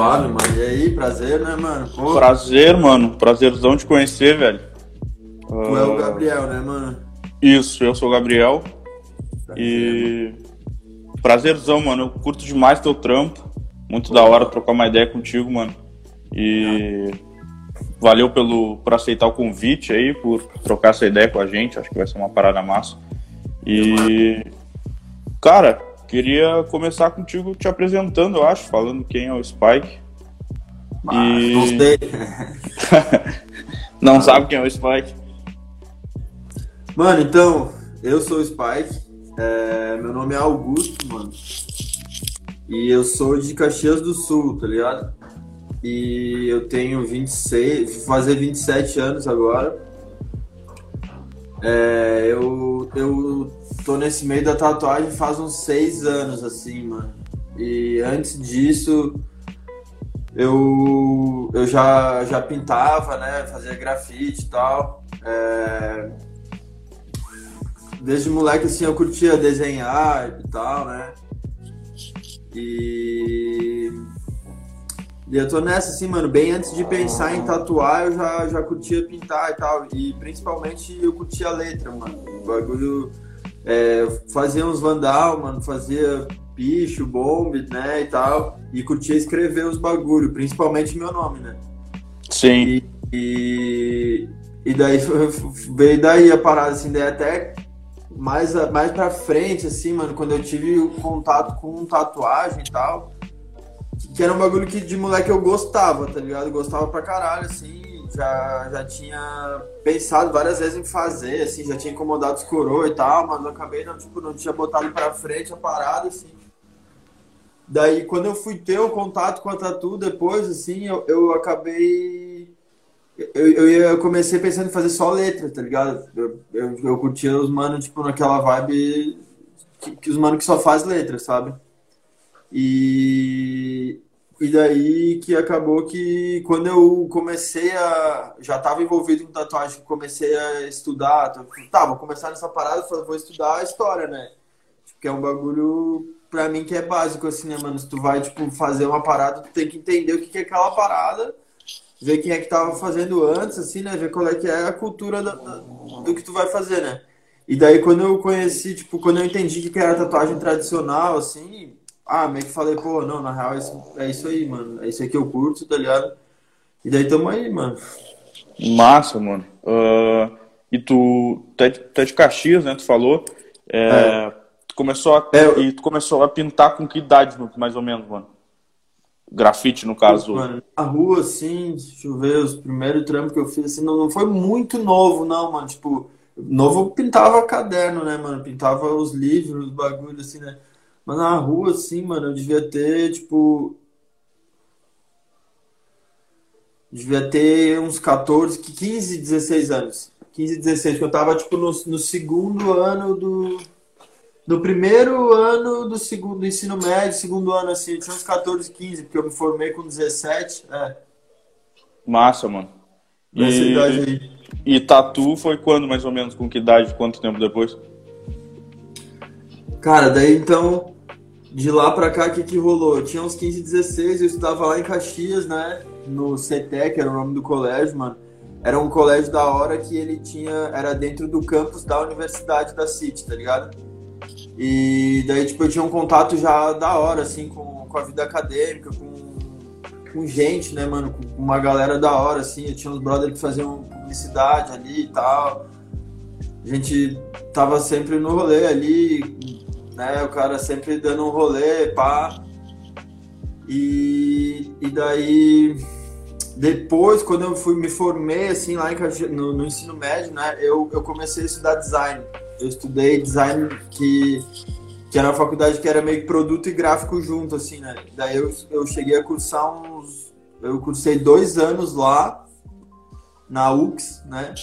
Suave, mano. E aí, prazer, né, mano? Pô. Prazer, mano. Prazerzão te conhecer, velho. Tu uh... é o Gabriel, né, mano? Isso, eu sou o Gabriel. Prazer, e. Mano. Prazerzão, mano. Eu curto demais teu trampo. Muito Pô. da hora trocar uma ideia contigo, mano. E. Valeu pelo, por aceitar o convite aí, por trocar essa ideia com a gente. Acho que vai ser uma parada massa. E. Cara, Queria começar contigo te apresentando, eu acho, falando quem é o Spike. Ah, e... Não sei. não ah. sabe quem é o Spike? Mano, então, eu sou o Spike. É... meu nome é Augusto, mano. E eu sou de Caxias do Sul, tá ligado? E eu tenho 26, vou fazer 27 anos agora. É, eu, eu tô nesse meio da tatuagem faz uns seis anos, assim, mano. E antes disso, eu, eu já, já pintava, né? Fazia grafite e tal. É... Desde moleque, assim, eu curtia desenhar e tal, né? E... E eu tô nessa, assim, mano, bem antes de pensar em tatuar, eu já, já curtia pintar e tal. E principalmente eu curtia a letra, mano. O bagulho é, fazia uns vandal, mano, fazia bicho, bomb, né, e tal, e curtia escrever os bagulho, principalmente meu nome, né? Sim. E, e, e daí veio daí a parada, assim, daí até mais, mais pra frente, assim, mano, quando eu tive o contato com tatuagem e tal, que era um bagulho que de moleque eu gostava, tá ligado? Eu gostava pra caralho, assim, já, já tinha pensado várias vezes em fazer, assim, já tinha incomodado os coroa e tal, mas eu acabei não, tipo, não tinha botado pra frente a parada, assim. Daí, quando eu fui ter o contato com a Tatu depois, assim, eu, eu acabei... Eu, eu, eu comecei pensando em fazer só letra, tá ligado? Eu, eu, eu curtia os manos, tipo, naquela vibe que, que os manos que só faz letra, sabe? E, e daí que acabou que quando eu comecei a. Já estava envolvido com tatuagem, comecei a estudar. Tá, vou começar nessa parada, vou estudar a história, né? Que é um bagulho, pra mim, que é básico, assim, né, mano? Se tu vai, tipo, fazer uma parada, tu tem que entender o que é aquela parada, ver quem é que tava fazendo antes, assim, né? Ver qual é que é a cultura do, do que tu vai fazer, né? E daí quando eu conheci, tipo, quando eu entendi que era tatuagem tradicional, assim, ah, meio que falei, pô, não, na real é isso, é isso aí, mano. É isso aí que eu curto, tá ligado? E daí tamo aí, mano. Massa, mano. Uh, e tu, tu é, de, tu é de Caxias, né? Tu falou. É, é. Tu começou a, é, e tu começou a pintar com que idade, mais ou menos, mano? Grafite, no caso. Mano, na rua, assim, deixa eu ver, os primeiros trampos que eu fiz, assim, não, não foi muito novo, não, mano. Tipo, novo eu pintava caderno, né, mano? Pintava os livros, os bagulhos, assim, né? Mas na rua, assim, mano, eu devia ter, tipo. Devia ter uns 14, 15, 16 anos. 15, 16, que eu tava, tipo, no, no segundo ano do. No primeiro ano do segundo do ensino médio, segundo ano, assim, eu tinha uns 14, 15, porque eu me formei com 17. É. Massa, mano. Nessa e, idade aí. E tatu foi quando, mais ou menos? Com que idade? Quanto tempo depois? Cara, daí então, de lá pra cá, o que, que rolou? Eu tinha uns 15, 16, eu estudava lá em Caxias, né? No CETEC, era o nome do colégio, mano. Era um colégio da hora que ele tinha. Era dentro do campus da Universidade da City, tá ligado? E daí, tipo, eu tinha um contato já da hora, assim, com, com a vida acadêmica, com, com gente, né, mano? Com uma galera da hora, assim. Eu tinha uns brothers que faziam publicidade ali e tal. A gente tava sempre no rolê ali, né? O cara sempre dando um rolê, pá. E, e daí, depois, quando eu fui me formei, assim, lá em, no, no ensino médio, né? Eu, eu comecei a estudar design. Eu estudei design que, que era uma faculdade que era meio produto e gráfico junto, assim, né? Daí eu, eu cheguei a cursar uns... Eu cursei dois anos lá, na UX, né?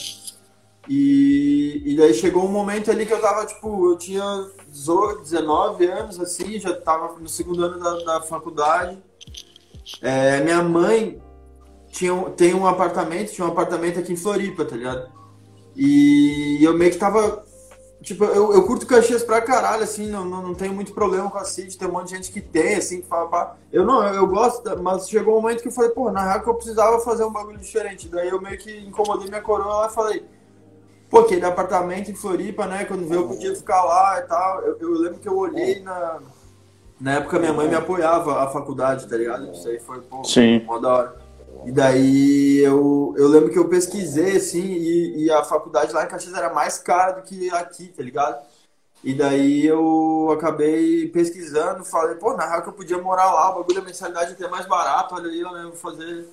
E, e daí chegou um momento ali que eu tava, tipo, eu tinha 19 anos, assim, já tava no segundo ano da, da faculdade. É, minha mãe tinha, tem um apartamento, tinha um apartamento aqui em Floripa, tá ligado? E eu meio que tava Tipo, eu, eu curto Caxias pra caralho, assim, não, não, não tenho muito problema com a City, tem um monte de gente que tem, assim, que fala, pá. Eu não, eu, eu gosto, mas chegou um momento que eu falei, pô, na real que eu precisava fazer um bagulho diferente. Daí eu meio que incomodei minha coroa lá e falei, pô, aquele apartamento em Floripa, né, quando veio eu podia ficar lá e tal. Eu, eu lembro que eu olhei na. Na época minha mãe me apoiava a faculdade, tá ligado? Isso aí foi, pô, Sim. mó da hora. E daí eu, eu lembro que eu pesquisei, assim, e, e a faculdade lá em Caxias era mais cara do que aqui, tá ligado? E daí eu acabei pesquisando, falei, pô, na real que eu podia morar lá, o bagulho da mensalidade até mais barato, olha aí, né, vou fazer...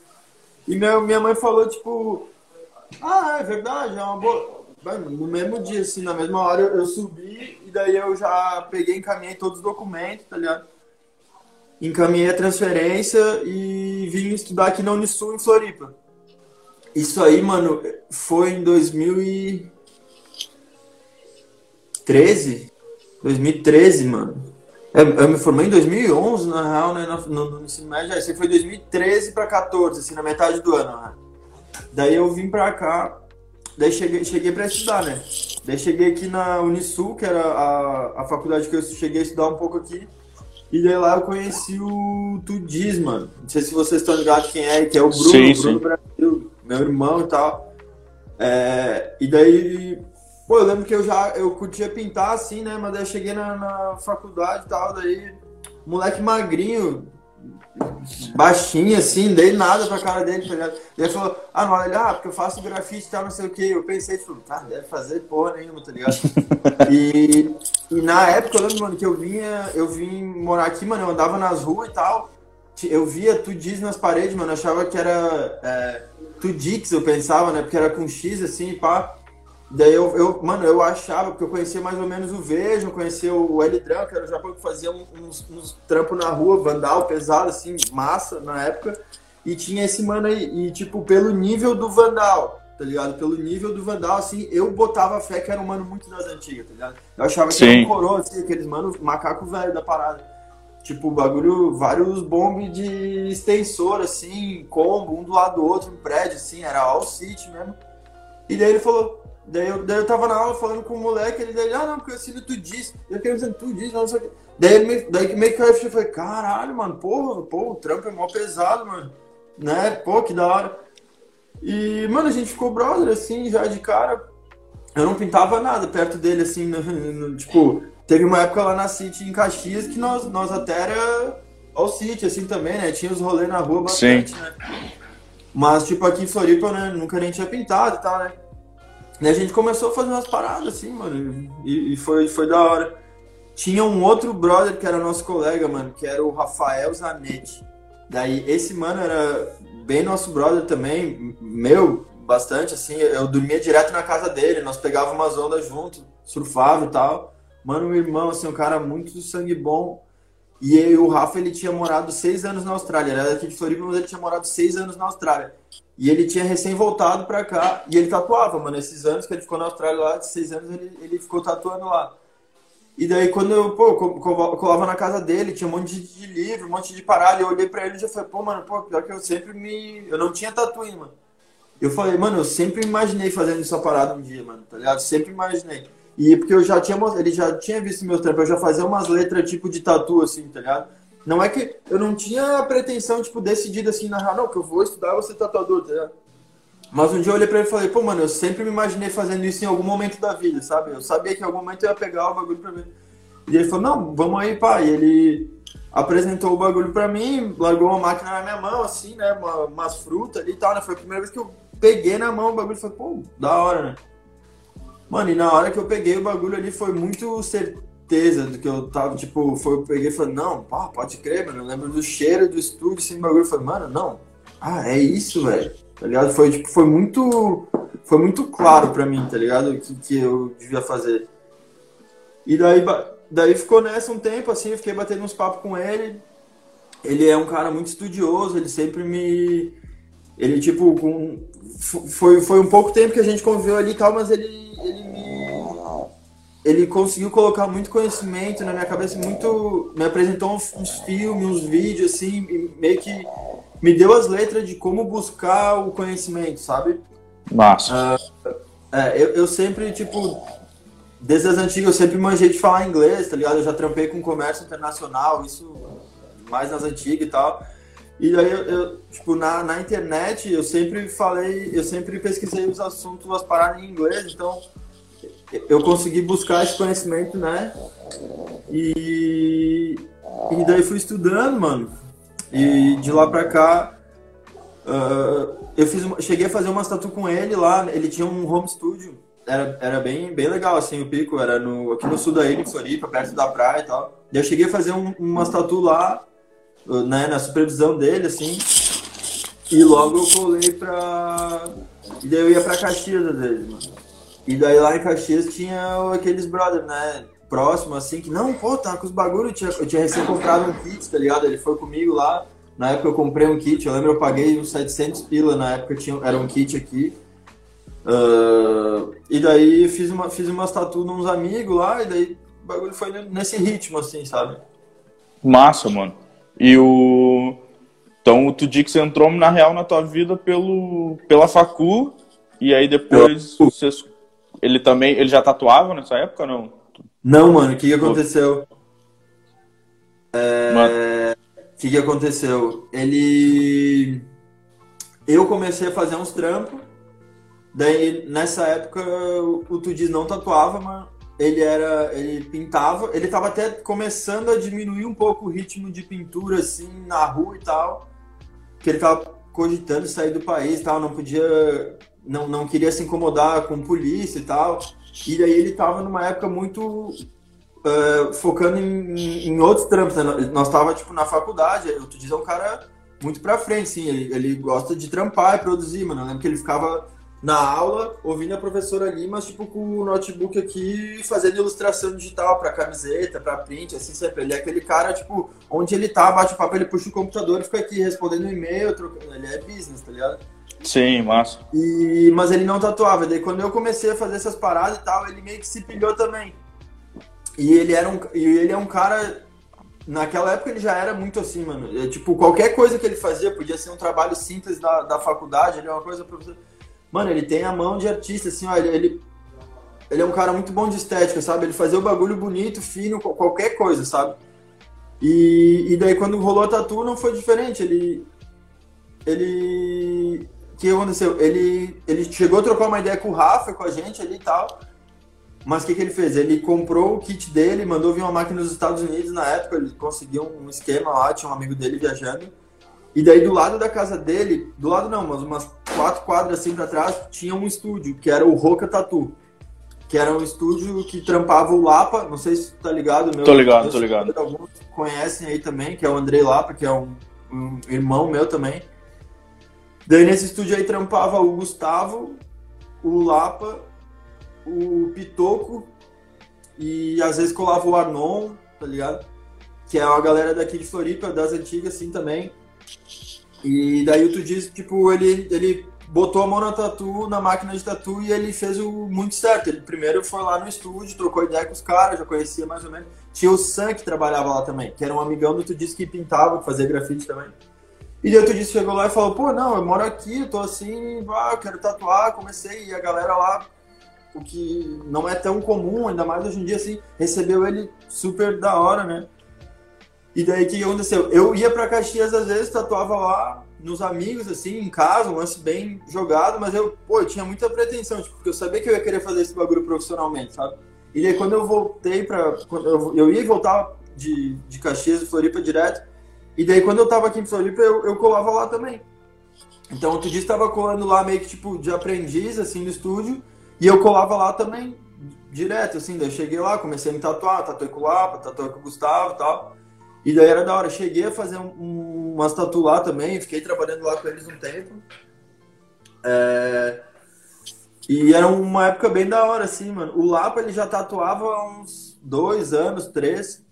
E meu, minha mãe falou, tipo, ah, é verdade, é uma boa... Mano, No mesmo dia, assim, na mesma hora eu, subi e daí eu já peguei, encaminhei todos os documentos, tá ligado? encaminhei a transferência e vim estudar aqui na Unisul em Floripa. Isso aí, mano, foi em 2013? 2013, mano. Eu, eu me formei em 2011, na real, né, no, no, no ensino médio. Esse foi 2013 para 14, assim, na metade do ano, né? Daí eu vim pra cá, daí cheguei, cheguei pra estudar, né? Daí cheguei aqui na Unisul, que era a, a faculdade que eu cheguei a estudar um pouco aqui. E daí lá eu conheci o Tudis, mano. Não sei se vocês estão ligados quem é, que é o Bruno, Sim, Bruno sim. Brasil, meu irmão e tal. É, e daí, pô, eu lembro que eu já eu curtia pintar assim, né? Mas daí eu cheguei na, na faculdade e tal, daí, moleque magrinho, baixinho assim, dei nada pra cara dele, tá ligado? E ele falou, ah, não, ele, ah, porque eu faço grafite e tal, não sei o que. Eu pensei, tipo, ah, deve fazer porra nenhuma, tá ligado? e, e na época, eu lembro, mano, que eu vinha, eu vim morar aqui, mano, eu andava nas ruas e tal. Eu via Tudis nas paredes, mano, eu achava que era é, Tudix, eu pensava, né? Porque era com X assim, pá. Daí eu, eu, mano, eu achava, porque eu conhecia mais ou menos o Vejo, conhecia o L Dran, que era o Japão que fazia uns, uns trampos na rua, vandal, pesado, assim, massa na época. E tinha esse mano aí, e tipo, pelo nível do vandal, tá ligado? Pelo nível do vandal, assim, eu botava fé que era um mano muito das antigas, tá ligado? Eu achava que Sim. era um coroa, assim, aqueles manos, macaco velho da parada. Tipo, bagulho, vários bombes de extensor, assim, combo, um do lado do outro, em prédio, assim, era all city mesmo. E daí ele falou, daí eu, daí eu tava na aula falando com o moleque, ele daí, ah, não, porque eu assino tu diz. Eu quero dizer, tu diz, não sei o que. Daí, ele me, daí meio que eu falei, caralho, mano, porra, pô, o trampo é mó pesado, mano. Né, pô, que da hora. E, mano, a gente ficou brother, assim, já de cara. Eu não pintava nada perto dele, assim, no- no- tipo, teve uma época lá na City, em Caxias, que nós, nós até era ao City, assim, também, né? Tinha os rolês na rua bastante, né? Mas, tipo, aqui em Floripa, né, nunca nem tinha pintado e tal, né? E a gente começou a fazer umas paradas, assim, mano, e, e foi, foi da hora. Tinha um outro brother que era nosso colega, mano, que era o Rafael Zanetti. Daí, esse mano era bem nosso brother também, meu, bastante, assim, eu dormia direto na casa dele, nós pegávamos umas ondas junto, surfava e tal. Mano, meu irmão, assim, um cara muito sangue bom. E o Rafa, ele tinha morado seis anos na Austrália, ele era daqui de Floripa, mas ele tinha morado seis anos na Austrália. E ele tinha recém voltado pra cá, e ele tatuava, mano, esses anos que ele ficou na Austrália lá, de seis anos, ele, ele ficou tatuando lá. E daí, quando eu, pô, co- co- colava na casa dele, tinha um monte de, livro, um monte de parada, eu olhei pra ele e já falei, pô, mano, pô, pior que eu sempre me... Eu não tinha tatuinho, mano. Eu falei, mano, eu sempre imaginei fazendo essa parada um dia, mano, tá ligado? Sempre imaginei. E porque eu já tinha, ele já tinha visto meu trampo, eu já fazia umas letras tipo de tatu, assim, tá ligado? Não é que eu não tinha a pretensão, tipo, decidida assim, na real, não, que eu vou estudar, eu vou ser tatuador, tá ligado? Mas um dia eu olhei pra ele e falei, pô, mano, eu sempre me imaginei fazendo isso em algum momento da vida, sabe? Eu sabia que em algum momento eu ia pegar o bagulho pra mim. E ele falou, não, vamos aí, pá. E ele apresentou o bagulho pra mim, largou uma máquina na minha mão, assim, né? Uma, umas frutas e tal, né? Foi a primeira vez que eu peguei na mão o bagulho e falei, pô, da hora, né? Mano, e na hora que eu peguei o bagulho ali foi muito certeza do que eu tava, tipo, foi, eu peguei e falei, não, pá, pode crer, mano. Eu lembro do cheiro do estúdio, assim, bagulho. Eu falei, mano, não. Ah, é isso, velho. Tá ligado? Foi, tipo, foi muito. Foi muito claro pra mim, tá ligado? O que, que eu devia fazer. E daí, daí ficou nessa um tempo, assim, eu fiquei batendo uns papos com ele. Ele é um cara muito estudioso, ele sempre me. Ele, tipo, com. fo- Foi, foi um pouco tempo que a gente conviveu ali e tal, mas ele, ele me. Ele conseguiu colocar muito conhecimento na minha cabeça, muito. Me apresentou uns, uns filmes, uns vídeos, assim, e meio que me deu as letras de como buscar o conhecimento, sabe? Massa. É, eu, eu sempre, tipo, desde as antigas eu sempre manjei de falar inglês, tá ligado? Eu já trampei com comércio internacional, isso mais nas antigas e tal. E daí eu, eu, tipo, na, na internet eu sempre falei, eu sempre pesquisei os assuntos, as paradas em inglês, então eu consegui buscar esse conhecimento, né? E, e daí fui estudando, mano. E de lá pra cá, uh, eu fiz, cheguei a fazer uma tatu com ele lá. Ele tinha um home studio. Era, era bem, bem legal, assim, o pico. Era no, aqui no sul da ilha, em Floripa, perto da praia e tal. E eu cheguei a fazer um, uma tatu lá, né, na supervisão dele, assim. E logo eu colei pra. E daí eu ia pra Caxias dele, mano. E daí lá em Caxias tinha aqueles brothers, né? Próximo, assim, que não, pô, tá com os bagulho. Eu tinha, eu tinha recém comprado um kit, tá ligado? Ele foi comigo lá. Na época eu comprei um kit, eu lembro eu paguei uns 700 pila, na época tinha, era um kit aqui. Uh, e daí fiz uma, fiz umas tatu nos amigos lá, e daí o bagulho foi nesse ritmo, assim, sabe? Massa, mano. E o. Então tu diz que você entrou na real na tua vida pelo, pela facu, e aí depois vocês ele também, ele já tatuava nessa época não? Não, mano, o que, que aconteceu? É... O que, que aconteceu? Ele. Eu comecei a fazer uns trampos. Daí, nessa época, o Tudis não tatuava, ele era. Ele pintava. Ele tava até começando a diminuir um pouco o ritmo de pintura, assim, na rua e tal. Que ele tava cogitando sair do país tal, não podia não, não queria se incomodar com polícia e tal. E daí ele tava numa época muito uh, focando em, em, outros trampos. Né? Nós tava tipo na faculdade, o Tudiz é um cara muito pra frente, sim. Ele, ele gosta de trampar e produzir, mano. Eu lembro que ele ficava na aula, ouvindo a professora ali, mas tipo com o notebook aqui, fazendo ilustração digital para camiseta, para print, assim sempre. Ele é aquele cara, tipo, onde ele tá, bate o papo, ele puxa o computador e fica aqui respondendo e-mail, trocando. Ele é business, tá ligado? Sim, massa. E, mas ele não tatuava. Daí quando eu comecei a fazer essas paradas e tal, ele meio que se pilhou também. E ele era um, e ele é um cara. Naquela época ele já era muito assim, mano. É, tipo, qualquer coisa que ele fazia podia ser um trabalho simples da, da faculdade, ele é uma coisa professor. Mano, ele tem a mão de artista, assim, ó, ele, ele, é um cara muito bom de estética, sabe? Ele fazia o bagulho bonito, fino, qualquer coisa, sabe? E, e daí quando rolou a tatu não foi diferente. Ele. Ele o que aconteceu? Ele, ele chegou a trocar uma ideia com o Rafa, com a gente ali e tal. Mas o que, que ele fez? Ele comprou o kit dele, mandou vir uma máquina nos Estados Unidos na época. Ele conseguiu um esquema lá, tinha um amigo dele viajando. E daí do lado da casa dele, do lado não, mas umas quatro quadras assim pra trás, tinha um estúdio, que era o Roca Tatu. Que era um estúdio que trampava o Lapa, não sei se tu tá ligado, meu. Tô ligado, tô ligado. Alguns conhecem aí também, que é o Andrei Lapa, que é um, um irmão meu também. Daí nesse estúdio aí trampava o Gustavo, o Lapa, o Pitoco e às vezes colava o Arnon, tá ligado? Que é uma galera daqui de Floripa, das antigas assim também. E daí o tu diz, tipo, ele, ele botou a mão na tatu, na máquina de tatu e ele fez o muito certo. Ele primeiro foi lá no estúdio, trocou ideia com os caras, já conhecia mais ou menos. Tinha o Sam que trabalhava lá também, que era um amigão do tu disse que pintava, que fazia grafite também. E daí outro dia chegou lá e falou, pô, não, eu moro aqui, eu tô assim, ah, quero tatuar, comecei, e a galera lá, o que não é tão comum, ainda mais hoje em dia, assim, recebeu ele super da hora, né? E daí o que aconteceu? Eu ia pra Caxias, às vezes, tatuava lá, nos amigos, assim, em casa, um lance bem jogado, mas eu, pô, eu tinha muita pretensão, tipo, porque eu sabia que eu ia querer fazer esse bagulho profissionalmente, sabe? E daí quando eu voltei. Quando eu, eu ia e voltava de, de Caxias e Floripa direto, e daí, quando eu tava aqui em Floripa, eu, eu colava lá também. Então, outro dia estava colando lá meio que tipo de aprendiz, assim, no estúdio, e eu colava lá também, direto, assim. Daí eu cheguei lá, comecei a me tatuar, tatuei com o Lapa, tatuei com o Gustavo e tal. E daí era da hora. Cheguei a fazer um, um, umas tatu lá também, fiquei trabalhando lá com eles um tempo. É... E era uma época bem da hora, assim, mano. O Lapa, ele já tatuava há uns dois anos, três.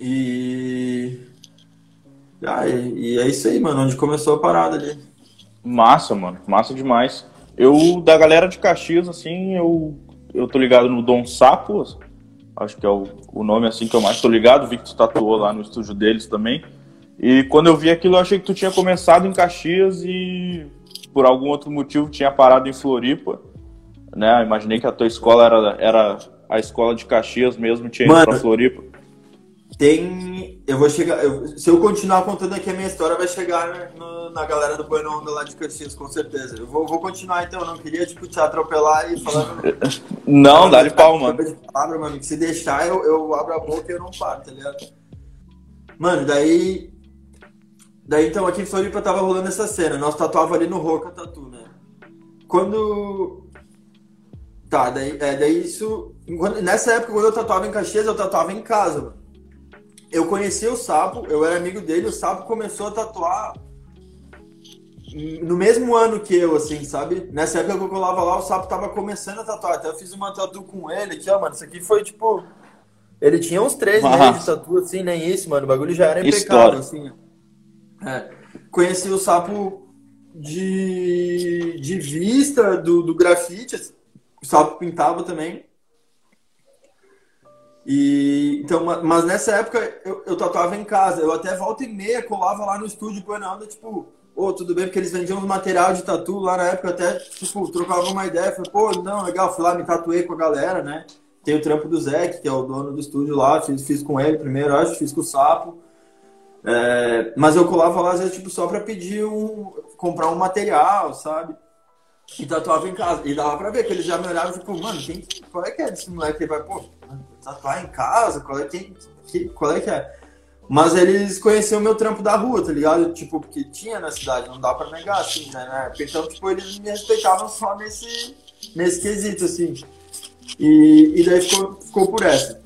E ah, e, e, é isso aí, mano, onde começou a parada ali. Massa, mano, massa demais. Eu, da galera de Caxias, assim, eu, eu tô ligado no Dom Sapo, acho que é o, o nome assim que eu mais tô ligado, vi que tu tatuou lá no estúdio deles também. E quando eu vi aquilo, eu achei que tu tinha começado em Caxias e por algum outro motivo tinha parado em Floripa, né? Imaginei que a tua escola era, era a escola de Caxias mesmo tinha ido pra Floripa? Tem. Eu vou chegar. Eu, se eu continuar contando aqui a minha história, vai chegar no, na galera do Bueno Onda lá de Caxias, com certeza. Eu vou, vou continuar então, eu não queria tipo, te atropelar e falar. não, dá de pau, mano. De palavra, mano. Se deixar, eu, eu abro a boca e eu não paro, tá ligado? Mano, daí. Daí então aqui em Floripa tava rolando essa cena. Nós tatuava ali no Roca Tatu, né? Quando. Tá, daí, é, daí isso. Nessa época, quando eu tatuava em Caxias, eu tatuava em casa, mano eu conheci o Sapo, eu era amigo dele, o Sapo começou a tatuar no mesmo ano que eu, assim, sabe? Nessa época que eu colava lá, o Sapo tava começando a tatuar. Até eu fiz uma tatu com ele aqui, ó, mano. Isso aqui foi tipo. Ele tinha uns três meses de tatu, assim, nem isso, mano. O bagulho já era impecável, História. assim. É. Conheci o Sapo de, de vista do, do grafite. O Sapo pintava também. E, então, mas nessa época eu, eu tatuava em casa. Eu até volta e meia colava lá no estúdio Buena Onda, tipo, ô, oh, tudo bem, porque eles vendiam uns material de tatu lá na época, até, tipo, trocava uma ideia. Falei, pô, não, legal, fui lá, me tatuei com a galera, né? Tem o trampo do Zeke, que é o dono do estúdio lá, fiz, fiz com ele primeiro, acho, fiz com o Sapo. É, mas eu colava lá, às vezes, tipo, só pra pedir um. comprar um material, sabe? E tatuava em casa. E dava pra ver que eles já me olhavam, tipo, mano, quem, qual é que é desse moleque que vai, pô, tatuar em casa? Qual é que, que, qual é que é? Mas eles conheciam o meu trampo da rua, tá ligado? Tipo, porque tinha na cidade, não dá pra negar, assim, né? Então, tipo, eles me respeitavam só nesse, nesse quesito, assim. E, e daí ficou, ficou por essa.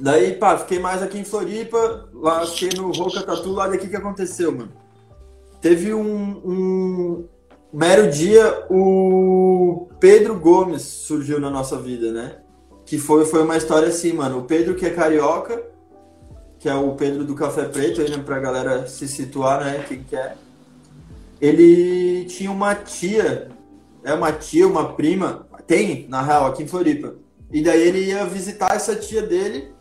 Daí, pá, fiquei mais aqui em Floripa, lá fiquei no Roca Tatu, lá daqui que aconteceu, mano. Teve um, um mero dia, o Pedro Gomes surgiu na nossa vida, né? Que foi, foi uma história assim, mano. O Pedro, que é carioca, que é o Pedro do Café Preto, aí, né, pra galera se situar, né? Quem quer. É. Ele tinha uma tia, é uma tia, uma prima, tem, na real, aqui em Floripa. E daí ele ia visitar essa tia dele.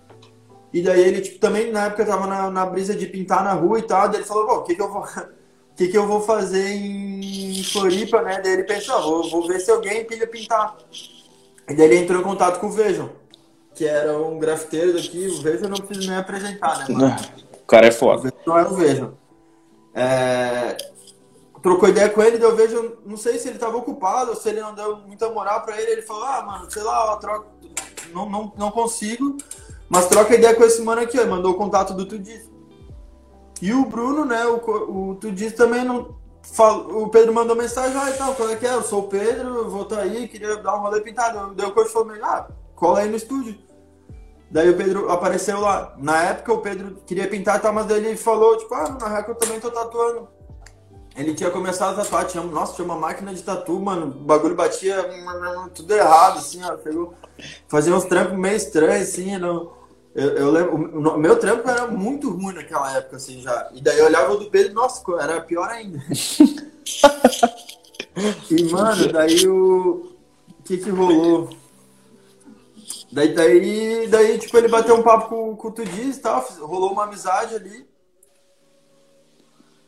E daí ele, tipo, também na época tava na, na brisa de pintar na rua e tal. Daí ele falou, pô, o que que eu vou. O que, que eu vou fazer em Floripa, né? Daí ele pensou, ah, vou, vou ver se alguém pilha pintar. E daí ele entrou em contato com o Vejam, que era um grafiteiro daqui. O Vejam não preciso nem apresentar, né? Mano? O cara é foda. O não era o Vejam. É... Trocou ideia com ele, deu Vejam. Não sei se ele estava ocupado ou se ele não deu muita moral para ele. Ele falou: Ah, mano, sei lá, troca... não, não, não consigo. Mas troca ideia com esse mano aqui, ó. Mandou o contato do Tudis. E o Bruno, né? O, o Tudis também não o Pedro mandou mensagem, ah, então, qual é que é? Eu sou o Pedro, vou estar aí, queria dar um rolê pintado. Daí o coach falou, ah, cola aí no estúdio. Daí o Pedro apareceu lá. Na época o Pedro queria pintar, tá, mas daí ele falou, tipo, ah, na real eu também tô tatuando. Ele tinha começado a tatuar, tinha, nossa, tinha uma máquina de tatu, mano, o bagulho batia tudo errado, assim, ó, pegou, fazia uns trampos meio estranhos, assim, não... Eu, eu lembro, meu trampo era muito ruim naquela época, assim, já. E daí eu olhava o do Pedro, nossa, era pior ainda. e, mano, daí o. O que que rolou? Daí, daí, daí, tipo, ele bateu um papo com, com o Tudis e tal, rolou uma amizade ali.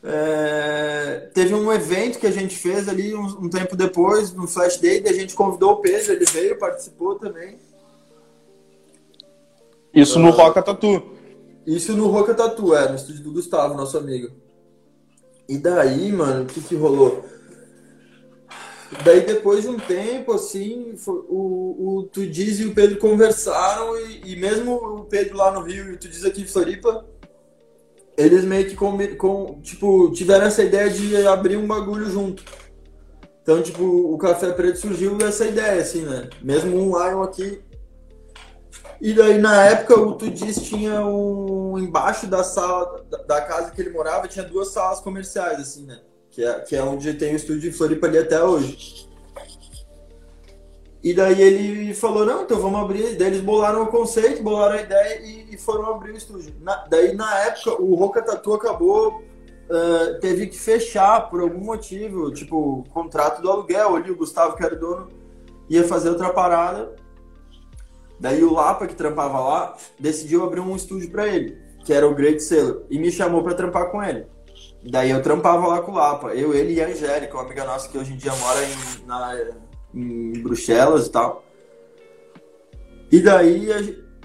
É, teve um evento que a gente fez ali um, um tempo depois, no Flash Day, e a gente convidou o Pedro, ele veio, participou também. Isso no Roca Tatu. Isso no Roca Tatu, é, no estúdio do Gustavo, nosso amigo. E daí, mano, o que que rolou? Daí depois de um tempo, assim, o, o Tudiz e o Pedro conversaram e, e, mesmo o Pedro lá no Rio e o Tudiz aqui em Floripa, eles meio que com, com, tipo, tiveram essa ideia de abrir um bagulho junto. Então, tipo, o Café Preto surgiu dessa ideia, assim, né? Mesmo um lá um aqui, e daí, na época, o Tudis tinha um. Embaixo da sala da, casa que ele morava, tinha duas salas comerciais, assim, né? Que é, que é onde tem o estúdio de Floripa ali até hoje. E daí ele falou: não, então vamos abrir. Daí eles bolaram o conceito, bolaram a ideia e, e foram abrir o estúdio. Na, daí, na época, o Roca Tatu acabou. Uh, teve que fechar por algum motivo, tipo, contrato do aluguel ali. O Gustavo, que era dono, ia fazer outra parada. Daí o Lapa, que trampava lá, decidiu abrir um estúdio para ele, que era o Great Sailor, e me chamou para trampar com ele. Daí eu trampava lá com o Lapa, eu, ele e a Angélica, uma amiga nossa que hoje em dia mora em, na, em Bruxelas e tal. E daí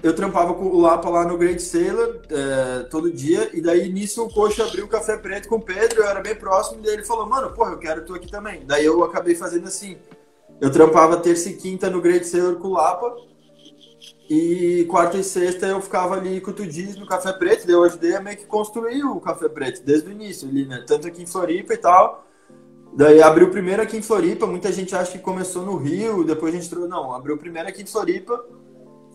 eu trampava com o Lapa lá no Great Sailor é, todo dia, e daí nisso o Coxa abriu o Café Preto com o Pedro, eu era bem próximo, e daí ele falou, mano, porra, eu quero tu aqui também. Daí eu acabei fazendo assim, eu trampava terça e quinta no Great Sailor com o Lapa, e quarta e sexta eu ficava ali com o Tudis no Café Preto, daí eu ajudei a meio que construir o Café Preto, desde o início ali, né, tanto aqui em Floripa e tal, Daí abriu primeiro aqui em Floripa, muita gente acha que começou no Rio, depois a gente trouxe. Não, abriu primeiro aqui em Floripa.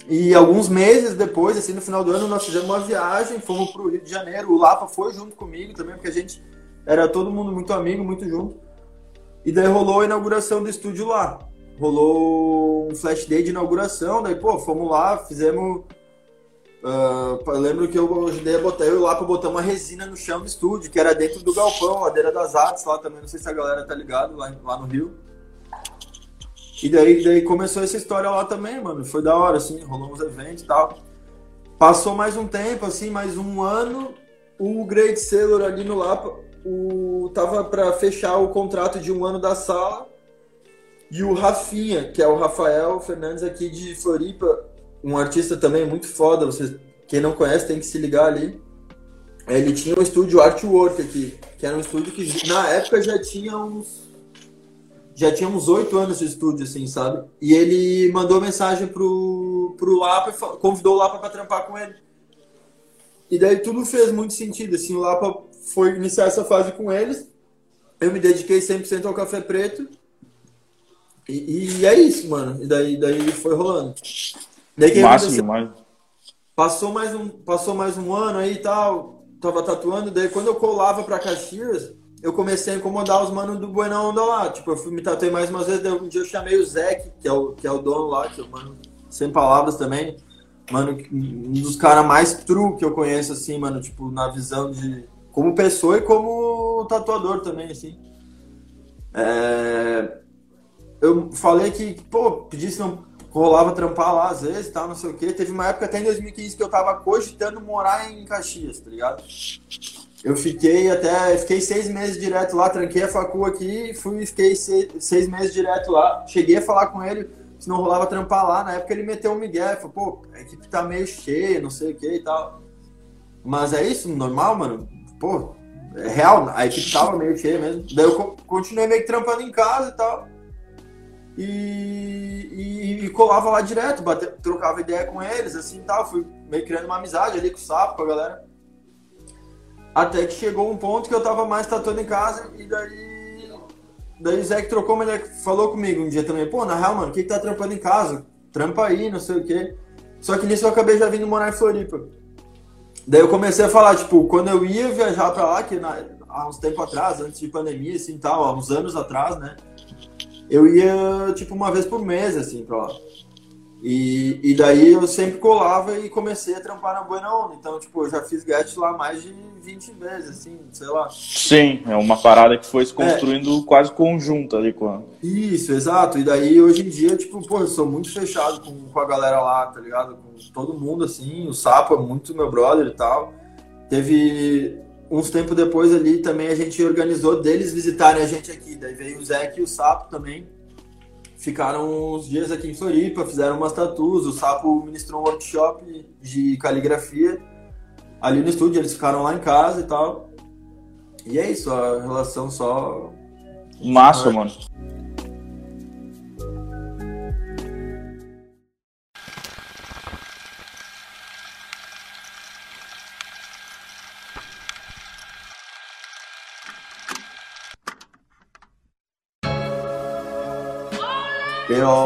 E alguns meses depois, assim, no final do ano, nós fizemos uma viagem, fomos para o Rio de Janeiro. O Lapa foi junto comigo também, porque a gente era todo mundo muito amigo, muito junto. E daí rolou a inauguração do estúdio lá. Rolou um flash day de inauguração, daí, pô, fomos lá, fizemos Uh, eu lembro que eu ajudei a botar, eu lá para botar uma resina no chão do estúdio, que era dentro do galpão, ladeira das artes lá também, não sei se a galera tá ligado, lá, lá no Rio. E daí, daí começou essa história lá também, mano, foi da hora, assim, rolou uns eventos e tal. Passou mais um tempo, assim, mais um ano, o Great Sailor ali no Lapa, o, tava para fechar o contrato de um ano da sala, e o Rafinha, que é o Rafael Fernandes aqui de Floripa, um artista também muito foda, vocês, quem não conhece tem que se ligar ali. Ele tinha um estúdio Artwork aqui, que era um estúdio que na época já tinha uns. Já tinha uns oito anos de estúdio, assim, sabe? E ele mandou mensagem pro, pro Lapa e convidou o Lapa pra trampar com ele. E daí tudo fez muito sentido, assim, o Lapa foi iniciar essa fase com eles. Eu me dediquei 100% ao Café Preto. E, e, é isso, mano. E daí, daí foi rolando. Daí que Máximo, mas... Passou mais um, passou mais um ano aí e tal, tava tatuando, daí quando eu colava pra Caxias, eu comecei a incomodar os manos do Buena Onda lá. Tipo, eu fui me tatuei mais umas vezes, daí um dia eu chamei o Zeke, que é o, que é o dono lá, que é o mano sem palavras também. Mano, um dos caras mais true que eu conheço, assim, mano, tipo, na visão de. Como pessoa e como tatuador também, assim. É... Eu falei que, pô, pedisse não rolava trampar lá às vezes, tal, não sei o quê. Teve uma época até em 2015 que eu tava cogitando morar em Caxias, tá ligado? Eu fiquei até, fiquei seis meses direto lá, tranquei a facu aqui, fui, fiquei seis, seis meses direto lá. Cheguei a falar com ele se não rolava trampar lá. Na época ele meteu um migué, falou, pô, a equipe tá meio cheia, não sei o que e tal. Mas é isso, normal, mano. Pô, é real, a equipe tava meio cheia mesmo. Daí eu continuei meio que trampando em casa e tal e, e, e, colava lá direto, bate, trocava ideia com eles, assim tal. Fui meio criando uma amizade ali com o Sapo, com a galera. Até que chegou um ponto que eu tava mais tatuando em casa e daí. Daí o Zé que trocou, mas ele falou comigo um dia também, pô, na real, mano, o que, que tá trampando em casa? Trampa aí, não sei o quê. Só que nisso eu acabei já vindo morar em Floripa. Daí eu comecei a falar, tipo, quando eu ia viajar pra lá, que na, há uns tempo atrás, antes de pandemia, assim tal, há uns anos atrás, né? Eu ia, tipo, uma vez por mês, assim, pra lá. E, e daí eu sempre colava e comecei a trampar na Buena Onda. Então, tipo, eu já fiz guest lá mais de 20 vezes, assim, sei lá. Sim, é uma parada que foi se construindo é. quase conjunta ali com a... Isso, exato. E daí, hoje em dia, tipo, pô, eu sou muito fechado com, com a galera lá, tá ligado? Com todo mundo, assim. O Sapo é muito meu brother e tal. Teve uns tempos depois ali também a gente organizou deles visitarem a gente aqui. Daí veio o Zé e o Sapo também. Ficaram uns dias aqui em Floripa, fizeram umas tatuas. O Sapo ministrou um workshop de caligrafia ali no estúdio. Eles ficaram lá em casa e tal. E é isso, a relação só. Massa, ah. mano.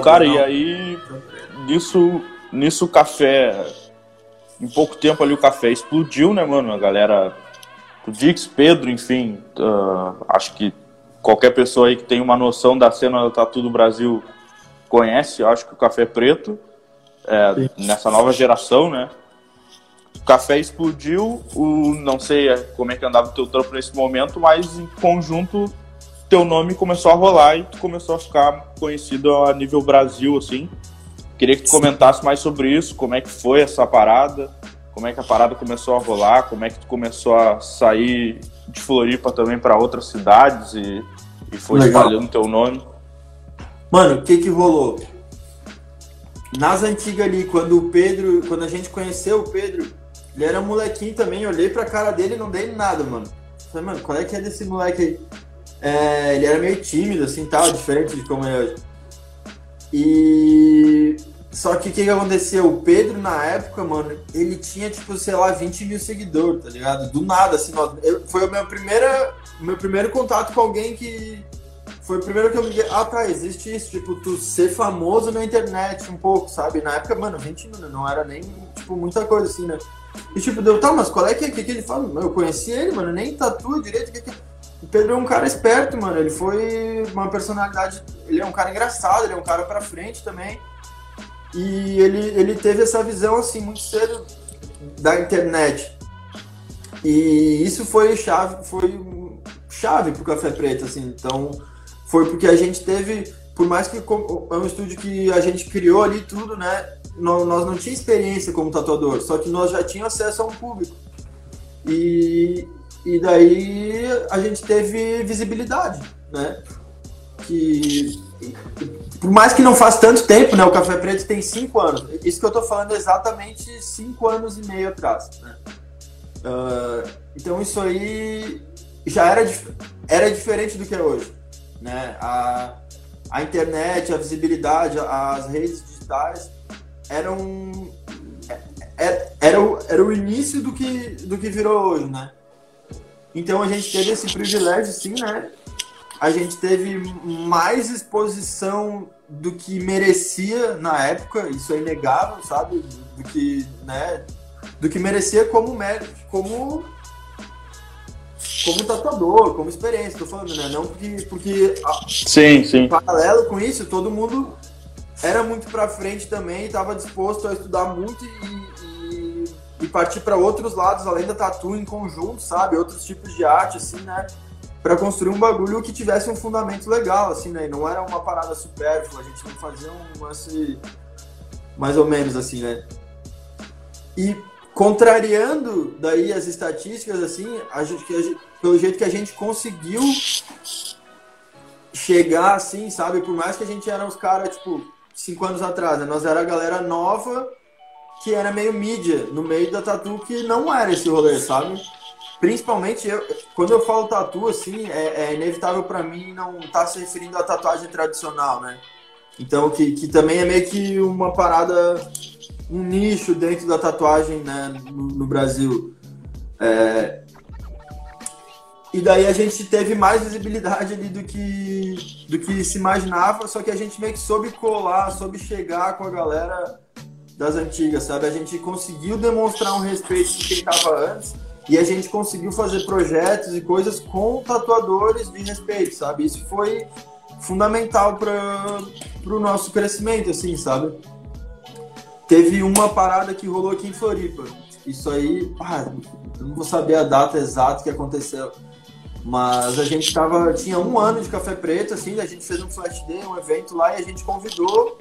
Cara, e aí, nisso, nisso o café, em pouco tempo ali o café explodiu, né, mano? A galera, o Dix, Pedro, enfim, uh, acho que qualquer pessoa aí que tem uma noção da cena do Tatu do Brasil conhece, acho que o Café Preto, é, nessa nova geração, né? O café explodiu, o, não sei como é que andava o teu trampo nesse momento, mas em conjunto teu nome começou a rolar e tu começou a ficar conhecido a nível Brasil, assim. Queria que tu comentasse mais sobre isso, como é que foi essa parada, como é que a parada começou a rolar, como é que tu começou a sair de Floripa também para outras cidades e, e foi Legal. espalhando teu nome. Mano, o que que rolou? nas antigas ali, quando o Pedro, quando a gente conheceu o Pedro, ele era um molequinho também, olhei pra cara dele e não dei nada, mano. Falei, mano, qual é que é desse moleque aí? É, ele era meio tímido, assim, tal, diferente de como é hoje. E. Só que o que, que aconteceu? O Pedro, na época, mano, ele tinha, tipo, sei lá, 20 mil seguidores, tá ligado? Do nada, assim, eu, foi o meu, primeira, meu primeiro contato com alguém que. Foi o primeiro que eu me liguei. Ah, tá, existe isso, tipo, tu ser famoso na internet um pouco, sabe? Na época, mano, 20 mil, não era nem, tipo, muita coisa assim, né? E tipo, deu, tá, mas qual é que, é, que, que ele fala? Eu conheci ele, mano, nem tatua direito. Que, que... O Pedro é um cara esperto, mano. Ele foi uma personalidade. Ele é um cara engraçado, ele é um cara pra frente também. E ele, ele teve essa visão, assim, muito cedo da internet. E isso foi chave, foi chave pro Café Preto, assim. Então, foi porque a gente teve, por mais que é um estúdio que a gente criou ali tudo, né? nós, não tínhamos experiência como tatuador, só que nós já tínhamos acesso a um público. E, e daí a gente teve visibilidade, né? Que por mais que não faz tanto tempo, né? O Café Preto tem cinco anos. Isso que eu tô falando é exatamente cinco anos e meio atrás, né? Uh, então isso aí já era, era diferente do que é hoje, né? A, a internet, a visibilidade, as redes digitais era um. Era, era, o, era o início do que, do que virou hoje, né? Então a gente teve esse privilégio, sim, né? A gente teve mais exposição do que merecia na época, isso é inegável, sabe? Do que, né? Do que merecia como mérito, como como tatuador, como experiência, tô falando, né? Não porque, porque sim, sim. Em paralelo com isso, todo mundo era muito para frente também, estava disposto a estudar muito e, e, partir para outros lados, além da tatu em conjunto, sabe? Outros tipos de arte, assim, né? Para construir um bagulho que tivesse um fundamento legal, assim, né? E não era uma parada supérflua, a gente não fazia um lance mais ou menos assim, né? E contrariando daí as estatísticas, assim, a gente, a gente, pelo jeito que a gente conseguiu chegar assim, sabe? Por mais que a gente era uns caras, tipo, cinco anos atrás, né? Nós era a galera nova que era meio mídia no meio da tatu que não era esse rolê, sabe? Principalmente eu, quando eu falo tatu, assim, é, é inevitável para mim não estar tá se referindo à tatuagem tradicional, né? Então, que, que também é meio que uma parada, um nicho dentro da tatuagem né, no, no Brasil. É, e daí a gente teve mais visibilidade ali do que, do que se imaginava, só que a gente meio que soube colar, soube chegar com a galera das antigas, sabe? A gente conseguiu demonstrar um respeito de quem estava antes e a gente conseguiu fazer projetos e coisas com tatuadores de respeito, sabe? Isso foi fundamental para o nosso crescimento, assim, sabe? Teve uma parada que rolou aqui em Floripa. Isso aí, ah, eu não vou saber a data exata que aconteceu mas a gente tava, tinha um ano de café preto, assim, a gente fez um flash day, um evento lá e a gente convidou.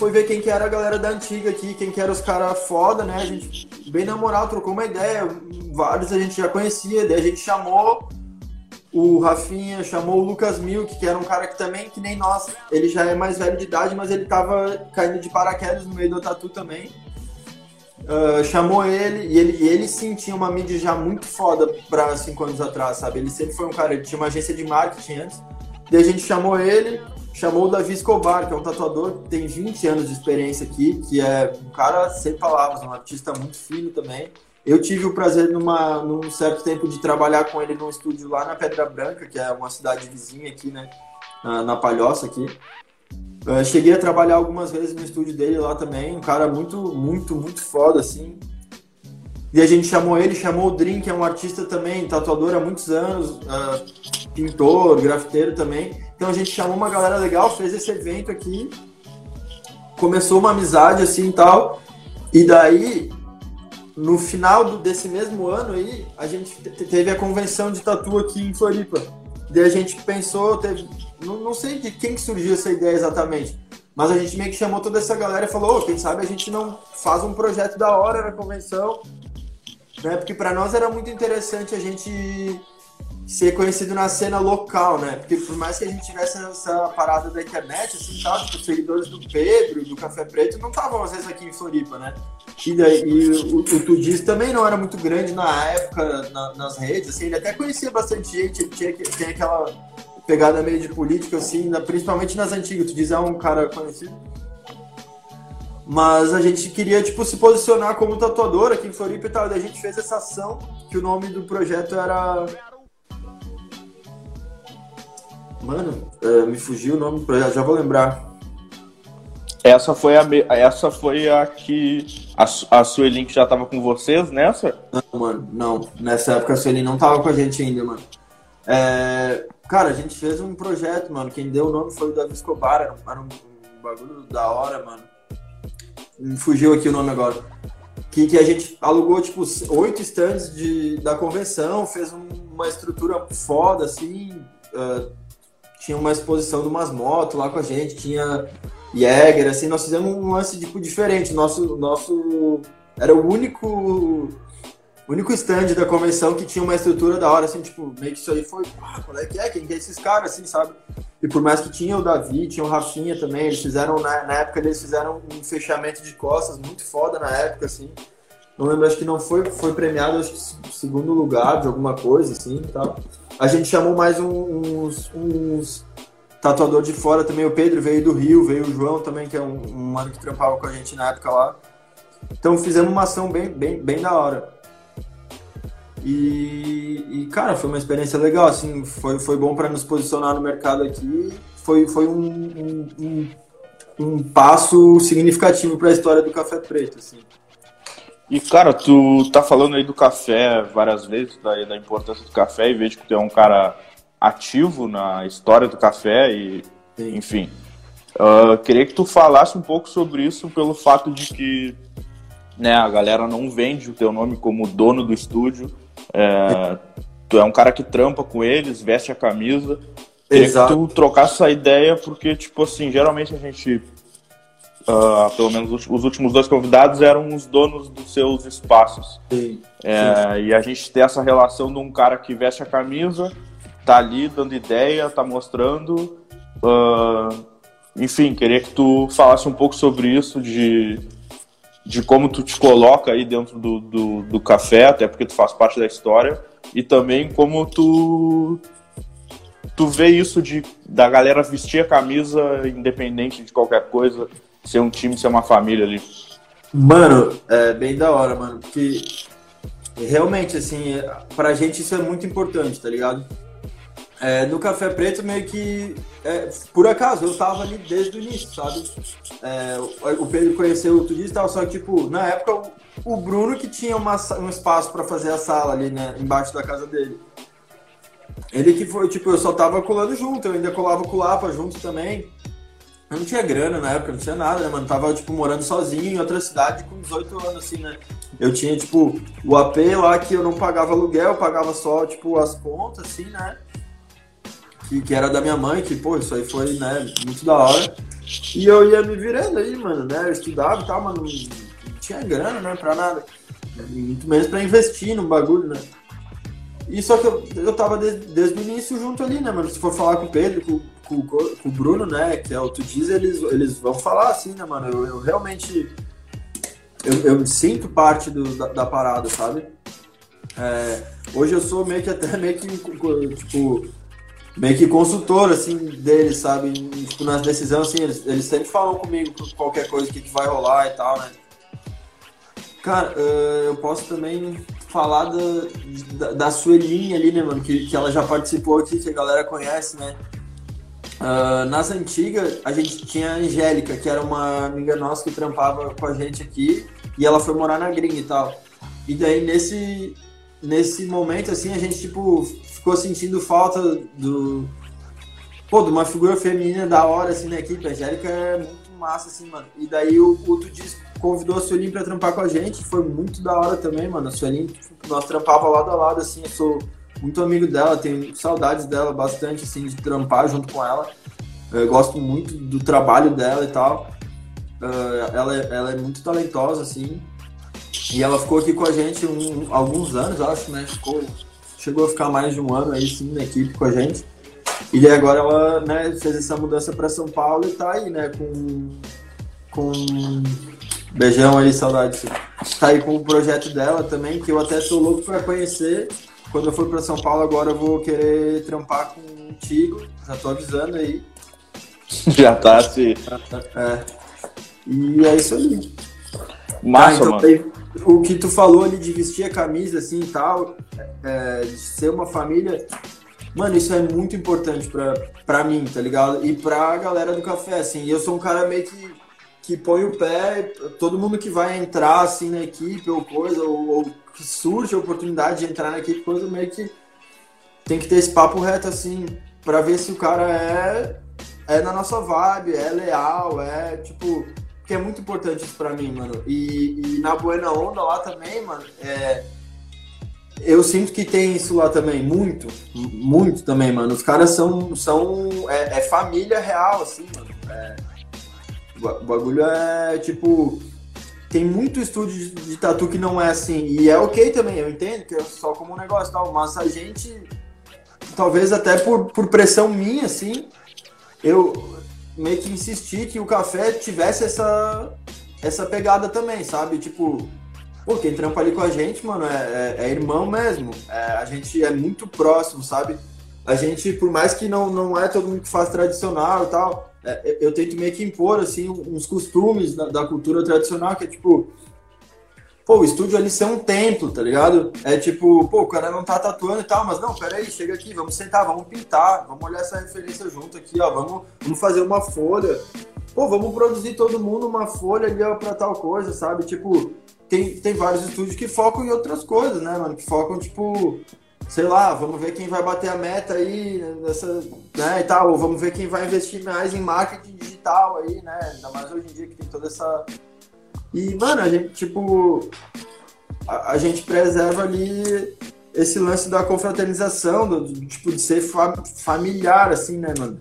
Foi ver quem que era a galera da antiga aqui, quem que era os caras foda, né? A gente, bem na moral, trocou uma ideia. Vários a gente já conhecia, daí a gente chamou o Rafinha, chamou o Lucas Milk, que era um cara que também, que nem nós, ele já é mais velho de idade, mas ele tava caindo de paraquedas no meio do tatu também. Uh, chamou ele e ele, ele sim tinha uma mídia já muito foda pra cinco anos atrás, sabe? Ele sempre foi um cara, ele tinha uma agência de marketing antes. Daí a gente chamou ele, chamou o Davi Escobar, que é um tatuador que tem 20 anos de experiência aqui, que é um cara sem palavras, um artista muito fino também. Eu tive o prazer, numa, num certo tempo, de trabalhar com ele num estúdio lá na Pedra Branca, que é uma cidade vizinha aqui, né? Na, na Palhoça aqui. Cheguei a trabalhar algumas vezes no estúdio dele lá também, um cara muito, muito, muito foda, assim. E a gente chamou ele, chamou o Dream, que é um artista também, tatuador há muitos anos, uh, pintor, grafiteiro também. Então a gente chamou uma galera legal, fez esse evento aqui, começou uma amizade assim e tal. E daí, no final desse mesmo ano aí, a gente teve a convenção de tatu aqui em Floripa. Daí a gente pensou, teve, não, não sei de quem que surgiu essa ideia exatamente, mas a gente meio que chamou toda essa galera e falou, oh, quem sabe a gente não faz um projeto da hora na convenção, né? Porque para nós era muito interessante a gente ser conhecido na cena local, né? Porque por mais que a gente tivesse essa parada da internet, assim, tal, tipo, os seguidores do Pedro, do Café Preto, não estavam às vezes aqui em Floripa, né? E, daí, e o, o Tudis também não era muito grande na época na, nas redes, assim, ele até conhecia bastante gente, ele tinha, tinha aquela pegada meio de política, assim, na, principalmente nas antigas. O Tudis é um cara conhecido. Mas a gente queria, tipo, se posicionar como tatuador aqui em Floripa e tal. Daí a gente fez essa ação, que o nome do projeto era Mano, uh, me fugiu o nome do projeto, já vou lembrar. Essa foi a, essa foi a que a, a Sueli que já tava com vocês nessa? Não, mano, não. Nessa época a Sueli não tava com a gente ainda, mano. É, cara, a gente fez um projeto, mano. Quem deu o nome foi o Davi Escobar. Era, um, era um bagulho da hora, mano. Me fugiu aqui o nome agora. Que, que a gente alugou, tipo, oito stands de, da convenção, fez um, uma estrutura foda, assim. Uh, tinha uma exposição de umas motos lá com a gente, tinha Jäger, assim, nós fizemos um lance tipo diferente. Nosso, nosso era o único único stand da convenção que tinha uma estrutura da hora, assim, tipo, meio que isso aí foi, ah, qual é que é? Quem que é esses caras, assim, sabe? E por mais que tinha o Davi, tinha o Rafinha também, eles fizeram, na, na época eles fizeram um fechamento de costas muito foda na época, assim. Não lembro, acho que não foi, foi premiado, acho que segundo lugar de alguma coisa, assim, tal. A gente chamou mais uns, uns tatuador de fora também. O Pedro veio do Rio, veio o João também, que é um, um mano que trampava com a gente na época lá. Então fizemos uma ação bem, bem, bem da hora. E, e, cara, foi uma experiência legal, assim, foi, foi bom para nos posicionar no mercado aqui. Foi, foi um, um, um, um passo significativo para a história do Café Preto, assim. E, cara, tu tá falando aí do café várias vezes, da, da importância do café, e vejo que tu é um cara ativo na história do café e, Sim. enfim. Uh, queria que tu falasse um pouco sobre isso pelo fato de que né, a galera não vende o teu nome como dono do estúdio. É, tu é um cara que trampa com eles, veste a camisa. Queria Exato. que tu trocasse essa ideia, porque, tipo assim, geralmente a gente uh, pelo menos os últimos dois convidados, eram os donos dos seus espaços. Sim, é, sim. E a gente tem essa relação de um cara que veste a camisa, tá ali dando ideia, tá mostrando. Uh, enfim, queria que tu falasse um pouco sobre isso, de, de como tu te coloca aí dentro do, do, do café, até porque tu faz parte da história, e também como tu tu vê isso de da galera vestir a camisa independente de qualquer coisa ser um time, ser uma família ali. Mano, é bem da hora, mano, porque realmente, assim, pra gente isso é muito importante, tá ligado? É, no Café Preto, meio que, é, por acaso, eu tava ali desde o início, sabe? É, o Pedro conheceu o Tudis e só que, tipo, na época, o, Bruno que tinha uma, um espaço para fazer a sala ali, né, embaixo da casa dele. Ele que foi, tipo, eu só tava colando junto, eu ainda colava com o Lapa junto também. Eu não tinha grana na época, não tinha nada, né, mano? Tava, tipo, morando sozinho em outra cidade com 18 anos, assim, né? Eu tinha, tipo, o AP lá que eu não pagava aluguel, eu pagava só, tipo, as contas, assim, né? Que, que era da minha mãe, que, pô, isso aí foi, né, muito da hora. E eu ia me virando aí, mano, né? Eu estudava e tal, mas não, não tinha grana, né, pra nada. Muito menos pra investir no bagulho, né? E só que eu, eu tava desde, desde o início junto ali, né, mano? Se for falar com o Pedro, com, com, com o Bruno, né, que é o Tu Diz, eles, eles vão falar assim, né, mano? Eu, eu realmente. Eu, eu sinto parte do, da, da parada, sabe? É, hoje eu sou meio que até meio que, tipo, meio que consultor, assim, deles, sabe? Tipo, nas decisões, assim, eles, eles sempre falam comigo qualquer coisa, o que, que vai rolar e tal, né? Cara, eu posso também falar da, da, da Suelinha ali, né, mano? Que, que ela já participou aqui, que a galera conhece, né? Uh, nas antigas, a gente tinha a Angélica, que era uma amiga nossa que trampava com a gente aqui, e ela foi morar na gringa e tal. E daí, nesse, nesse momento, assim, a gente, tipo, ficou sentindo falta do... Pô, de uma figura feminina da hora, assim, na equipe. A Angélica é muito massa, assim, mano. E daí, o, o Tu convidou a Suelin pra trampar com a gente, foi muito da hora também, mano. A Suelin, tipo, nós trampava lado a lado, assim, eu sou muito amigo dela, tenho saudades dela bastante, assim, de trampar junto com ela. Eu gosto muito do trabalho dela e tal. Uh, ela, ela é muito talentosa, assim. E ela ficou aqui com a gente um, alguns anos, acho, né? Ficou chegou a ficar mais de um ano aí sim na equipe com a gente. E agora ela né, fez essa mudança para São Paulo e tá aí, né, com. com beijão aí, saudade. Tá aí com o projeto dela também, que eu até tô louco para conhecer. Quando eu for para São Paulo agora eu vou querer trampar contigo, já tô avisando aí. Já tá, sim. É. E é isso aí. Massa, ah, então, o que tu falou ali de vestir a camisa assim e tal, é, de ser uma família, mano, isso é muito importante pra, pra mim, tá ligado? E pra galera do café, assim. Eu sou um cara meio que, que põe o pé, todo mundo que vai entrar assim na equipe ou coisa, ou, ou que surge a oportunidade de entrar na equipe, coisa meio que tem que ter esse papo reto assim, pra ver se o cara é, é na nossa vibe, é leal, é tipo que é muito importante isso pra mim, mano. E, e na Buena Onda lá também, mano, é, eu sinto que tem isso lá também, muito, muito também, mano. Os caras são, são é, é família real, assim, mano. É, o bagulho é, tipo, tem muito estúdio de, de, tatu que não é assim, e é ok também, eu entendo que é só como um negócio tal, mas a gente, talvez até por, por pressão minha, assim, eu, meio que insistir que o café tivesse essa, essa pegada também, sabe? Tipo, pô, quem trampa ali com a gente, mano, é, é, é irmão mesmo. É, a gente é muito próximo, sabe? A gente, por mais que não, não é todo mundo que faz tradicional e tal, é, eu tento meio que impor, assim, uns costumes da, da cultura tradicional, que é tipo, pô, o estúdio ali ser um templo, tá ligado? É tipo, pô, o cara não tá tatuando e tal, mas não, peraí, chega aqui, vamos sentar, vamos pintar, vamos olhar essa referência junto aqui, ó, vamos, vamos fazer uma folha. Pô, vamos produzir todo mundo uma folha ali ó, pra tal coisa, sabe? Tipo, tem, tem vários estúdios que focam em outras coisas, né, mano? Que focam, tipo, sei lá, vamos ver quem vai bater a meta aí nessa, né, e tal, ou vamos ver quem vai investir mais em marketing digital aí, né? Ainda mais hoje em dia que tem toda essa e, mano, a gente, tipo, a, a gente preserva ali esse lance da confraternização, do, do tipo, de ser fa familiar, assim, né, mano?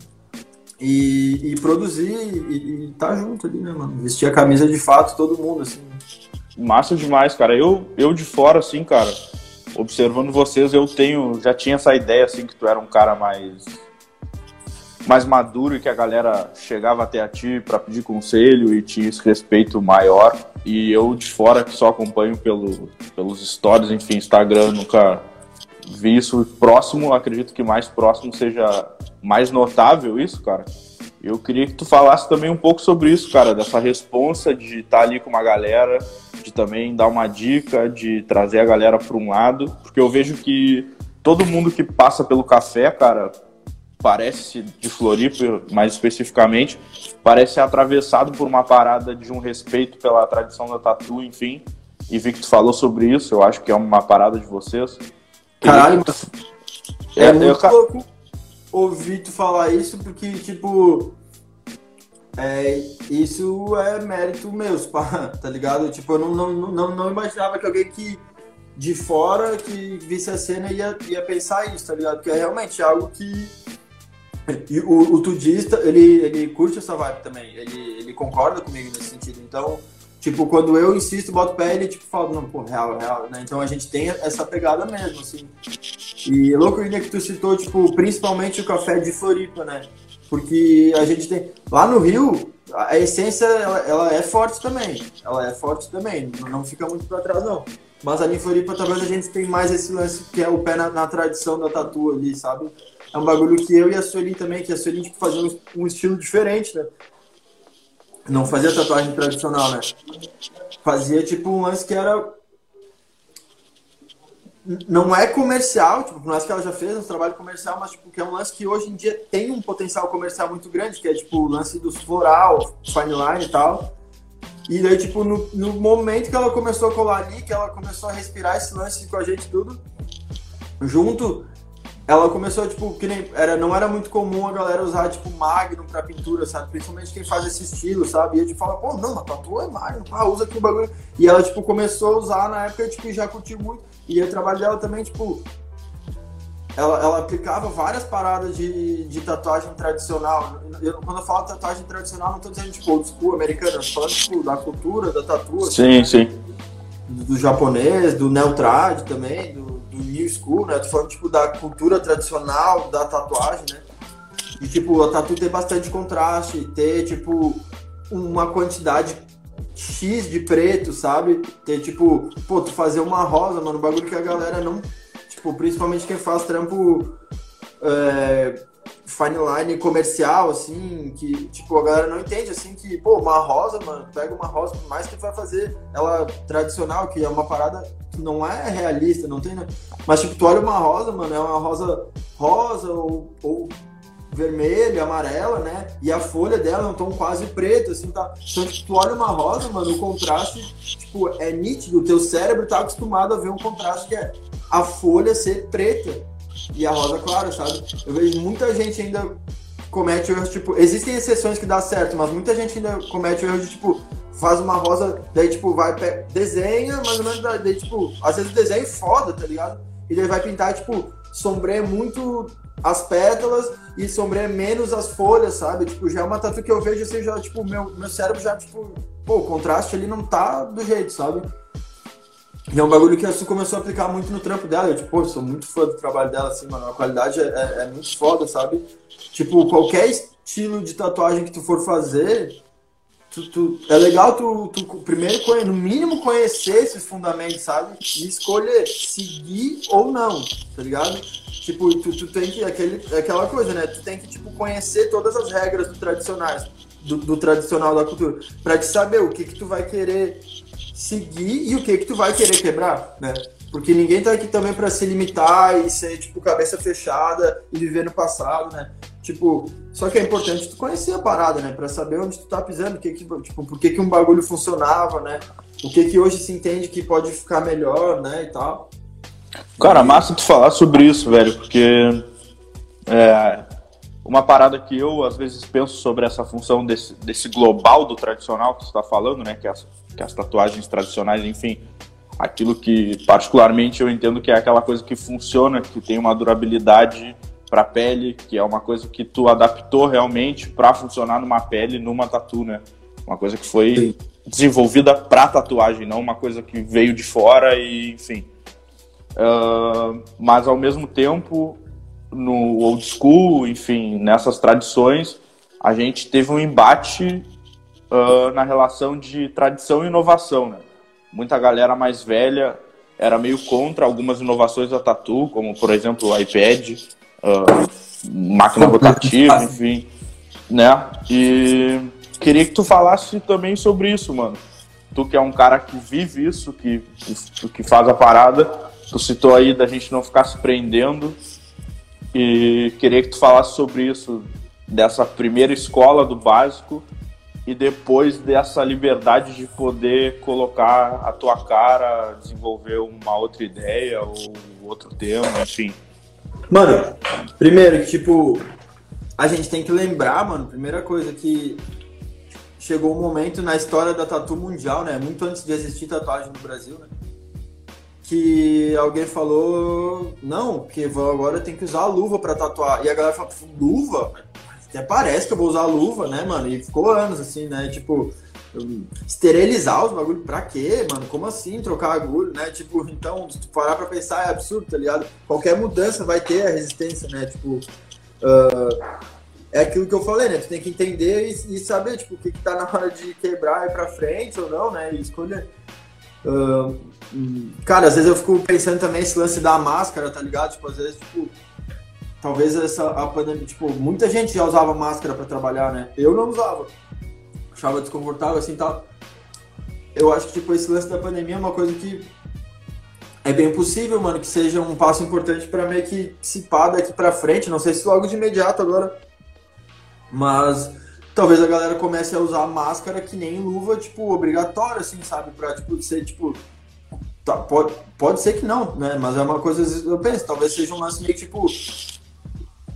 E, e produzir e, e tá junto ali, né, mano? Vestir a camisa de fato, todo mundo, assim. Massa demais, cara. Eu, eu de fora, assim, cara, observando vocês, eu tenho, já tinha essa ideia, assim, que tu era um cara mais mais maduro e que a galera chegava até a ti para pedir conselho e tinha esse respeito maior. E eu de fora que só acompanho pelo, pelos stories, enfim, Instagram, nunca vi isso próximo, acredito que mais próximo seja mais notável isso, cara. Eu queria que tu falasse também um pouco sobre isso, cara, dessa responsa de estar tá ali com uma galera, de também dar uma dica, de trazer a galera para um lado, porque eu vejo que todo mundo que passa pelo café, cara, parece de Floripa, mais especificamente, parece atravessado por uma parada de um respeito pela tradição da tatu, enfim. E vi que tu falou sobre isso, eu acho que é uma parada de vocês. Caralho, é, é muito eu... louco ouvir tu falar isso, porque, tipo, é, isso é mérito meu, tá ligado? Tipo, eu não, não, não, não imaginava que alguém que de fora que visse a cena ia, ia pensar isso, tá ligado? Porque é realmente algo que e o, o tudista, ele, ele curte essa vibe também, ele, ele concorda comigo nesse sentido. Então, tipo, quando eu insisto, boto pé, ele tipo fala, não, pô, real, real, né? Então a gente tem essa pegada mesmo, assim. E louco ainda que tu citou, tipo, principalmente o café de Floripa, né? Porque a gente tem. Lá no Rio, a essência ela, ela é forte também. Ela é forte também. Não fica muito para trás, não. Mas ali em Floripa talvez a gente tem mais esse lance que é o pé na, na tradição da tatu ali, sabe? é um bagulho que eu e a Sueli também, que a Sueli tipo, fazia um, um, estilo diferente, né? Não fazia tatuagem tradicional, né? Fazia tipo um lance que era. Não é comercial, tipo, não é que ela já fez um trabalho comercial, mas tipo, que é um lance que hoje em dia tem um potencial comercial muito grande, que é tipo o lance dos floral, fine line e tal. E daí, tipo, no, no momento que ela começou a colar ali, que ela começou a respirar esse lance com a gente tudo, junto, ela começou, tipo, que nem, era, não era muito comum a galera usar, tipo, Magnum pra pintura, sabe? Principalmente quem faz esse estilo, sabe? E a gente fala, pô, não, mas tatua é Magnum, ah, usa aqui o bagulho. E ela, tipo, começou a usar na época, tipo, já curtiu muito. E o trabalho dela também, tipo, ela, ela aplicava várias paradas de, de tatuagem tradicional. Eu, quando eu falo tatuagem tradicional, não tô dizendo, tipo, old school americana, eu falando, tipo, da cultura, da tatu. Sim, assim, sim. Do, do, japonês, do neotrad também, do new school, né? Tô falando, tipo, da cultura tradicional da tatuagem, né? E, tipo, a tatu ter bastante contraste, ter, tipo, uma quantidade X de preto, sabe? Ter, tipo, pô, tu fazer uma rosa, mano, um bagulho que a galera não. Tipo, principalmente quem faz trampo. É, fine line comercial, assim, que, tipo, a galera não entende, assim, que, pô, uma rosa, mano, pega uma rosa, por mais que vai fazer ela tradicional, que é uma parada que não é realista, não tem, né? Mas, tipo, tu olha uma rosa, mano, é uma rosa rosa ou, ou vermelha, amarela, né? E a folha dela é um tom quase preto, assim, tá? Então, tipo, tu olha uma rosa, mano, o contraste, tipo, é nítido. O teu cérebro tá acostumado a ver um contraste que é a folha ser preta e a rosa clara, sabe? Eu vejo muita gente ainda comete erros, tipo, existem exceções que dá certo, mas muita gente ainda comete erros de, tipo, faz uma rosa, daí, tipo, vai, desenha, mais ou menos, daí, tipo, às vezes o desenho é foda, tá ligado? E daí vai pintar, tipo, sombreia muito as pétalas e sombreia menos as folhas, sabe? Tipo, já é uma tatu que eu vejo assim, já, tipo, meu, meu cérebro já, tipo, pô, o contraste ali não tá do jeito, sabe? E é um bagulho que a Su começou a aplicar muito no trampo dela. Eu, tipo, sou muito fã do trabalho dela, assim, mano. A qualidade é, é, é muito foda, sabe? Tipo, qualquer estilo de tatuagem que tu for fazer, tu, tu, é legal tu, tu primeiro, no mínimo, conhecer esses fundamentos, sabe? E escolher seguir ou não, tá ligado? Tipo, tu, tu tem que, aquele, aquela coisa, né? Tu tem que, tipo, conhecer todas as regras do tradicionais, do, do tradicional da cultura, pra te saber o que que tu vai querer seguir e o que que tu vai querer quebrar, né? Porque ninguém tá aqui também para se limitar e ser, tipo, cabeça fechada e viver no passado, né? Tipo, só que é importante tu conhecer a parada, né? Pra saber onde tu tá pisando, que que, tipo, por que, que um bagulho funcionava, né? O que que hoje se entende que pode ficar melhor, né? E tal. Cara, massa tu falar sobre isso, velho, porque é, uma parada que eu às vezes penso sobre essa função desse, desse global do tradicional que você está falando, né? Que as, que as tatuagens tradicionais, enfim, aquilo que particularmente eu entendo que é aquela coisa que funciona, que tem uma durabilidade para pele, que é uma coisa que tu adaptou realmente para funcionar numa pele, numa tatu, né? Uma coisa que foi Sim. desenvolvida para tatuagem, não uma coisa que veio de fora e, enfim. Uh, mas ao mesmo tempo, no old school, enfim, nessas tradições, a gente teve um embate uh, na relação de tradição e inovação, né? Muita galera mais velha era meio contra algumas inovações da Tatu, como por exemplo o iPad, uh, máquina rotativa, enfim, né? E queria que tu falasse também sobre isso, mano. Tu que é um cara que vive isso, que, que, que faz a parada, Tu citou aí da gente não ficar se prendendo e queria que tu falasse sobre isso, dessa primeira escola do básico e depois dessa liberdade de poder colocar a tua cara, desenvolver uma outra ideia ou outro tema, enfim. Mano, primeiro, tipo, a gente tem que lembrar, mano, primeira coisa que chegou um momento na história da tatu mundial, né? Muito antes de existir tatuagem no Brasil, né? Que alguém falou, não, porque agora tem que usar a luva para tatuar. E a galera falou, luva? Até parece que eu vou usar a luva, né, mano? E ficou anos assim, né? Tipo, esterilizar os bagulhos pra quê, mano? Como assim trocar agulha, né? Tipo, então, se tu parar pra pensar, é absurdo, tá ligado? Qualquer mudança vai ter a resistência, né? Tipo, uh, é aquilo que eu falei, né? Tu tem que entender e, e, saber, tipo, o que que tá na hora de quebrar e pra frente ou não, né? E escolher. Cara, às vezes eu fico pensando também esse lance da máscara, tá ligado? Tipo, às vezes, tipo, talvez essa a pandemia, tipo, muita gente já usava máscara para trabalhar, né? Eu não usava. Achava desconfortável assim, tal. Eu acho que tipo esse lance da pandemia é uma coisa que é bem possível, mano, que seja um passo importante para meio que se pá daqui para frente, não sei se logo de imediato agora. Mas talvez a galera comece a usar máscara que nem luva, tipo, obrigatória, assim, sabe? Pra, tipo, ser, tipo... Tá, pode, pode ser que não, né? Mas é uma coisa, eu penso, talvez seja um lance meio, tipo...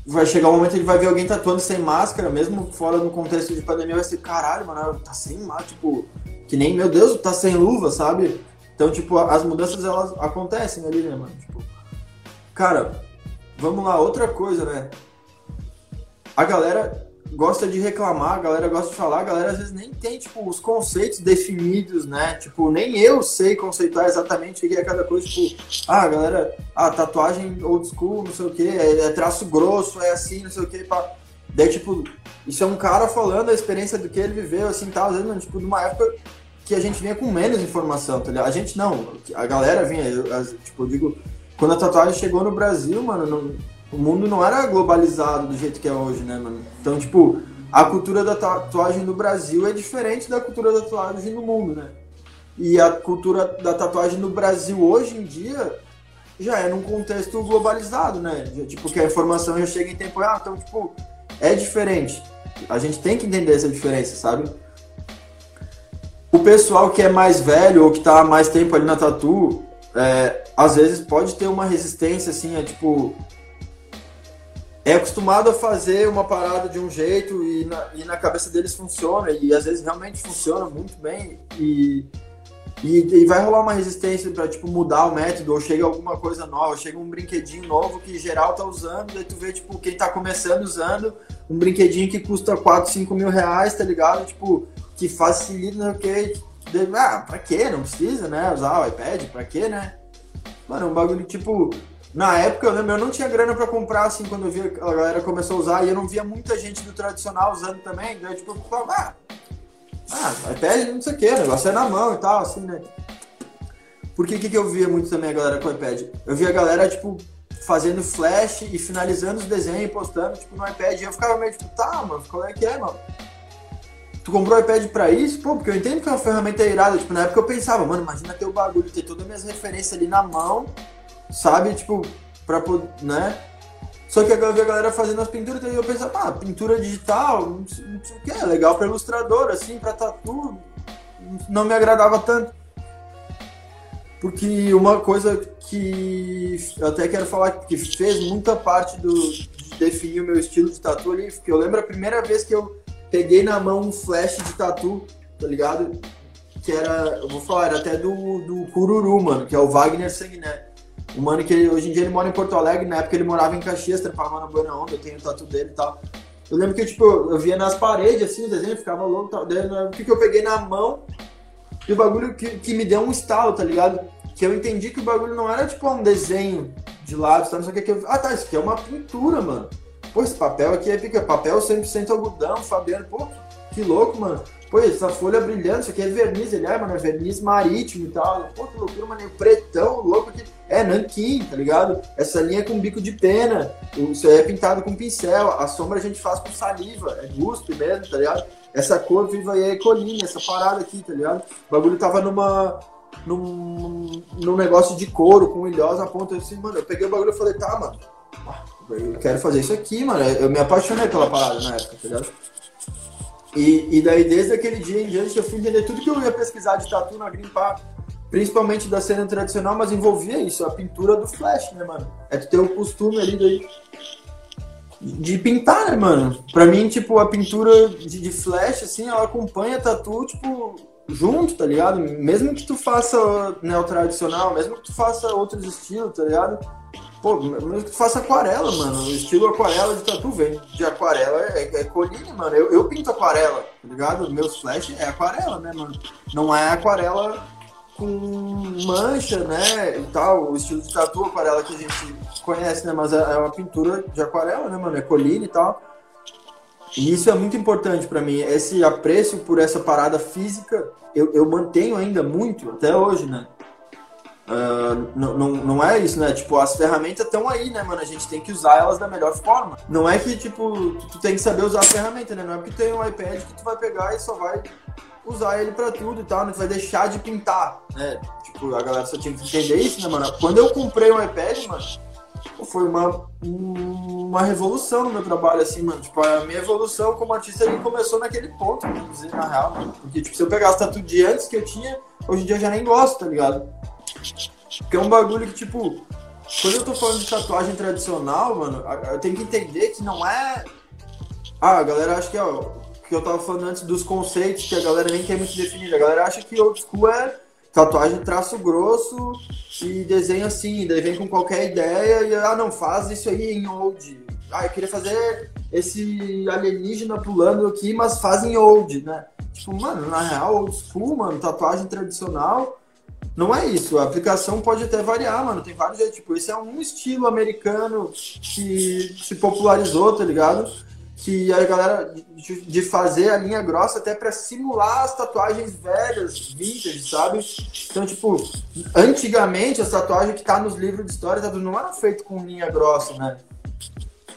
Vai chegar um momento que ele vai ver alguém tatuando sem máscara, mesmo fora no contexto de pandemia, vai ser, caralho, mano, tá sem máscara, tipo... Que nem, meu Deus, tá sem luva, sabe? Então, tipo, as mudanças, elas acontecem ali, né, mano? Tipo... Cara, vamos lá, outra coisa, né? A galera gosta de reclamar, a galera gosta de falar, a galera às vezes nem tem, tipo, os conceitos definidos, né? Tipo, nem eu sei conceituar exatamente o que é cada coisa, tipo, ah, a galera, ah, tatuagem old school, não sei o que, é, é, traço grosso, é assim, não sei o que, pá. Daí, tipo, isso é um cara falando a experiência do que ele viveu, assim, tal, às vezes, tipo, numa época que a gente vinha com menos informação, tá ligado? A gente não, a galera vinha, eu, tipo, eu digo, quando a tatuagem chegou no Brasil, mano, não, o mundo não era globalizado do jeito que é hoje, né, mano? Então, tipo, a cultura da tatuagem no Brasil é diferente da cultura da tatuagem no mundo, né? E a cultura da tatuagem no Brasil hoje em dia já é num contexto globalizado, né? Já, tipo, que a informação já chega em tempo real. Então, tipo, é diferente. A gente tem que entender essa diferença, sabe? O pessoal que é mais velho ou que tá há mais tempo ali na tatu, é, às vezes pode ter uma resistência, assim, é tipo, é acostumado a fazer uma parada de um jeito e na, e na cabeça deles funciona, e às vezes realmente funciona muito bem, e, e, e vai rolar uma resistência para tipo, mudar o método, ou chega alguma coisa nova, chega um brinquedinho novo que geral tá usando, daí tu vê, tipo, quem tá começando usando um brinquedinho que custa 4, 5 mil reais, tá ligado? Tipo, que facilita, não sei o que, ah, pra quê? Não precisa, né? Usar o iPad, pra quê, né? Mano, um bagulho tipo na época, eu lembro, eu não tinha grana para comprar, assim, quando eu vi a galera começou a usar, e eu não via muita gente do tradicional usando também, daí, tipo, eu falava, ah, ah iPad não sei o que, o negócio é na mão e tal, assim, né? Porque o que, que eu via muito também a galera com o iPad? Eu via a galera, tipo, fazendo flash e finalizando os desenhos e postando, tipo, no iPad, e eu ficava meio, tipo, tá, mano, qual é que é, mano? Tu comprou o iPad pra isso? Pô, porque eu entendo que é uma ferramenta irada, tipo, na época eu pensava, mano, imagina ter o bagulho, ter todas as minhas referências ali na mão, sabe? Tipo, pra poder, né? Só que agora eu vi a galera fazendo as pinturas e eu pensava, ah, pintura digital, não sei, não sei o que, é legal pra ilustrador, assim, pra tatu, não me agradava tanto. Porque uma coisa que eu até quero falar que fez muita parte do, de definir o meu estilo de tatu ali, porque eu lembro a primeira vez que eu peguei na mão um flash de tatu, tá ligado? Que era, eu vou falar, era até do, do Cururu, mano, que é o Wagner Sanguiné. O mano que ele, hoje em dia ele mora em Porto Alegre, na época ele morava em Caxias, trampava na Buena Onda, eu tenho o tatu dele e tal. Eu lembro que, tipo, eu via nas paredes, assim, o desenho, ficava louco tal. Daí, o que, que eu peguei na mão e o bagulho que, que me deu um estalo, tá ligado? Que eu entendi que o bagulho não era, tipo, um desenho de lado, tá? Não sei o que. que eu... Ah, tá, isso aqui é uma pintura, mano. Pô, esse papel aqui é pica. Papel 100% algodão, Fabiano. Pô, que louco, mano. Pô, essa folha brilhante, isso aqui é verniz, ele é, mano, é verniz marítimo e tal. Pô, que loucura, mano, é pretão, louco aqui. É, nanquim, tá ligado? Essa linha é com bico de pena, isso é pintado com pincel, a sombra a gente faz com saliva, é gusto mesmo, tá ligado? Essa cor viva aí é colinha, essa parada aqui, tá ligado? O bagulho tava numa, num, num negócio de couro com ilhosa a ponta assim, mano. Eu peguei o bagulho e falei, tá, mano, eu quero fazer isso aqui, mano. Eu me apaixonei pela parada na época, tá ligado? E, e daí, desde aquele dia em diante, eu fui entender tudo que eu ia pesquisar de tatu na Green Park, principalmente da cena tradicional, mas envolvia isso, a pintura do flash, né, mano? É tu ter o costume ali daí de pintar, né, mano? Pra mim, tipo, a pintura de, de flash, assim, ela acompanha tatu, tipo, junto, tá ligado? Mesmo que tu faça neo tradicional, mesmo que tu faça outros estilos, tá ligado? Pô, mesmo que tu faça aquarela, mano. O estilo aquarela de tatu vem de aquarela, é, é colina, mano. Eu, eu pinto aquarela, tá ligado? Meus flash é aquarela, né, mano? Não é aquarela com mancha, né, e tal, o estilo de tatu aquarela que a gente conhece, né, mas é, é uma pintura de aquarela, né, mano, é colina e tal. E isso é muito importante para mim, esse apreço por essa parada física, eu, eu mantenho ainda muito, até hoje, né. Uh, não, não, não é isso, né? Tipo, as ferramentas estão aí, né, mano? A gente tem que usar elas da melhor forma. Não é que, tipo, tu, tu tem que saber usar a ferramenta, né? Não é porque tem um iPad que tu vai pegar e só vai usar ele para tudo e tal, né? Tu vai deixar de pintar, né? Tipo, a galera só tinha que entender isso, né, mano? Quando eu comprei um iPad, mano, foi uma, uma revolução no meu trabalho, assim, mano. Tipo, a minha evolução como artista ali começou naquele ponto, vamos dizer, na real, mano. Porque, tipo, se eu pegasse tatu de antes que eu tinha, hoje em dia eu já nem gosto, tá ligado? Porque é um bagulho que, tipo, quando eu tô falando de tatuagem tradicional, mano, eu tenho que entender que não é. Ah, a galera acha que, ó, que eu tava falando antes dos conceitos que a galera nem quer muito definir. A galera acha que old school é tatuagem traço grosso e desenho assim, daí vem com qualquer ideia e, ah, não, faz isso aí em old. ah, eu queria fazer esse alienígena pulando aqui, mas fazem old, né? Tipo, mano, na real, old school, mano, tatuagem tradicional, não é isso. A aplicação pode até variar, mano. Tem vários jeitos. Tipo, esse é um estilo americano que se popularizou, tá ligado? Que a galera de fazer a linha grossa até para simular as tatuagens velhas, vintage, sabe? Então, tipo, antigamente as tatuagens que tá nos livros de história não eram feitas com linha grossa, né?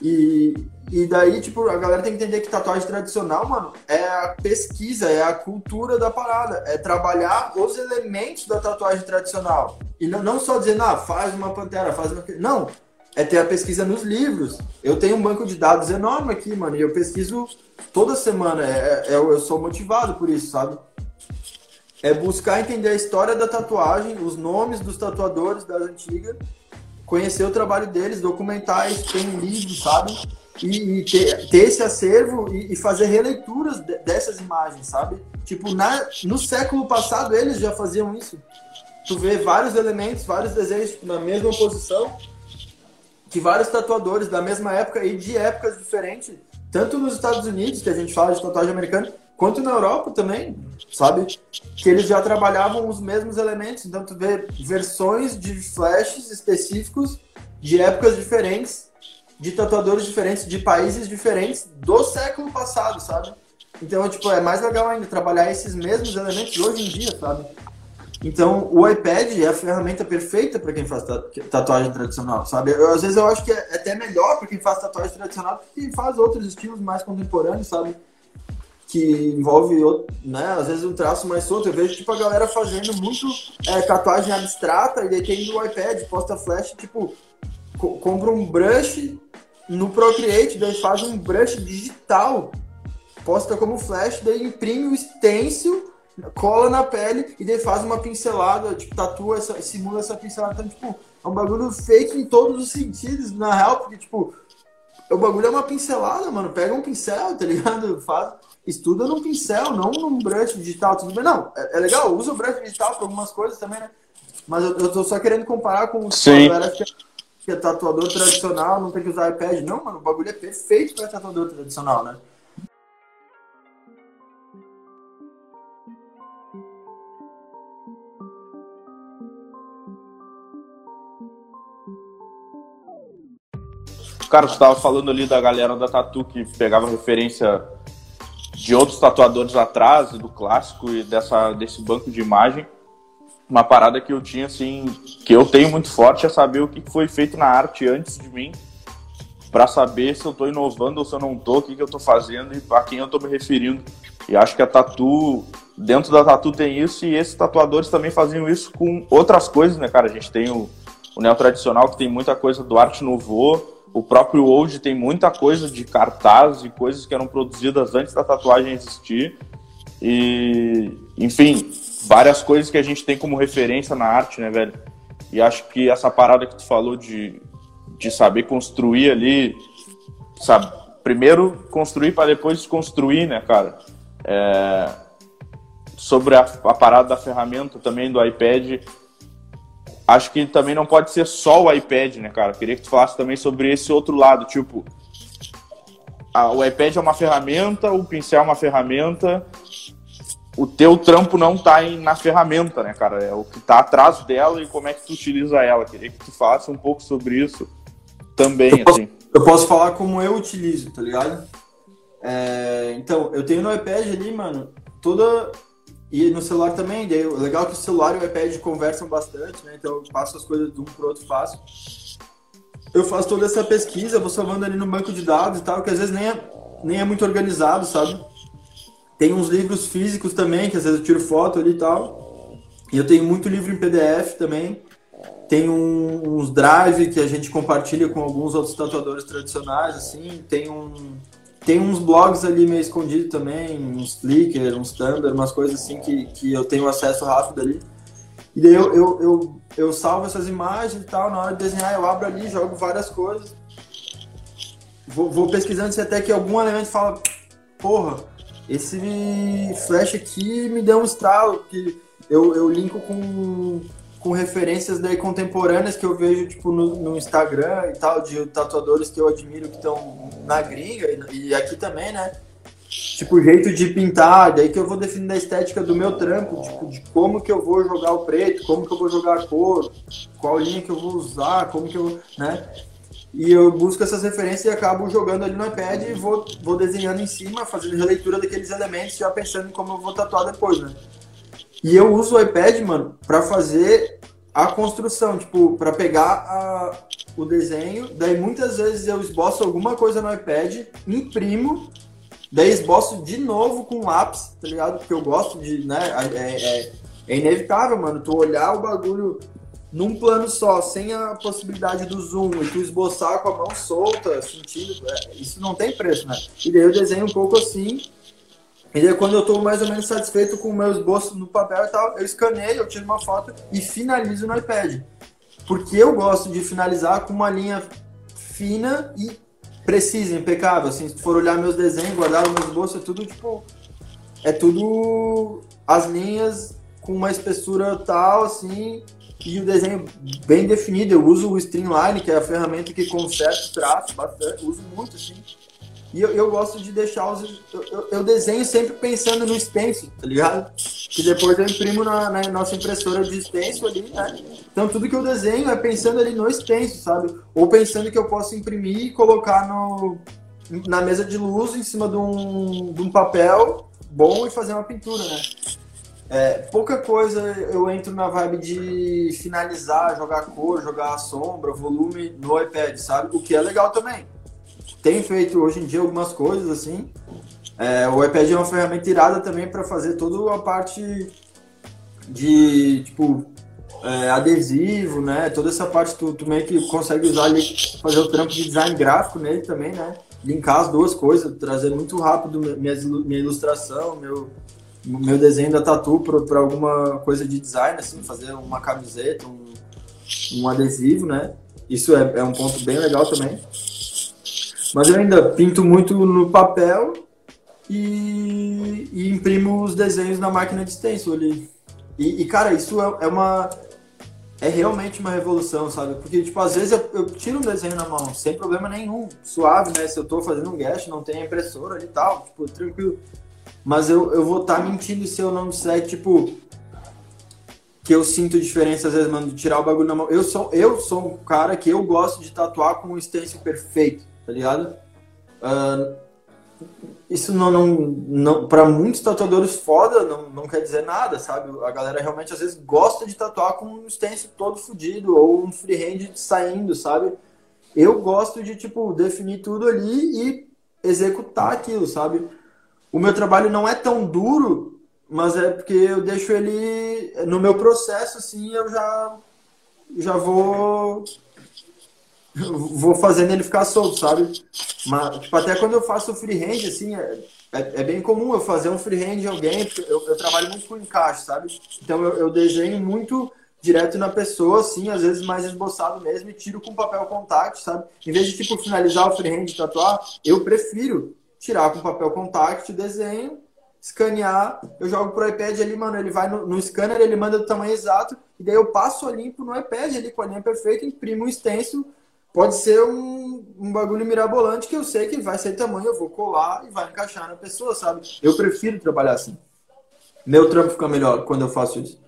E, e daí, tipo, a galera tem que entender que tatuagem tradicional, mano, é a pesquisa, é a cultura da parada. É trabalhar os elementos da tatuagem tradicional. E não, não só dizer, ah, faz uma pantera, faz uma. Não. É ter a pesquisa nos livros. Eu tenho um banco de dados enorme aqui, mano, e eu pesquiso toda semana. É, é, eu sou motivado por isso, sabe? É buscar entender a história da tatuagem, os nomes dos tatuadores das antigas conhecer o trabalho deles, documentar isso, tem livros, sabe? E, e ter, ter, esse acervo e, e fazer releituras de, dessas imagens, sabe? Tipo, na, no século passado eles já faziam isso. Tu vê vários elementos, vários desenhos na mesma posição, que vários tatuadores da mesma época e de épocas diferentes, tanto nos Estados Unidos, que a gente fala de tatuagem americana, quanto na Europa também, sabe? Que eles já trabalhavam os mesmos elementos. Então, tu vê versões de flashes específicos de épocas diferentes, de tatuadores diferentes, de países diferentes do século passado, sabe? Então, tipo, é mais legal ainda trabalhar esses mesmos elementos hoje em dia, sabe? Então, o iPad é a ferramenta perfeita para quem faz tatuagem tradicional, sabe? Eu, às vezes eu acho que é até melhor para quem faz tatuagem tradicional do que quem faz outros estilos mais contemporâneos, sabe? que envolve, né, às vezes um traço mais solto. Eu vejo, tipo, a galera fazendo muito é, tatuagem abstrata e daí tem no iPad, posta flash, tipo, co compra um brush no Procreate, daí faz um brush digital, posta como flash, daí imprime o stencil, cola na pele e daí faz uma pincelada, tipo, tatua, essa, simula essa pincelada. Então, tipo, é um bagulho fake em todos os sentidos, na real, porque, tipo, o bagulho é uma pincelada, mano. Pega um pincel, tá ligado? Faz, estuda num pincel, não num brush digital. Tudo bem, não. É, é legal, usa o brush digital para algumas coisas também, né? Mas eu, eu tô só querendo comparar com galera que, que é tatuador tradicional, não tem que usar iPad. Não, mano, o bagulho é perfeito para tatuador tradicional, né? Cara, você tava falando ali da galera da Tatu que pegava referência de outros tatuadores atrás, do clássico e dessa, desse banco de imagem. Uma parada que eu tinha, assim, que eu tenho muito forte é saber o que foi feito na arte antes de mim, para saber se eu tô inovando ou se eu não tô, o que, que eu tô fazendo e a quem eu tô me referindo. E acho que a Tatu, dentro da Tatu tem isso, e esses tatuadores também faziam isso com outras coisas, né, cara? A gente tem o, o neo tradicional que tem muita coisa do arte nouveau, o próprio Old tem muita coisa de cartaz e coisas que eram produzidas antes da tatuagem existir. E, enfim, várias coisas que a gente tem como referência na arte, né, velho? E acho que essa parada que tu falou de, de saber construir ali, sabe? Primeiro construir para depois desconstruir, né, cara? É, sobre a, a parada da ferramenta também do iPad, acho que também não pode ser só o iPad, né, cara? Queria que tu falasse também sobre esse outro lado, tipo, a, o iPad é uma ferramenta, o pincel é uma ferramenta, o teu trampo não tá em, na ferramenta, né, cara? É o que tá atrás dela e como é que tu utiliza ela. Queria que tu falasse um pouco sobre isso também, eu posso, assim. Eu posso falar como eu utilizo, tá ligado? É, então, eu tenho no iPad ali, mano, toda e no celular também, o legal é que o celular e o iPad conversam bastante, né? Então eu passo as coisas de um pro outro fácil. Eu faço toda essa pesquisa, vou salvando ali no banco de dados e tal, que às vezes nem é, nem é muito organizado, sabe? Tem uns livros físicos também, que às vezes eu tiro foto ali e tal. E eu tenho muito livro em PDF também. Tem um, uns drive que a gente compartilha com alguns outros tatuadores tradicionais, assim. Tem um tem uns blogs ali meio escondidos também, uns Flickr, uns Tumblr, umas coisas assim que, que eu tenho acesso rápido ali. E daí eu, eu, eu, eu salvo essas imagens e tal, na hora de desenhar eu abro ali, jogo várias coisas. Vou, vou pesquisando se até que algum elemento fala, porra, esse flash aqui me deu um estalo, que eu, eu linko com, com referências daí contemporâneas que eu vejo tipo no, no Instagram e tal de tatuadores que eu admiro que estão na gringa e, e aqui também, né? tipo, jeito de pintar, daí que eu vou definindo a estética do meu trampo, tipo, de como que eu vou jogar o preto, como que eu vou jogar a cor, qual linha que eu vou usar, como que eu, né? E eu busco essas referências e acabo jogando ali no iPad e vou, vou desenhando em cima, fazendo releitura daqueles elementos, já pensando em como eu vou tatuar depois, né? E eu uso o iPad, mano, para fazer a construção, tipo, para pegar a, o desenho, daí muitas vezes eu esboço alguma coisa no iPad, imprimo Daí esboço de novo com lápis, tá ligado? Porque eu gosto de, né? É, é, é, inevitável, mano, tu olhar o bagulho num plano só, sem a possibilidade do zoom, e tu esboçar com a mão solta, sentindo, é, isso não tem preço, né? E daí eu desenho um pouco assim, e daí quando eu tô mais ou menos satisfeito com o meu esboço no papel e tal, eu escaneio, eu tiro uma foto e finalizo no iPad. Porque eu gosto de finalizar com uma linha fina e precisa, impecável. Assim, se for olhar meus desenhos, guardar meus bolsos, é tudo tipo. É tudo as linhas com uma espessura tal, assim, e o desenho bem definido. Eu uso o Streamline, que é a ferramenta que conserta o traço bastante, uso muito, assim. E eu, eu gosto de deixar os. Eu, eu, desenho sempre pensando no stencil, tá ligado? Que depois eu imprimo na, na, nossa impressora de stencil ali, né? Então tudo que eu desenho é pensando ali no stencil, sabe? Ou pensando que eu posso imprimir e colocar no, na mesa de luz em cima de um, de um papel bom e fazer uma pintura, né? É, pouca coisa eu entro na vibe de finalizar, jogar cor, jogar sombra, volume no iPad, sabe? O que é legal também tem feito hoje em dia algumas coisas assim. É, o iPad é uma ferramenta irada também para fazer toda a parte de tipo é, adesivo, né? Toda essa parte tu, tu meio que consegue usar ali, fazer o trampo de design gráfico nele também, né? Linkar as duas coisas, trazer muito rápido minha, minha ilustração, meu, meu desenho da tatu para alguma coisa de design, assim, fazer uma camiseta, um, um adesivo, né? Isso é, é um ponto bem legal também. Mas eu ainda pinto muito no papel e, e imprimo os desenhos na máquina de stencil ali. E, e, cara, isso é, é, uma. É realmente uma revolução, sabe? Porque, tipo, às vezes eu, eu, tiro um desenho na mão, sem problema nenhum, suave, né? Se eu tô fazendo um guest, não tem impressora e tal, tipo, tranquilo. Mas eu, eu vou estar tá mentindo se eu não disser, tipo, que eu sinto diferença às vezes, mano, de tirar o bagulho na mão. Eu sou, eu sou um cara que eu gosto de tatuar com um stencil perfeito tá ligado? Uh, isso não, não, não para muitos tatuadores foda não, não quer dizer nada, sabe? A galera realmente às vezes gosta de tatuar com um stencil todo fodido ou um freehand saindo, sabe? Eu gosto de tipo definir tudo ali e executar aquilo, sabe? O meu trabalho não é tão duro, mas é porque eu deixo ele no meu processo assim, eu já já vou vou fazendo ele ficar solto, sabe? Mas, tipo, até quando eu faço freehand, assim, é, é, é, bem comum eu fazer um freehand de alguém, eu, eu trabalho muito com encaixe, sabe? Então eu, eu, desenho muito direto na pessoa, assim, às vezes mais esboçado mesmo, e tiro com papel contact, sabe? Em vez de, tipo, finalizar o freehand e tatuar, eu prefiro tirar com papel contact, desenho, escanear, eu jogo pro iPad ali, mano, ele vai no, no scanner, ele manda do tamanho exato, e daí eu passo a limpo no iPad ali com a linha perfeita, imprimo um stencil, pode ser um, um bagulho mirabolante que eu sei que vai ser tamanho, eu vou colar e vai encaixar na pessoa, sabe? Eu prefiro trabalhar assim. Meu trampo fica melhor quando eu faço isso.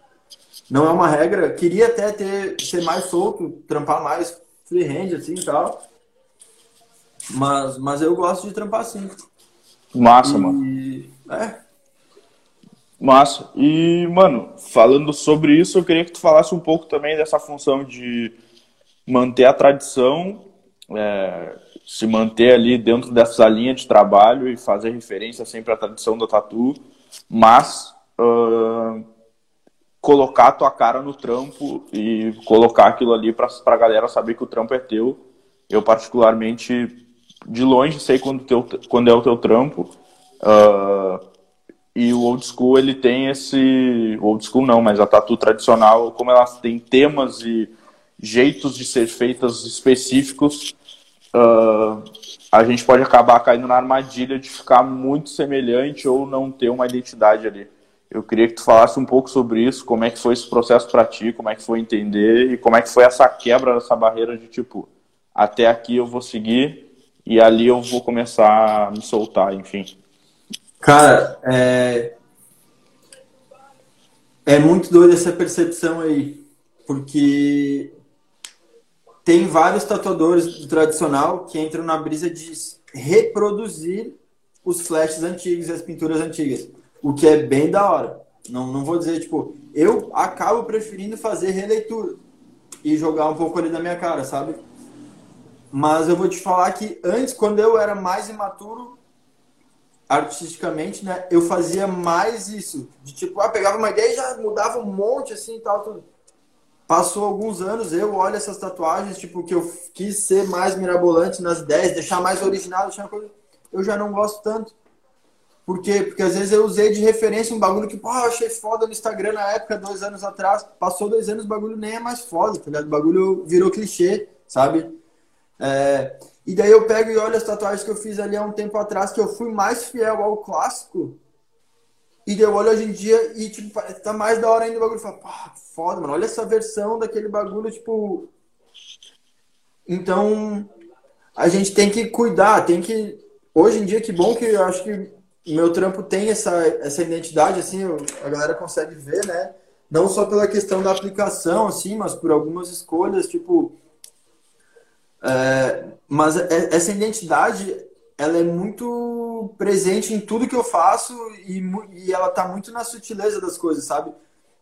Não é uma regra. Queria até ter, ser mais solto, trampar mais freehand assim e tal. Mas, mas eu gosto de trampar assim. Massa, e... mano. É. Massa. E, mano, falando sobre isso, eu queria que tu falasse um pouco também dessa função de manter a tradição, é, se manter ali dentro dessa linha de trabalho e fazer referência sempre à tradição do tatu, mas uh, colocar a tua cara no trampo e colocar aquilo ali para a galera saber que o trampo é teu. Eu, particularmente, de longe sei quando, teu, quando é o teu trampo. Uh, e o old school ele tem esse. Old school não, mas a tatu tradicional, como ela tem temas e jeitos de ser feitas específicos, uh, a gente pode acabar caindo na armadilha de ficar muito semelhante ou não ter uma identidade ali. Eu queria que tu falasse um pouco sobre isso, como é que foi esse processo para ti, como é que foi entender e como é que foi essa quebra dessa barreira de tipo, até aqui eu vou seguir e ali eu vou começar a me soltar, enfim. Cara, é, é muito doida essa percepção aí, porque tem vários tatuadores do tradicional que entram na brisa de reproduzir os flashes antigos e as pinturas antigas. O que é bem da hora. Não, não vou dizer, tipo, eu acabo preferindo fazer releitura e jogar um pouco ali da minha cara, sabe? Mas eu vou te falar que antes, quando eu era mais imaturo, artisticamente, né, eu fazia mais isso. De tipo, ah, pegava uma ideia e já mudava um monte assim e tal, tudo. Passou alguns anos, eu olho essas tatuagens, tipo, que eu quis ser mais mirabolante nas ideias, deixar mais original, deixar uma coisa. Eu já não gosto tanto. Por quê? Porque às vezes eu usei de referência um bagulho que, pô, eu achei foda no Instagram na época, dois anos atrás. Passou dois anos, o bagulho nem é mais foda, tá ligado? O bagulho virou clichê, sabe? É... E daí eu pego e olho as tatuagens que eu fiz ali há um tempo atrás, que eu fui mais fiel ao clássico. E eu olho hoje em dia e, tipo, tá mais da hora ainda o bagulho. Fala, pá, foda, mano. Olha essa versão daquele bagulho, tipo. Então, a gente tem que cuidar, tem que. Hoje em dia, que bom que eu acho que meu trampo tem essa, essa identidade, assim, a galera consegue ver, né? Não só pela questão da aplicação, assim, mas por algumas escolhas, tipo. É, mas é, essa identidade, ela é muito presente em tudo que eu faço e, e ela tá muito na sutileza das coisas, sabe?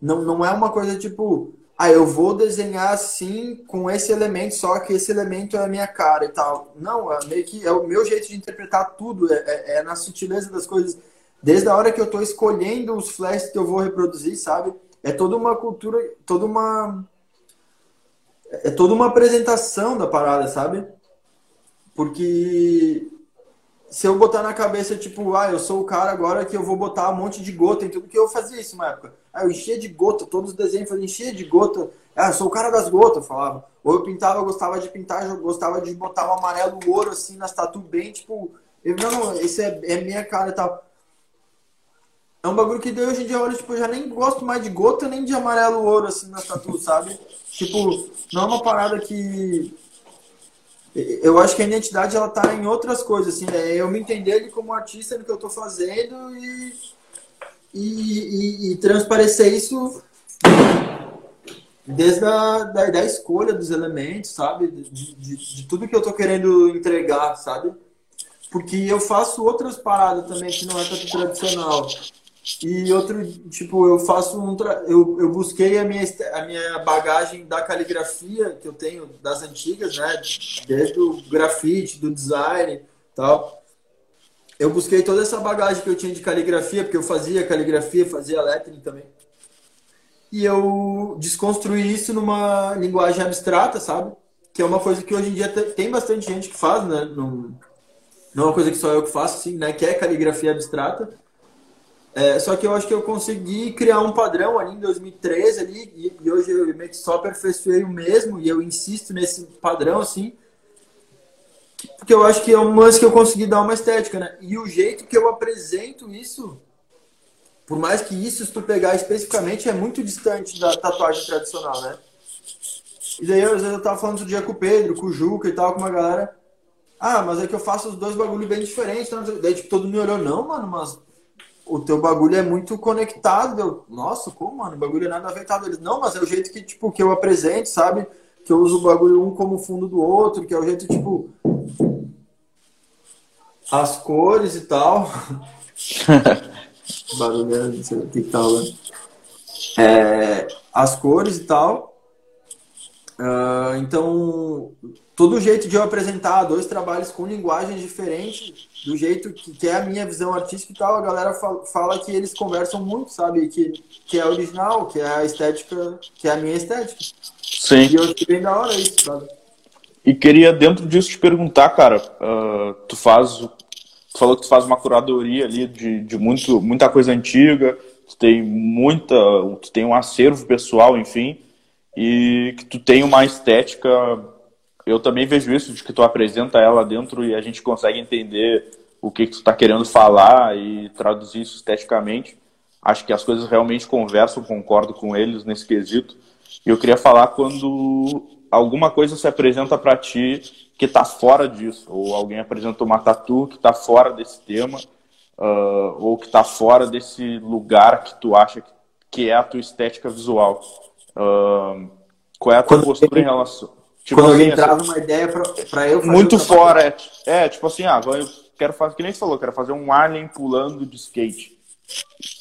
Não, não é uma coisa tipo, ah, eu vou desenhar assim com esse elemento, só que esse elemento é a minha cara e tal. Não, é meio que é o meu jeito de interpretar tudo, é, é, é na sutileza das coisas. Desde a hora que eu estou escolhendo os flashes que eu vou reproduzir, sabe? É toda uma cultura, toda uma. É toda uma apresentação da parada, sabe? Porque se eu botar na cabeça, tipo, ah, eu sou o cara agora que eu vou botar um monte de gota em tudo, que eu fazia isso na época. Ah, eu enchia de gota, todos os desenhos faziam enchia de gota. Ah, eu sou o cara das gotas, eu falava. Ou eu pintava, eu gostava de pintar, eu gostava de botar o um amarelo, ouro, assim, nas tatu bem, tipo, eu, não, esse é, é minha cara e tal. É um bagulho que hoje em dia, olha, tipo, eu já nem gosto mais de gota, nem de amarelo ouro, assim, nas tatu, sabe? Tipo, não é uma parada que eu acho que a identidade ela tá em outras coisas, assim, né? Eu me entender como artista no que eu estou fazendo e, e, e, e, transparecer isso desde a da, da escolha dos elementos, sabe? De, de, de tudo que eu estou querendo entregar, sabe? Porque eu faço outras paradas também que não é tanto tradicional. E outro, tipo, eu faço um. Tra... Eu, eu busquei a minha, a minha bagagem da caligrafia que eu tenho das antigas, né? Desde o grafite, do design tal. Eu busquei toda essa bagagem que eu tinha de caligrafia, porque eu fazia caligrafia, fazia lettering também. E eu desconstruí isso numa linguagem abstrata, sabe? Que é uma coisa que hoje em dia tem bastante gente que faz, né? Não, não é uma coisa que só eu que faço, assim, né? Que é caligrafia abstrata é, só que eu acho que eu consegui criar um padrão ali em 2013 ali, e, e, hoje eu meio que só aperfeiçoei o mesmo, e eu insisto nesse padrão, assim, porque eu acho que é um lance que eu consegui dar uma estética, né? E o jeito que eu apresento isso, por mais que isso, se tu pegar especificamente, é muito distante da tatuagem tradicional, né? E daí, às vezes, eu tava falando outro dia com o Pedro, com o Juca e tal, com uma galera. Ah, mas é que eu faço os dois bagulho bem diferentes. Então, daí, tipo, todo mundo olhou, não, mano, mas o teu bagulho é muito conectado. Eu, Nossa, como, mano? O bagulho é nada afetado. Eles, não, mas é o jeito que, tipo, que eu apresento, sabe? Que eu uso o bagulho um como fundo do outro, que é o jeito, tipo. As cores e tal. barulho, não sei o que tá lá. É, as cores e tal. Uh, então, todo jeito de eu apresentar dois trabalhos com linguagens diferentes, do jeito que, que, é a minha visão artística e tal, a galera fala, fala, que eles conversam muito, sabe? Que, que é original, que é a estética, que é a minha estética. Sim. E eu achei bem da hora isso, sabe? E queria, dentro disso, te perguntar, cara, uh, tu faz. Tu falou que tu faz uma curadoria ali de, de muito, muita coisa antiga, tu tem muita. Tu tem um acervo pessoal, enfim, e que tu tem uma estética eu também vejo isso, de que tu apresenta ela dentro e a gente consegue entender o que, que tu está querendo falar e traduzir isso esteticamente. acho que as coisas realmente conversam, concordo com eles nesse quesito. E eu queria falar quando alguma coisa se apresenta para ti que está fora disso, ou alguém apresenta uma tatu que está fora desse tema, uh, ou que está fora desse lugar que tu acha que, que é a tua estética visual. Uh, qual é a tua quando postura em relação? Tipo quando assim, alguém traz uma ideia para eu fazer Muito fora, é, é, tipo assim, ah, eu quero fazer, que nem você falou, quero fazer um alien pulando de skate.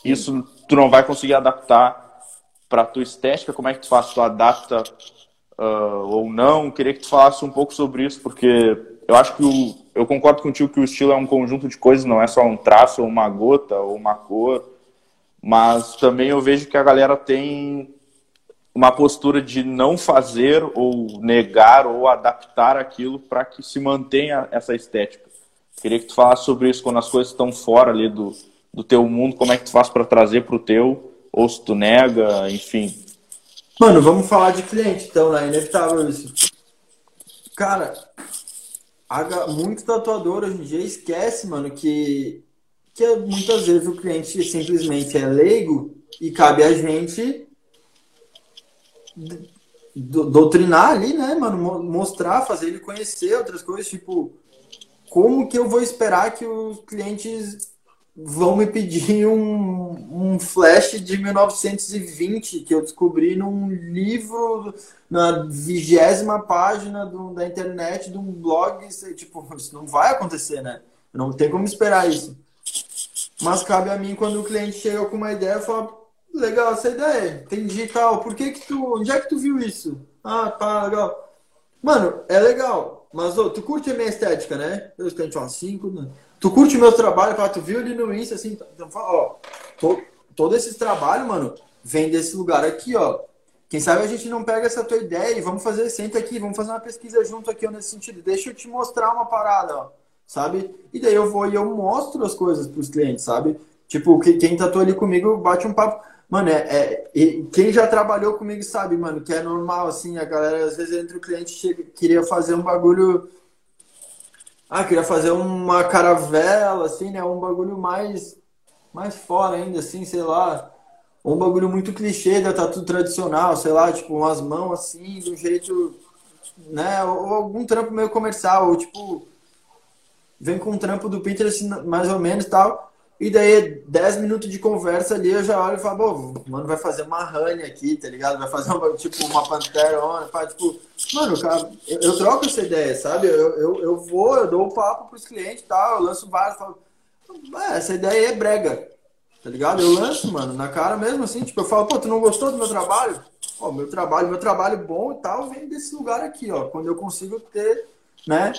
Isso tu não vai conseguir adaptar para tua estética, como é que tu faz? Tu adapta uh, ou não? Queria que tu falasse um pouco sobre isso, porque eu acho que o, eu concordo contigo que o estilo é um conjunto de coisas, não é só um traço, ou uma gota, ou uma cor, mas também eu vejo que a galera tem uma postura de não fazer ou negar ou adaptar aquilo para que se mantenha essa estética. Queria que tu falasse sobre isso quando as coisas estão fora ali do, do teu mundo, como é que tu faz para trazer para o teu, ou se tu nega, enfim. Mano, vamos falar de cliente, então, né? Inevitável isso. Cara, a, muito tatuador hoje em dia esquece, mano, que, que muitas vezes o cliente simplesmente é leigo e cabe a gente doutrinar ali, né, mano? Mostrar, fazer ele conhecer outras coisas, tipo, como que eu vou esperar que os clientes vão me pedir um, um flash de 1920 que eu descobri num livro na vigésima página do, da internet de um blog, tipo, isso não vai acontecer, né? Não tem como esperar isso. Mas cabe a mim quando o cliente chega com uma ideia, fala, legal essa ideia, entendi tal. Por que que tu. Onde é que tu viu isso? Ah, tá, legal. Mano, é legal. Mas, tu curte a minha estética, né? Eu estou falar cinco, né? Tu curte o meu trabalho, pá, tu viu ali no Insta, assim, então fala, ó, to, todo esse trabalho, mano, vem desse lugar aqui, ó. Quem sabe a gente não pega essa tua ideia e vamos fazer, senta aqui, vamos fazer uma pesquisa junto aqui, ó, nesse sentido. Deixa eu te mostrar uma parada, ó, sabe? E daí eu vou e eu mostro as coisas pros clientes, sabe? Tipo, quem tatuou ali comigo bate um papo. Mano, é, é, quem já trabalhou comigo sabe, mano, que é normal, assim, a galera, às vezes, entre o cliente chega, queria fazer um bagulho. Ah, queria fazer uma caravela, assim, né? Um bagulho mais, mais fora ainda, assim, sei lá. Um bagulho muito clichê da tatu tradicional, sei lá, tipo, umas mãos assim, de um jeito, né? Ou algum trampo meio comercial, ou tipo, vem com um trampo do Pinterest mais ou menos tal. E daí, 10 minutos de conversa ali, eu já olho e falo, pô, mano, vai fazer uma honey aqui, tá ligado? Vai fazer uma, tipo, uma pantera, faz, tipo, mano, cara, eu, eu, troco essa ideia, sabe? Eu, eu, eu vou, eu dou o um papo pros clientes e tal, eu lanço vários, falo, essa ideia é brega, tá ligado? Eu lanço, mano, na cara mesmo, assim, tipo, eu falo, pô, tu não gostou do meu trabalho? Ó, meu trabalho, meu trabalho bom e tal, vem desse lugar aqui, ó, quando eu consigo ter, né?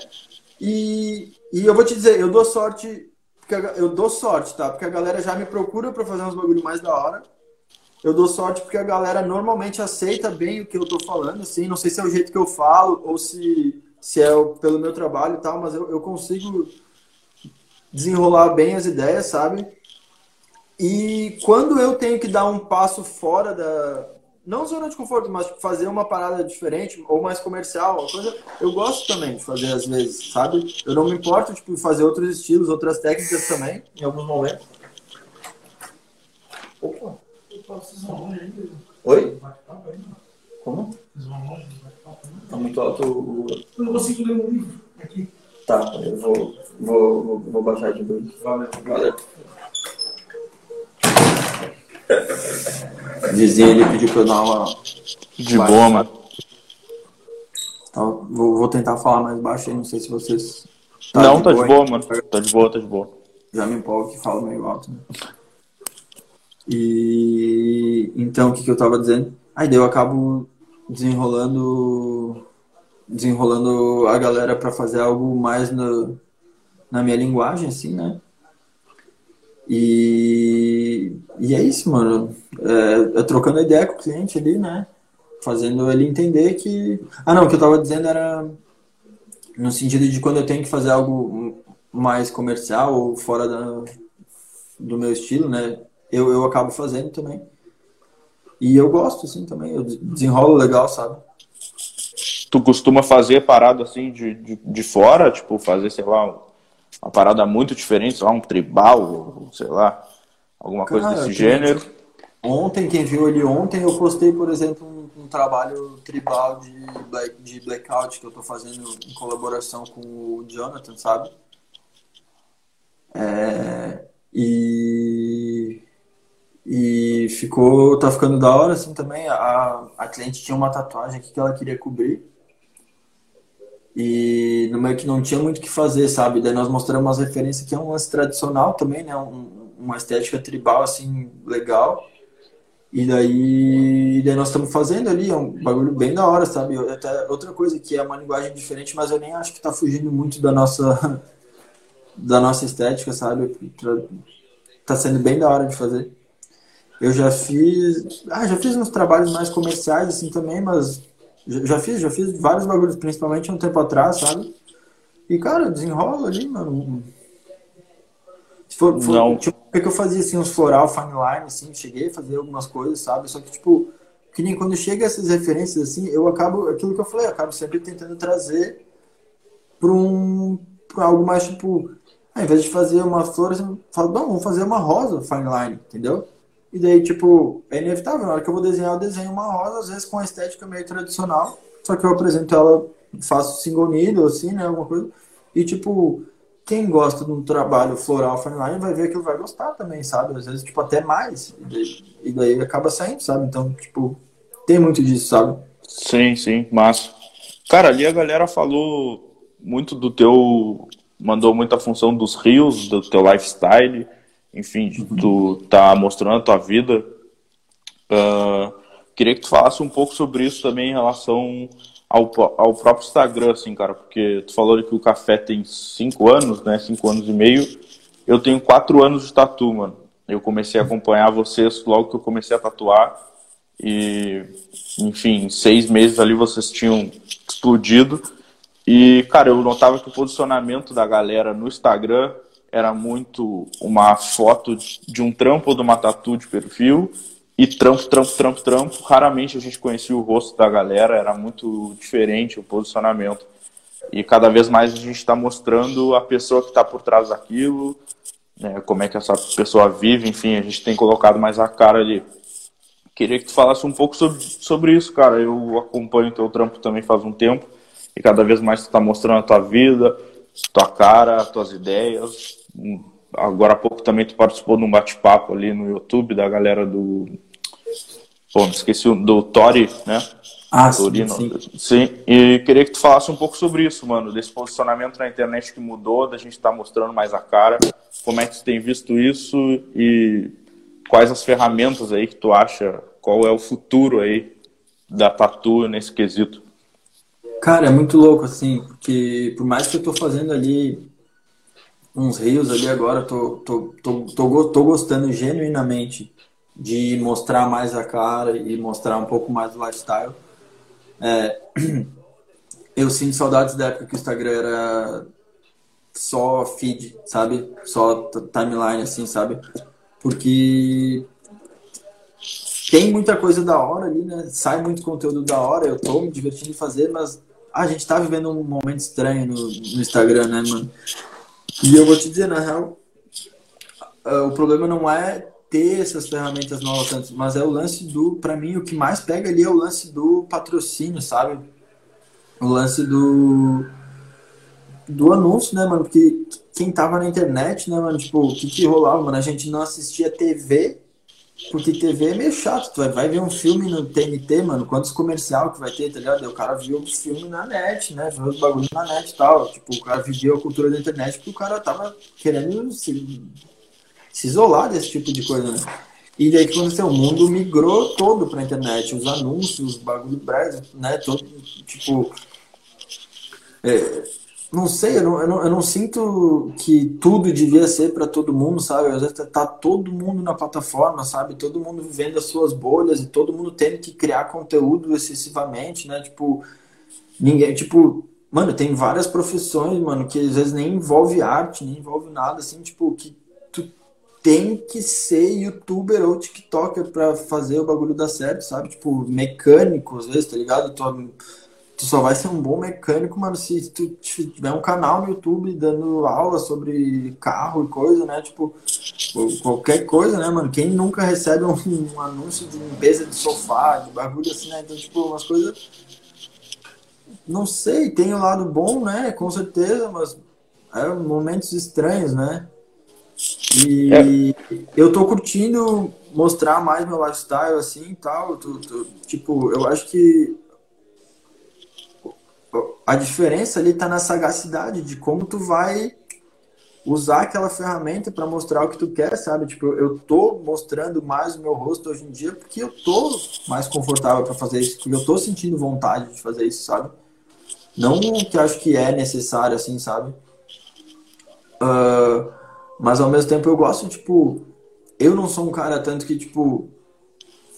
E, e eu vou te dizer, eu dou sorte porque eu dou sorte, tá? Porque a galera já me procura para fazer uns bagulho mais da hora. Eu dou sorte porque a galera normalmente aceita bem o que eu tô falando, assim. Não sei se é o jeito que eu falo ou se, se é pelo meu trabalho e tal, mas eu, eu consigo desenrolar bem as ideias, sabe? E quando eu tenho que dar um passo fora da, não zona de conforto, mas tipo, fazer uma parada diferente ou mais comercial, coisa, eu gosto também de fazer às vezes, sabe? Eu não me importo tipo fazer outros estilos, outras técnicas também, em alguns momentos. Opa. Oi? Como? Tá muito alto o. Eu não consigo ler um livro aqui. Tá, eu vou, vou, vou, vou baixar de dois. Valeu. Valeu. Dizia ele pediu pra eu dar uma. De boa, mano. Então, vou, vou, tentar falar mais baixo aí, não sei se vocês. Tá não, de tá boa, de boa, mano. Tá de boa, tá de boa. Já me empolgo que falo meio alto. Né? E então o que, que eu tava dizendo? Aí daí eu acabo desenrolando desenrolando a galera para fazer algo mais no, na minha linguagem, assim, né? E, e é isso, mano. É, trocando ideia com o cliente ali, né? Fazendo ele entender que. Ah, não, o que eu tava dizendo era no sentido de quando eu tenho que fazer algo mais comercial ou fora da, do meu estilo, né? Eu, eu acabo fazendo também. E eu gosto, assim, também. Eu desenrolo legal, sabe? Tu costuma fazer parada assim de, de, de fora? Tipo, fazer, sei lá, uma parada muito diferente, sei lá, um tribal, sei lá. Alguma coisa desse gênero? Ontem, quem viu ali ontem, eu postei, por exemplo, um, um trabalho tribal de, black, de blackout que eu tô fazendo em colaboração com o Jonathan, sabe? É, e, e ficou, tá ficando da hora, assim, também. A, a cliente tinha uma tatuagem aqui que ela queria cobrir. E no meio que não tinha muito o que fazer, sabe? Daí nós mostramos umas referências que é um lance tradicional também, né? Um, uma estética tribal, assim, legal. E daí, daí nós estamos fazendo ali, é um bagulho bem da hora, sabe? Até outra coisa que é uma linguagem diferente, mas eu nem acho que tá fugindo muito da nossa da nossa estética, sabe? Tá sendo bem da hora de fazer. Eu já fiz, ah, já fiz uns trabalhos mais comerciais assim também, mas já fiz, já fiz vários bagulhos, principalmente um tempo atrás, sabe? E cara, desenrola ali, mano. Se for, for Não. tipo, que eu fazia assim, uns floral fine line, assim, cheguei a fazer algumas coisas, sabe? Só que tipo, que nem quando chega essas referências assim, eu acabo, aquilo que eu falei, eu acabo sempre tentando trazer para um pra algo mais tipo, ao invés de fazer uma flor, eu falo, não, vamos fazer uma rosa fine line, entendeu? E daí, tipo, é inevitável. Na hora que eu vou desenhar, eu desenho uma rosa, às vezes com a estética meio tradicional. Só que eu apresento ela, faço single needle, assim, né? Alguma coisa. E, tipo, quem gosta de um trabalho floral fine line vai ver que ele vai gostar também, sabe? Às vezes, tipo, até mais. E daí, acaba saindo, sabe? Então, tipo, tem muito disso, sabe? Sim, sim, massa. Cara, ali a galera falou muito do teu. Mandou muita função dos rios, do teu lifestyle, enfim, de tu tá mostrando a tua vida. Ah, queria que tu falasse um pouco sobre isso também em relação ao, ao próprio Instagram, assim, cara, porque tu falou que o café tem cinco anos, né? Cinco anos e meio. Eu tenho quatro anos de tatu, mano. Eu comecei a acompanhar vocês logo que eu comecei a tatuar. E, enfim, em seis meses ali vocês tinham explodido. E, cara, eu notava que o posicionamento da galera no Instagram era muito uma foto de um trampo ou de uma tatu de perfil e trampo, trampo, trampo, trampo. Raramente a gente conhecia o rosto da galera, era muito diferente o posicionamento. E cada vez mais a gente está mostrando a pessoa que está por trás daquilo, né, como é que essa pessoa vive, enfim, a gente tem colocado mais a cara ali. Queria que tu falasse um pouco sobre, sobre isso, cara. Eu acompanho teu trampo também faz um tempo e cada vez mais tu está mostrando a tua vida, tua cara, tuas ideias. Agora há pouco também tu participou de um bate-papo ali no YouTube da galera do. Pô, me esqueci do Tori, né? Ah, sim, Torino. sim. Sim, e queria que tu falasse um pouco sobre isso, mano, desse posicionamento na internet que mudou, da gente estar mostrando mais a cara. Como é que tu tem visto isso e quais as ferramentas aí que tu acha, qual é o futuro aí da tatu nesse quesito? Cara, é muito louco, assim, porque por mais que eu tô fazendo ali uns rios ali agora, tô, tô, tô, tô, tô gostando genuinamente de mostrar mais a cara e mostrar um pouco mais do lifestyle. É, eu sinto saudades da época que o Instagram era só feed, sabe? Só timeline, assim, sabe? Porque tem muita coisa da hora ali, né? Sai muito conteúdo da hora, eu tô me divertindo em fazer, mas a gente tá vivendo um momento estranho no, no Instagram, né, mano? E eu vou te dizer, na real, ah, o problema não é ter essas ferramentas novas antes, mas é o lance do, pra mim, o que mais pega ali é o lance do patrocínio, sabe? O lance do do anúncio, né, mano? Porque quem tava na internet, né, mano, tipo, o que que rolava, mano? A gente não assistia TV, porque TV é meio chato. Tu vai, ver um filme no TNT, mano, quantos comercial que vai ter, tá ligado? O cara viu o filme na net, né? Viu os bagulhos na net e tal. Tipo, o cara viveu a cultura da internet porque o cara tava querendo se, se isolar desse tipo de coisa, né? E daí aconteceu? O mundo migrou todo pra internet. Os anúncios, os bagulho brasileiro, né? Todo, tipo... é, não sei, eu não, eu, não, eu não sinto que tudo devia ser para todo mundo, sabe? Às vezes tá- todo mundo na plataforma, sabe? Todo mundo vivendo as suas bolhas e todo mundo tendo que criar conteúdo excessivamente, né? Tipo, ninguém, tipo, mano, tem várias profissões, mano, que às vezes nem envolve arte, nem envolve nada, assim, tipo, que tem que ser youtuber ou tiktoker pra fazer o bagulho dar certo, sabe? Tipo, mecânico, às vezes, tá ligado? Tu, tu só vai ser um bom mecânico, mano, se tu tiver um canal no YouTube dando aula sobre carro e coisa, né? Tipo, qualquer coisa, né, mano? Quem nunca recebe um, um anúncio de limpeza de sofá, de bagulho assim, né? Então, tipo, umas coisas. Não sei, tem o um lado bom, né? Com certeza, mas é momentos estranhos, né? E é. eu tô curtindo mostrar mais meu lifestyle assim tal. Tu, tu, tipo, eu acho que a diferença ali tá na sagacidade de como tu vai usar aquela ferramenta para mostrar o que tu quer, sabe? Tipo, eu tô mostrando mais o meu rosto hoje em dia porque eu tô mais confortável para fazer isso, porque eu tô sentindo vontade de fazer isso, sabe? Não que acho que é necessário, assim, sabe? Uh, mas ao mesmo tempo eu gosto, tipo, eu não sou um cara tanto que, tipo,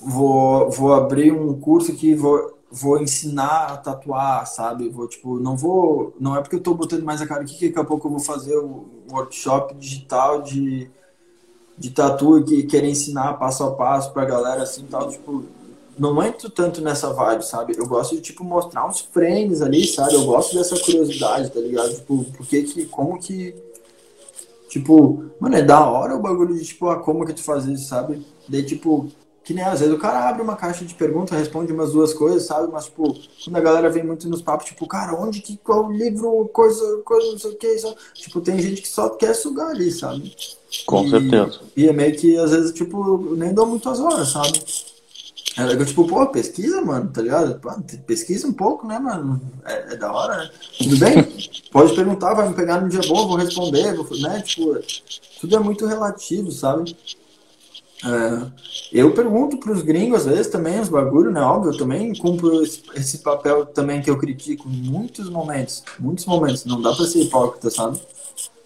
vou, vou abrir um curso que vou vou ensinar a tatuar, sabe? Vou, tipo, não vou. Não é porque eu tô botando mais a cara aqui que daqui a pouco eu vou fazer o workshop digital de, de tatu e querer ensinar passo a passo pra galera assim tal. Tipo, não entro tanto nessa vibe, sabe? Eu gosto de, tipo, mostrar uns frames ali, sabe? Eu gosto dessa curiosidade, tá ligado? Tipo, porque que. Como que. Tipo, mano, é da hora o bagulho de, tipo, ah, como que tu faz isso, sabe? Daí, tipo, que nem às vezes o cara abre uma caixa de perguntas, responde umas duas coisas, sabe? Mas, tipo, quando a galera vem muito nos papos, tipo, cara, onde que, qual livro, coisa, coisa, não sei o que, isso. tipo, tem gente que só quer sugar ali, sabe? Com e, certeza. E é meio que, às vezes, tipo, nem dou muitas horas, sabe? É, eu, tipo, pô, pesquisa, mano, tá ligado? Pesquisa um pouco, né, mano? É, é, da hora, né? Tudo bem? Pode perguntar, vai me pegar no dia bom, vou responder, vou, né? Tipo, tudo é muito relativo, sabe? É, eu pergunto para os gringos, às vezes, também, os bagulho, né? Óbvio, eu também cumpro esse, esse, papel também que eu critico em muitos momentos. Muitos momentos. Não dá para ser hipócrita, sabe?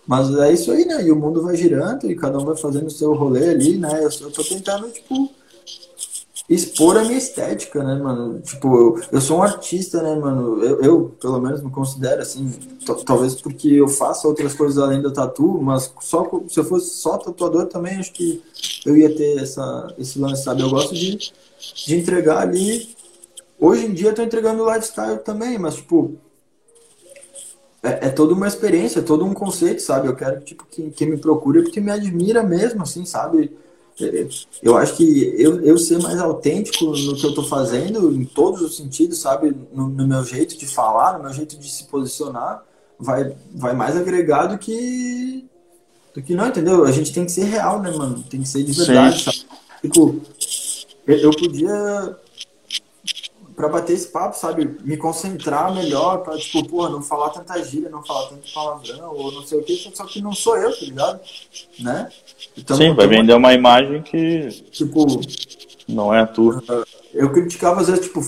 Mas é isso aí, né? E o mundo vai girando e cada um vai fazendo o seu rolê ali, né? Eu, eu tô tentando, tipo, expor a minha estética, né, mano? Tipo, eu, eu sou um artista, né, mano? Eu, eu pelo menos, me considero assim, talvez porque eu faço outras coisas além do tatu, mas só se eu fosse só tatuador também, acho que eu ia ter essa, esse lance, sabe? Eu gosto de, de entregar ali. Hoje em dia eu tô entregando lifestyle também, mas, tipo, é, é, toda uma experiência, é todo um conceito, sabe? Eu quero tipo, que, que me procure porque me admira mesmo, assim, sabe? Eu acho que eu, eu ser mais autêntico no que eu estou fazendo, em todos os sentidos, sabe? No, no, meu jeito de falar, no meu jeito de se posicionar, vai, vai mais agregar do que. do que não, entendeu? A gente tem que ser real, né, mano? Tem que ser de verdade, Sim. sabe? Tipo, eu, eu podia para bater esse papo, sabe? Me concentrar melhor, pra, tipo, porra, não falar tanta gíria, não falar tanto palavrão, ou não sei o que, só que não sou eu, tá ligado? Né? Então, Sim, vai vender uma imagem que. Tipo. Não é a tua. Eu criticava, às vezes, tipo,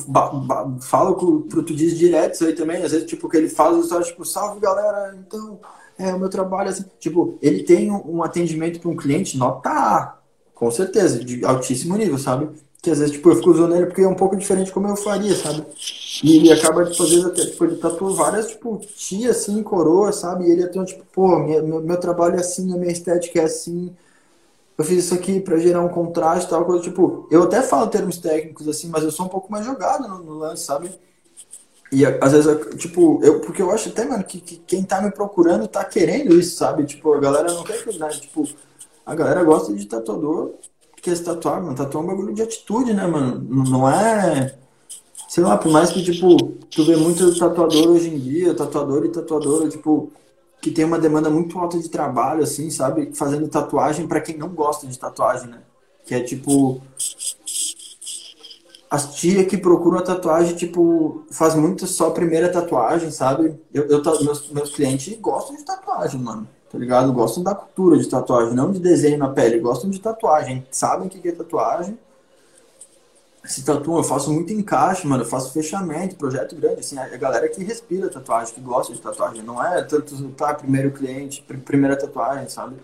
falo pro tu diz direto isso aí também, às vezes, tipo, que ele faz só, tipo, salve galera, então, é o meu trabalho assim. Tipo, ele tem um atendimento para um cliente, nota A, com certeza, de altíssimo nível, sabe? Que às vezes tipo, eu fico usando ele porque é um pouco diferente como eu faria, sabe? E ele acaba, tipo, às vezes, até, tipo, ele tatuou várias, tipo, tia, assim, coroa, sabe? E ele até, tipo, pô, minha, meu, meu trabalho é assim, a minha estética é assim, eu fiz isso aqui para gerar um contraste tal, coisa, tipo, eu até falo termos técnicos, assim, mas eu sou um pouco mais jogado no, no lance, sabe? E às vezes, tipo, eu, porque eu acho até, mano, que, que, quem tá me procurando tá querendo isso, sabe? Tipo, a galera não quer que, né? Tipo, a galera gosta de tatuador que é tatuar, mano. Tatuar é um bagulho de atitude, né, mano? Não é. Sei lá, por mais que, tipo, tu vê muito tatuador hoje em dia, tatuador e tatuadora, tipo, que tem uma demanda muito alta de trabalho, assim, sabe? Fazendo tatuagem para quem não gosta de tatuagem, né? Que é tipo. As tia que procuram a tatuagem, tipo, faz muito só a primeira tatuagem, sabe? Eu, eu meus, meus clientes gostam de tatuagem, mano tá ligado? Gostam da cultura de tatuagem, não de desenho na pele, gostam de tatuagem, sabem o que é tatuagem. Se tatuam, eu faço muito encaixe, mano, eu faço fechamento, projeto grande, assim, a galera que respira tatuagem, que gosta de tatuagem, não é tanto, tá, primeiro cliente, primeira tatuagem, sabe?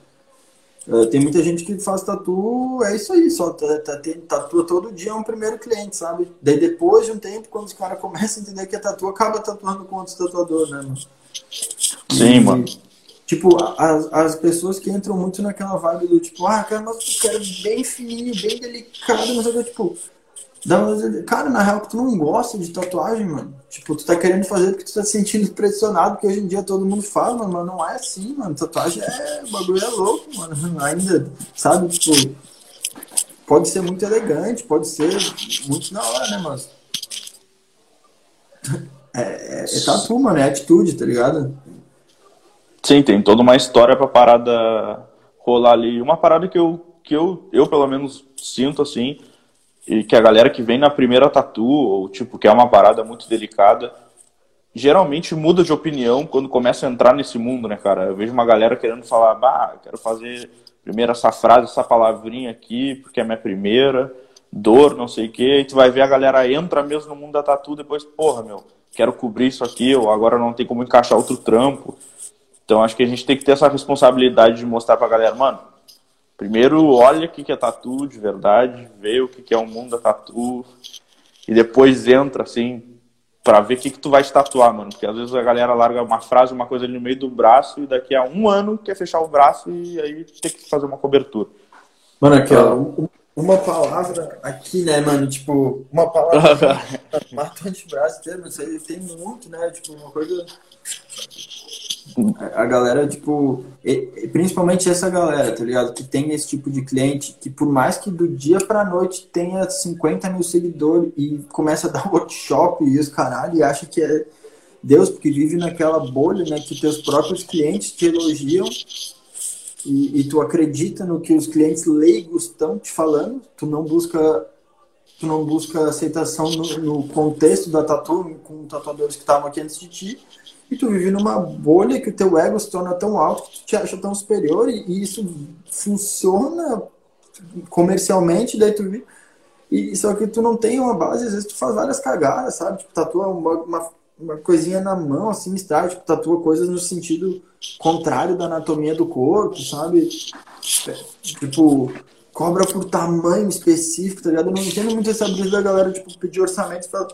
Uh, tem muita gente que faz tatu, é isso aí, só tá, tá, tatua todo dia é um primeiro cliente, sabe? Daí depois de um tempo, quando os caras começam a entender que é tatu, acaba tatuando com outros tatuadores, né, mano? Sim, mano. Tipo, as, as pessoas que entram muito naquela vibe do tipo, ah, cara, mas eu quero bem fininho, bem delicado, mas eu tipo, Cara, na real, tu não gosta de tatuagem, mano. Tipo, tu tá querendo fazer porque tu tá se sentindo pressionado, porque hoje em dia todo mundo fala, mano, mas não é assim, mano. Tatuagem é. O bagulho é louco, mano. Ainda, sabe? Tipo, pode ser muito elegante, pode ser muito na hora, né, mas. É, é, é tatu, mano, é atitude, tá ligado? Sim, tem toda uma história pra parada rolar ali. Uma parada que eu, que eu, eu pelo menos sinto assim e que a galera que vem na primeira tatu, ou tipo, que é uma parada muito delicada, geralmente muda de opinião quando começa a entrar nesse mundo, né, cara? Eu vejo uma galera querendo falar, bah, quero fazer primeiro essa frase, essa palavrinha aqui, porque é minha primeira, dor, não sei o quê, e tu vai ver a galera entra mesmo no mundo da tatu, depois, porra, meu, quero cobrir isso aqui, ou agora não tem como encaixar outro trampo. Então acho que a gente tem que ter essa responsabilidade de mostrar pra galera, mano, Primeiro, olha o que é tatu de verdade, vê o que é o mundo da tatu, e depois entra, assim, para ver o que, que tu vai tatuar, mano. Porque às vezes a galera larga uma frase, uma coisa ali no meio do braço, e daqui a um ano quer fechar o braço e aí tem que fazer uma cobertura. Mano, aqui, ó, uma palavra aqui, né, mano? Tipo, uma palavra mata o antebraço inteiro, isso aí tem muito, né? Tipo, uma coisa a galera, tipo, principalmente essa galera, tá ligado? Que tem esse tipo de cliente que, por mais que do dia pra noite tenha 50 mil seguidores e começa a dar workshop e os caralho, e acha que é Deus, porque vive naquela bolha, né? Que teus próprios clientes te elogiam e, e tu acredita no que os clientes leigos estão te falando, tu não busca tu não busca aceitação no, no contexto da tatu com tatuadores que estavam aqui antes de ti e tu vive numa bolha que o teu ego se torna tão alto que tu te acha tão superior e, e isso funciona comercialmente, daí tu vive. E só que tu não tem uma base, às vezes tu faz várias cagadas, sabe? Tipo, tatua uma, uma, uma coisinha na mão, assim, estranho, tipo, tatua coisas no sentido contrário da anatomia do corpo, sabe? Tipo, cobra por tamanho específico, tá ligado? Eu não entendo muito essa brisa da galera, tipo, pedir orçamento falar,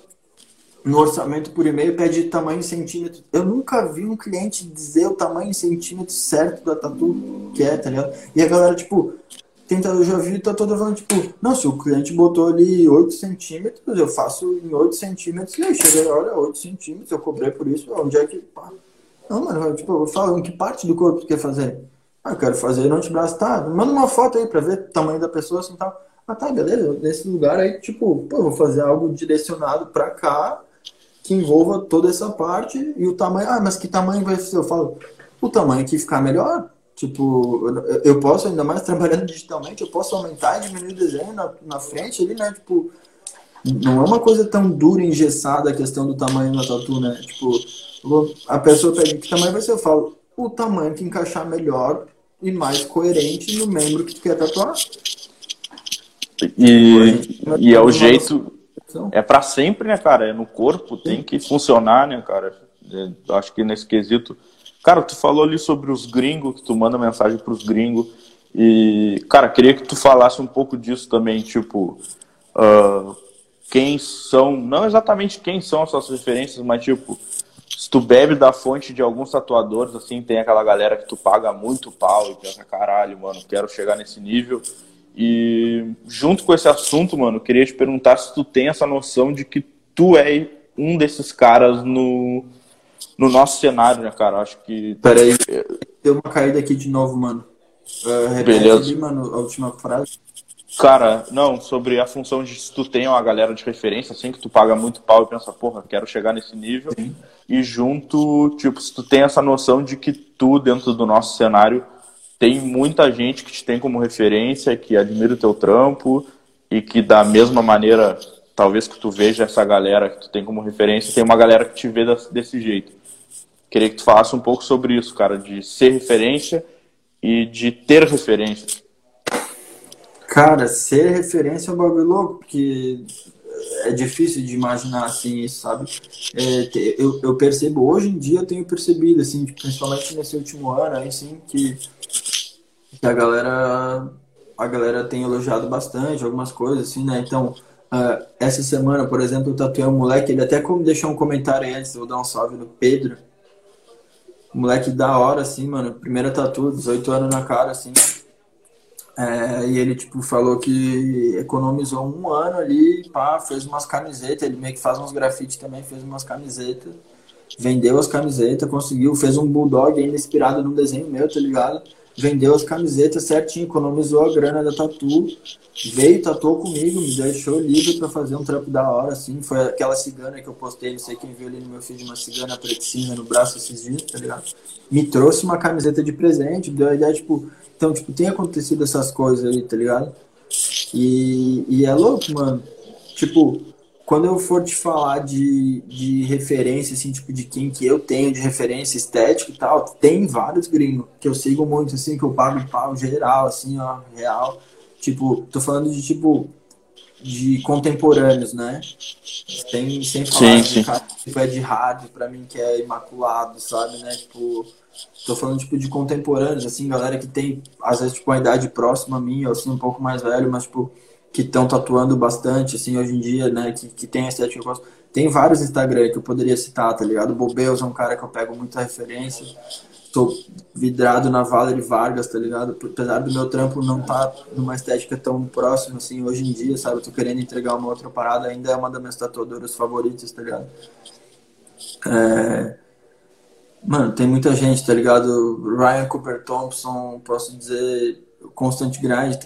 no orçamento por e-mail pede tamanho em centímetro. Eu nunca vi um cliente dizer o tamanho em centímetro certo da tatu que é, tá ligado? E a galera, tipo, tenta, eu já vi, tá toda falando, tipo, não, se o cliente botou ali 8 centímetros, eu faço em 8 centímetros, e aí chega, olha, 8 centímetros, eu cobrei por isso, onde é que. Pá. Não, mano, tipo, eu falo, em que parte do corpo tu quer fazer? Ah, eu quero fazer no antebraço, tá? Manda uma foto aí pra ver o tamanho da pessoa, assim, tal. Ah, tá, beleza, nesse lugar aí, tipo, pô, vou fazer algo direcionado pra cá, que envolva toda essa parte e o tamanho. Ah, mas que tamanho vai ser? Eu falo, o tamanho que ficar melhor. Tipo, eu posso, ainda mais trabalhando digitalmente, eu posso aumentar e diminuir o desenho na, na frente ali, né? Tipo, não é uma coisa tão dura e engessada a questão do tamanho da tatu, né? Tipo, a pessoa pede que tamanho vai ser? Eu falo, o tamanho que encaixar melhor e mais coerente no membro que tu quer tatuar. E, e é o jeito, é para sempre, né, cara? É no corpo, tem que funcionar, né, cara? É, acho que nesse quesito. Cara, tu falou ali sobre os gringos, que tu manda mensagem pros gringos. E, cara, queria que tu falasse um pouco disso também, tipo, uh, quem são, não exatamente quem são as suas referências, mas tipo, se tu bebe da fonte de alguns tatuadores, assim, tem aquela galera que tu paga muito pau e pensa, caralho, mano, quero chegar nesse nível. E junto com esse assunto, mano, queria te perguntar se tu tem essa noção de que tu é um desses caras no, no nosso cenário, né, cara? Acho que. Peraí, deu uma caída aqui de novo, mano. Uh, repete Beleza. Ali, mano, a última frase. Cara, não, sobre a função de se tu tem uma galera de referência, assim, que tu paga muito pau e pensa, porra, quero chegar nesse nível. Sim. E junto, tipo, se tu tem essa noção de que tu, dentro do nosso cenário, tem muita gente que te tem como referência, que admira o teu trampo e que da mesma maneira, talvez que tu veja essa galera que tu tem como referência, tem uma galera que te vê desse jeito. Queria que tu falasse um pouco sobre isso, cara, de ser referência e de ter referência. Cara, ser referência é um bagulho louco, porque é difícil de imaginar assim sabe? É, eu, eu percebo, hoje em dia eu tenho percebido, assim, principalmente nesse último ano, assim, que que a galera a galera tem elogiado bastante algumas coisas assim, né? Então, uh, essa semana, por exemplo, eu tatuei um moleque, ele até como deixou um comentário aí antes, eu vou dar um salve no Pedro. Moleque da hora, assim, mano. Primeira tatu, 18 anos na cara, assim. É, e ele, tipo, falou que economizou um ano ali, pá, fez umas camisetas, ele meio que faz uns grafites também, fez umas camisetas, vendeu as camisetas, conseguiu, fez um bulldog ainda inspirado num desenho meu, tá ligado? Vendeu as camisetas certinho, economizou a grana da tatu, veio, tatuou comigo, me deixou livre para fazer um trampo da hora, assim. Foi aquela cigana que eu postei, não sei quem viu ali no meu feed, uma cigana pretinha no braço esses dias, tá ligado? Me trouxe uma camiseta de presente, deu a ideia, tipo, então, tipo, tem acontecido essas coisas aí, tá ligado? E, e é louco, mano. Tipo, quando eu for te falar de, de referência, assim, tipo, de quem que eu tenho de referência estética e tal, tem vários gringos que eu sigo muito, assim, que eu pago pau geral, assim, ó, real. Tipo, tô falando de, tipo, de contemporâneos, né? Tem, sem falar Sim, de sim. cara que é de rádio, pra mim, que é imaculado, sabe, né? Tipo, tô falando, tipo, de contemporâneos, assim, galera que tem, às vezes, tipo, uma idade próxima a mim, ou assim, um pouco mais velho, mas, tipo, que estão tatuando bastante, assim, hoje em dia, né? Que, que tem estética que eu gosto. Tem vários Instagram que eu poderia citar, tá ligado? Bobeus é um cara que eu pego muita referência. Tô vidrado na Valerie Vargas, tá ligado? Apesar do meu trampo não tá numa estética tão próxima, assim, hoje em dia, sabe? Eu tô querendo entregar uma outra parada, ainda é uma das minhas tatuadoras favoritas, tá ligado? É... Mano, tem muita gente, tá ligado? Ryan Cooper Thompson, posso dizer, Constant Grind,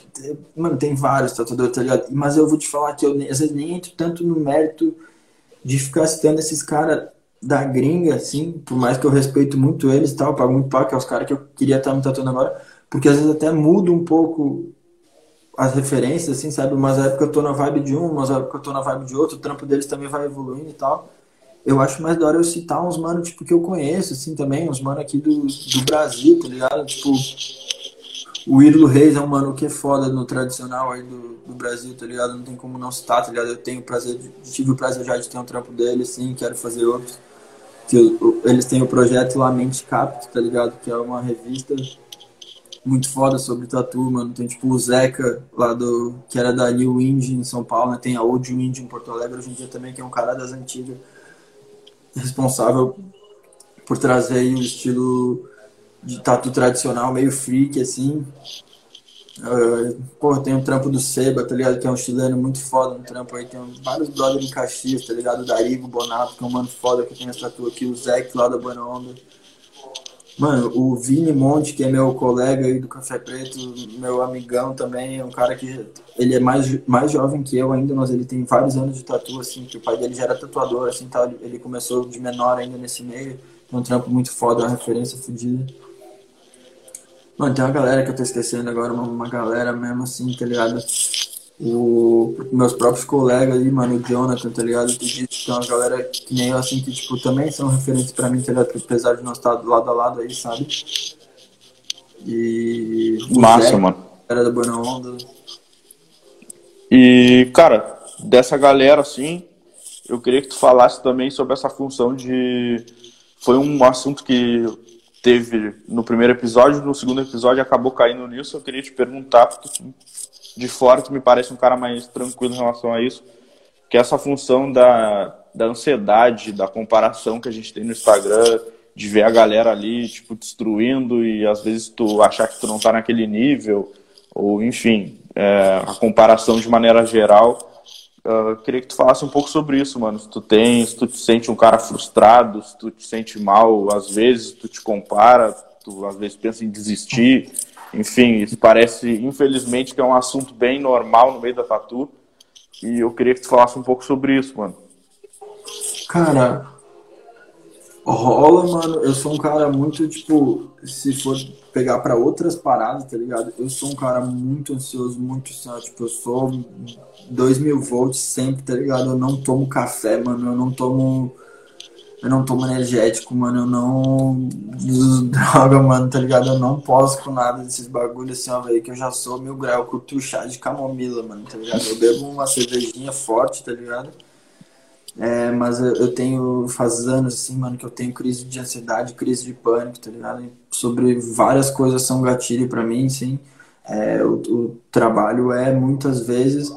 mano, tem vários tatuadores, tá ligado? Mas eu vou te falar que eu às vezes nem entro tanto no mérito de ficar citando esses caras da gringa, assim, por mais que eu respeito muito eles e tal, pago muito pau, que é os caras que eu queria estar me tatuando agora, porque às vezes até muda um pouco as referências, assim, sabe? Umas épocas eu tô na vibe de um, umas épocas eu tô na vibe de outro, o trampo deles também vai evoluindo e tal. Eu acho mais da hora eu citar uns mano, tipo, que eu conheço, assim, também, uns mano aqui do, do Brasil, tá ligado? Tipo, o Írlo Reis é um mano que é foda no tradicional aí do, do Brasil, tá ligado? Não tem como não citar, tá ligado? Eu tenho prazer, de, tive o prazer já de ter um trampo dele, sim, quero fazer outros. Que eles têm o projeto Lamente Capto, tá ligado? Que é uma revista muito foda sobre tatu, mano. Tem tipo o Zeca lá do. que era da New Indie em São Paulo, né? Tem a Old Indie em Porto Alegre hoje em dia também, que é um cara das antigas. Responsável por trazer aí o estilo de tatu tradicional, meio freak, assim. Uh, pô, tem um trampo do Seba, tá ligado? Que é um chileno muito foda no trampo aí. Tem vários brothers em Caxias, tá ligado? O Darigo Bonato, que é um mano foda que tem essa tatu aqui. O Zeke lá da Buena Onda. Mano, o Vini Monte, que é meu colega aí do Café Preto, meu amigão também, é um cara que ele é mais, mais jovem que eu ainda, mas ele tem vários anos de tatu, assim, que o pai dele já era tatuador, assim, tal. Ele- começou de menor ainda nesse meio. Tem um trampo muito foda, uma referência fodida. Mano, tem uma galera que eu tô esquecendo agora, uma, uma galera mesmo assim, tá ligado? O, meus próprios colegas ali, mano, o Jonathan, tá ligado? Tu disse que é uma galera que nem eu, assim, que, tipo, também são referentes pra mim, tá ligado? Apesar de nós estar lado a lado aí, sabe? E. Massa, Zé, mano. Era da Buena Onda. E, cara, dessa galera, assim, eu queria que tu falasse também sobre essa função de. Foi um assunto que teve no primeiro episódio, no segundo episódio acabou caindo nisso. Eu queria te perguntar, porque de fora tu me parece um cara mais tranquilo em relação a isso, que é essa função da, da ansiedade, da comparação que a gente tem no Instagram, de ver a galera ali, tipo, destruindo e às vezes tu achar que tu não tá naquele nível, ou enfim, é, a comparação de maneira geral. Ah, queria que tu falasse um pouco sobre isso, mano. Se tu tem, se tu te sente um cara frustrado, se tu te sente mal, às vezes tu te compara, tu às vezes pensa em desistir. Enfim, isso parece, infelizmente, que é um assunto bem normal no meio da tatu. E eu queria que tu falasse um pouco sobre isso, mano. Cara, rola, mano. Eu sou um cara muito, tipo, se for pegar pra outras paradas, tá ligado? Eu sou um cara muito ansioso, muito, assim, tipo, eu sou 2000 volts sempre, tá ligado? Eu não tomo café, mano. Eu não tomo. Eu não tomo energético, mano. Eu não uso droga, mano, tá ligado? Eu não posso com nada desses bagulhos assim, ó, velho, que eu já sou mil grau. Eu curto chá de camomila, mano, tá ligado? Eu bebo uma cervejinha forte, tá ligado? É, mas eu, eu tenho, faz anos, assim, mano, que eu tenho crise de ansiedade, crise de pânico, tá ligado? Sobre várias coisas são gatilho pra mim, sim. É, o, o trabalho é muitas vezes,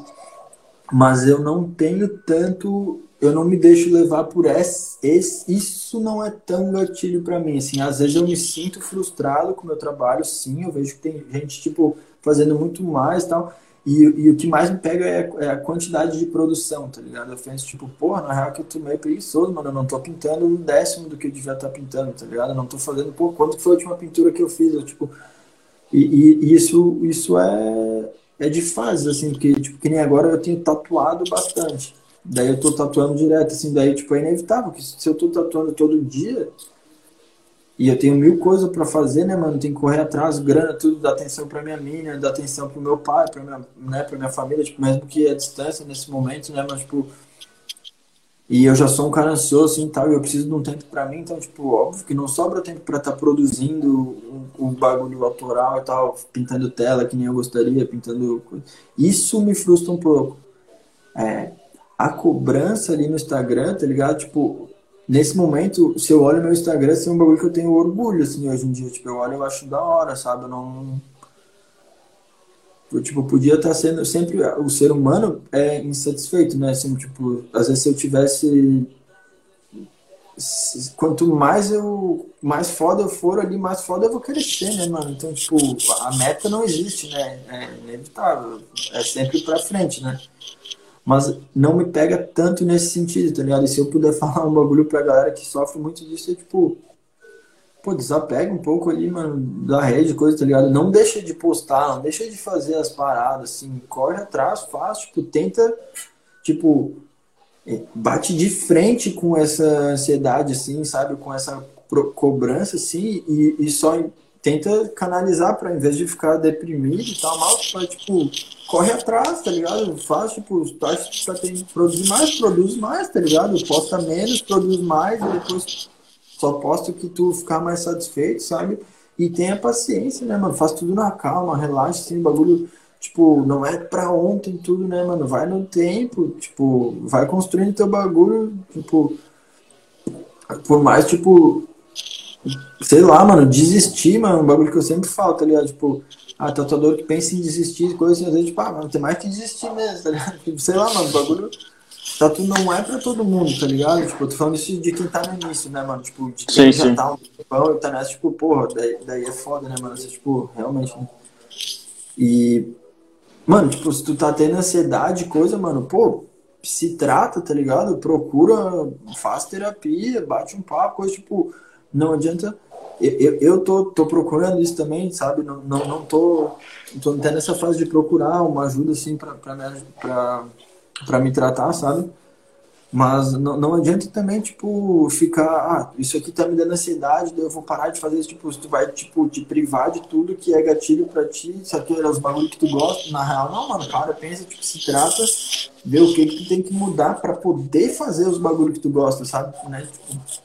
mas eu não tenho tanto, eu não me deixo levar por esse, esse isso não é tão gatilho pra mim, assim, às vezes eu me sinto frustrado com o meu trabalho, sim, eu vejo que tem gente, tipo, fazendo muito mais tal. E, e, o que mais me pega é, é, a quantidade de produção, tá ligado? Eu penso, tipo, porra, na real que eu tô meio preguiçoso, mano. Eu não tô pintando um décimo do que eu devia estar tá pintando, tá ligado? Eu não tô fazendo, pô, quanto foi a última pintura que eu fiz? Eu, tipo, e, e, isso, isso é, é de fase, assim, porque, tipo, que nem agora eu tenho tatuado bastante. Daí eu tô tatuando direto, assim, daí, tipo, é inevitável, que se eu tô tatuando todo dia, e eu tenho mil coisas para fazer, né, mano? Tem que correr atrás, grana, tudo, dar atenção para minha mina, dar atenção pro meu pai, pra minha, né, pra minha família, tipo, mesmo que a distância nesse momento, né, mas, tipo. E eu já sou um cara ansioso, assim, tal, e eu preciso de um tempo para mim, então, tipo, óbvio que não sobra tempo para estar tá produzindo um, um, bagulho autoral e tal, pintando tela que nem eu gostaria, pintando. Isso me frustra um pouco. É, a cobrança ali no Instagram, tá ligado? Tipo, nesse momento, se eu olho meu Instagram, assim, é um bagulho que eu tenho orgulho, assim, hoje em dia. Tipo, eu olho e acho da hora, sabe? Eu não. Eu, tipo, podia estar sendo sempre. O ser humano é insatisfeito, né? Assim, tipo, às vezes se eu tivesse. Quanto mais eu. Mais foda eu for ali, mais foda eu vou querer ser, né, mano? Então, tipo, a meta não existe, né? É inevitável. É sempre pra frente, né? Mas não me pega tanto nesse sentido, tá ligado? E se eu puder falar um bagulho pra galera que sofre muito disso, é tipo, pô, desapega um pouco ali, mano, da rede, coisa, tá ligado? Não deixa de postar, não deixa de fazer as paradas, assim, corre atrás, faz, tipo, tenta, tipo, é, bate de frente com essa ansiedade, assim, sabe? Com essa cobrança, assim, e, e só tenta canalizar para, em vez de ficar deprimido e tal, mal, pra, tipo, corre atrás, tá ligado? Faz, tipo, tu acha que tá tem, produzir mais, produz mais, tá ligado? Posta menos, produz mais, e depois só posta que tu ficar mais satisfeito, sabe? E tenha paciência, né, mano? Faz tudo na calma, relaxa, assim, bagulho, tipo, não é pra ontem tudo, né, mano? Vai no tempo, tipo, vai construindo teu bagulho, tipo, por mais, tipo, sei lá, mano, desistir, mano, um bagulho que eu sempre falo, tá ligado? Tipo, a tatuador que pensa em desistir, coisa assim, às vezes, tipo, ah, mano, tem mais que desistir mesmo, tá ligado? Tipo, sei lá, mano, o bagulho. Tatu não é pra todo mundo, tá ligado? Tipo, eu tô falando isso de quem tá no início, né, mano? Tipo, de quem sim, já sim. tá um tempão e tá nessa, tipo, porra, daí, daí é foda, né, mano? Você, tipo, realmente. Né? E. Mano, tipo, se tu tá tendo ansiedade, coisa, mano, pô, se trata, tá ligado? Procura, faz terapia, bate um papo, coisa, tipo, não adianta. Eu, eu tô, tô procurando isso também, sabe? Não, não, não tô, tô até nessa fase de procurar uma ajuda, assim, pra, me, pra, me tratar, sabe? Mas não, não adianta também, tipo, ficar, ah, isso aqui tá me dando ansiedade, eu vou parar de fazer isso, tipo, tu vai, tipo, te privar de tudo que é gatilho pra ti, sabe, os bagulhos que tu gosta, na real, não, mano, cara, pensa, tipo, se trata, vê o que que tu tem que mudar pra poder fazer os bagulhos que tu gosta, sabe, né, tipo,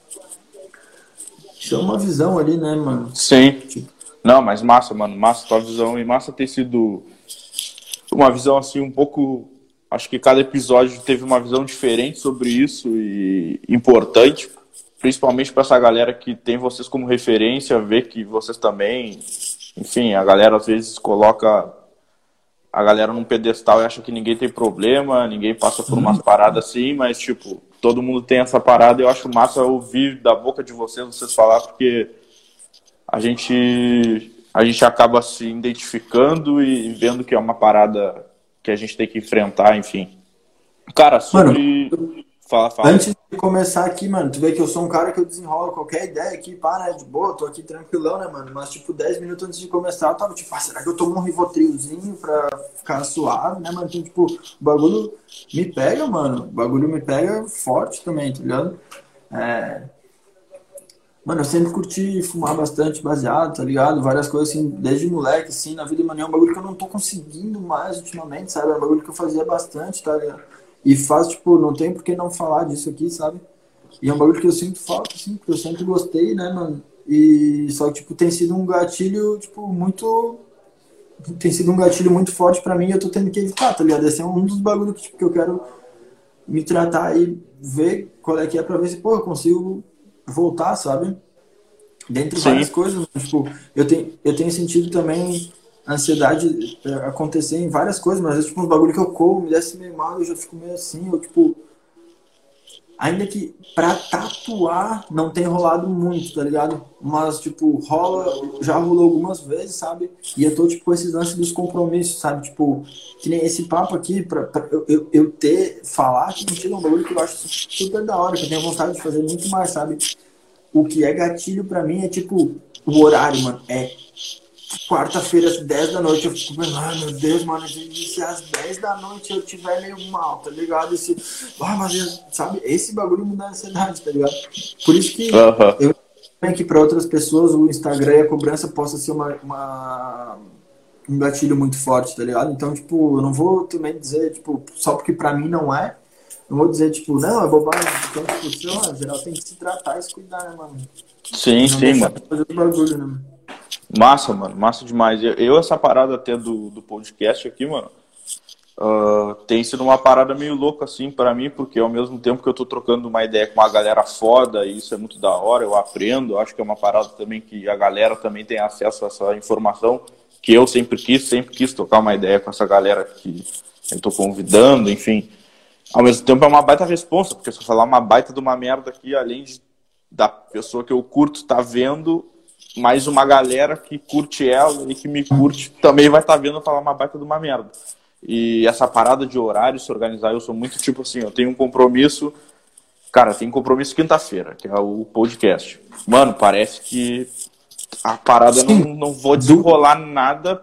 é uma visão ali, né, mano? Sim. Tipo... Não, mas massa, mano. Massa tua visão. E massa ter sido uma visão assim um pouco. Acho que cada episódio teve uma visão diferente sobre isso e importante, principalmente para essa galera que tem vocês como referência, ver que vocês também, enfim, a galera às vezes coloca a galera num pedestal e acha que ninguém tem problema, ninguém passa por umas paradas assim, mas tipo, todo mundo tem essa parada e eu acho massa ouvir da boca de vocês, vocês falar, porque a gente, a gente acaba se identificando e vendo que é uma parada que a gente tem que enfrentar, enfim. Cara, sobre. Mano, fala, fala. Antes de começar aqui, mano, tu vê que eu sou um cara que eu desenrolo qualquer ideia aqui, pá, né? De boa, tô aqui tranquilão, né, mano? Mas, tipo, 10 minutos antes de começar, eu tava tipo, ah, será que eu tomo um rivotrilzinho pra ficar suave, né, mano? Então, tipo, o bagulho me pega, mano. O bagulho me pega forte também, tá ligado? É... Mano, eu sempre curti fumar bastante baseado, tá ligado? Várias coisas assim, desde moleque, assim, na vida, mano, é um bagulho que eu não tô conseguindo mais ultimamente, sabe? É um bagulho que eu fazia bastante, tá ligado? E faz, tipo, não tem por que não falar disso aqui, sabe? E é um bagulho que eu sinto falta, assim, porque eu sempre gostei, né, mano? E só que, tipo, tem sido um gatilho, tipo, muito. Tem sido um gatilho muito forte pra mim e eu tô tendo que evitar, tá ligado? Esse é um dos bagulhos que, tipo, que eu quero me tratar e ver qual é que é pra ver se, pô, eu consigo voltar, sabe? Dentre Sim. várias coisas, tipo, eu tenho, eu tenho sentido também ansiedade é, acontecer em várias coisas, mas é tipo uns bagulho que eu como, me desce meio mal, eu já fico meio assim, eu tipo. Ainda que pra tatuar não tem rolado muito, tá ligado? Mas, tipo, rola, já rolou algumas vezes, sabe? E eu tô, tipo, com esses lances dos compromissos, sabe? Tipo, que nem esse papo aqui, pra, pra eu, eu, eu, ter, falar contigo é um bagulho que eu acho super da hora, que eu tenho vontade de fazer muito mais, sabe? O que é gatilho pra mim é, tipo, o horário, mano. É quarta-feira, às 10 da noite, eu fico pensando, ai meu Deus, mano, se às 10 da noite eu tiver meio mal, tá ligado? Esse, ah, mas, sabe, esse bagulho me dá ansiedade, tá ligado? Por isso que uhum. eu também que para outras pessoas o Instagram e a cobrança possa ser uma, uma, um gatilho muito forte, tá ligado? Então, tipo, eu não vou também dizer, tipo, só porque pra mim não é, não vou dizer, tipo, não, é bobagem. Então, tipo, sei lá, geral tem que se tratar e se cuidar, né, mano? Sim, não sim, mano. Fazer o bagulho, né, mano? Massa, mano, massa demais. Eu, eu, essa parada até do, do podcast aqui, mano, uh, tem sido uma parada meio louca, assim, para mim, porque ao mesmo tempo que eu tô trocando uma ideia com uma galera foda, e isso é muito da hora, eu aprendo, acho que é uma parada também que a galera também tem acesso a essa informação, que eu sempre quis, sempre quis trocar uma ideia com essa galera que eu tô convidando, enfim. Ao mesmo tempo é uma baita responsa, porque se eu falar uma baita de uma merda aqui, além de, da pessoa que eu curto tá vendo, mais uma galera que curte ela e que me curte também vai estar tá vendo falar uma baita de uma merda. E essa parada de horário, se organizar, eu sou muito tipo assim, eu tenho um compromisso, cara, tem compromisso quinta-feira, que é o podcast. Mano, parece que a parada não, não vou desenrolar nada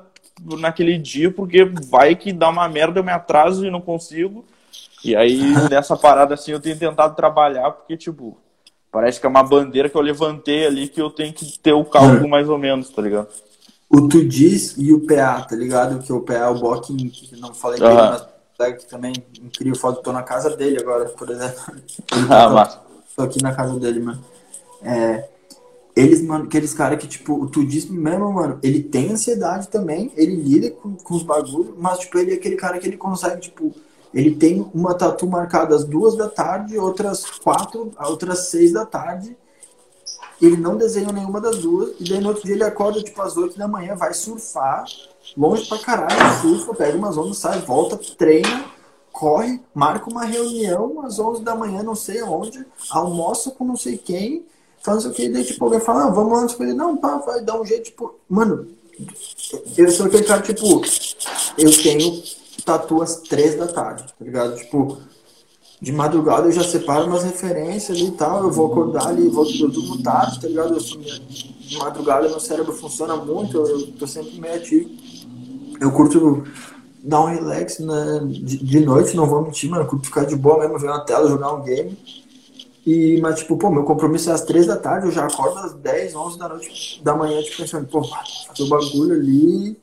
naquele dia, porque vai que dá uma merda, eu me atraso e não consigo. E aí, nessa parada assim, eu tenho tentado trabalhar, porque, tipo, Parece que é uma bandeira que eu levantei ali que eu tenho que ter o cálculo mais ou menos, tá ligado? O Tu Diz e o PA, tá ligado? Que o PA é o Bock, que não falei dele, uhum. mas que também incrível foto, tô na casa dele agora, por exemplo. Ah, mas... Tô aqui na casa dele, mano. É, eles, mano, aqueles caras que, tipo, o Tu Diz mesmo, mano, ele tem ansiedade também, ele lida com, com os bagulhos, mas, tipo, ele é aquele cara que ele consegue, tipo, ele tem uma tatu marcada às duas da tarde, outras quatro, outras seis da tarde. Ele não desenha nenhuma das duas. E daí no outro dia ele acorda tipo às oito da manhã, vai surfar, longe pra caralho, surfa, pega umas ondas, sai, volta, treina, corre, marca uma reunião às onze da manhã, não sei onde, almoça com não sei quem, faz o que, daí tipo, alguém fala, ah, vamos antes com ele, não, pá, vai dar um jeito, tipo, mano, eu sou aquele cara, tipo, eu tenho tatu às três da tarde, tá ligado? Tipo, de madrugada eu já separo umas referências ali e tal, eu vou acordar ali, vou, durmo tarde, tá ligado? Eu, de madrugada meu cérebro funciona muito, eu, eu tô sempre meio ativo. Eu curto dar um relax né, de, de noite, não vou mentir, mano, eu curto ficar de boa mesmo, ver uma tela, jogar um game. E, mas, tipo, pô, meu compromisso é às três da tarde, eu já acordo às 10, 11 da noite, da manhã, tipo, pensando, pô, fazer o bagulho ali,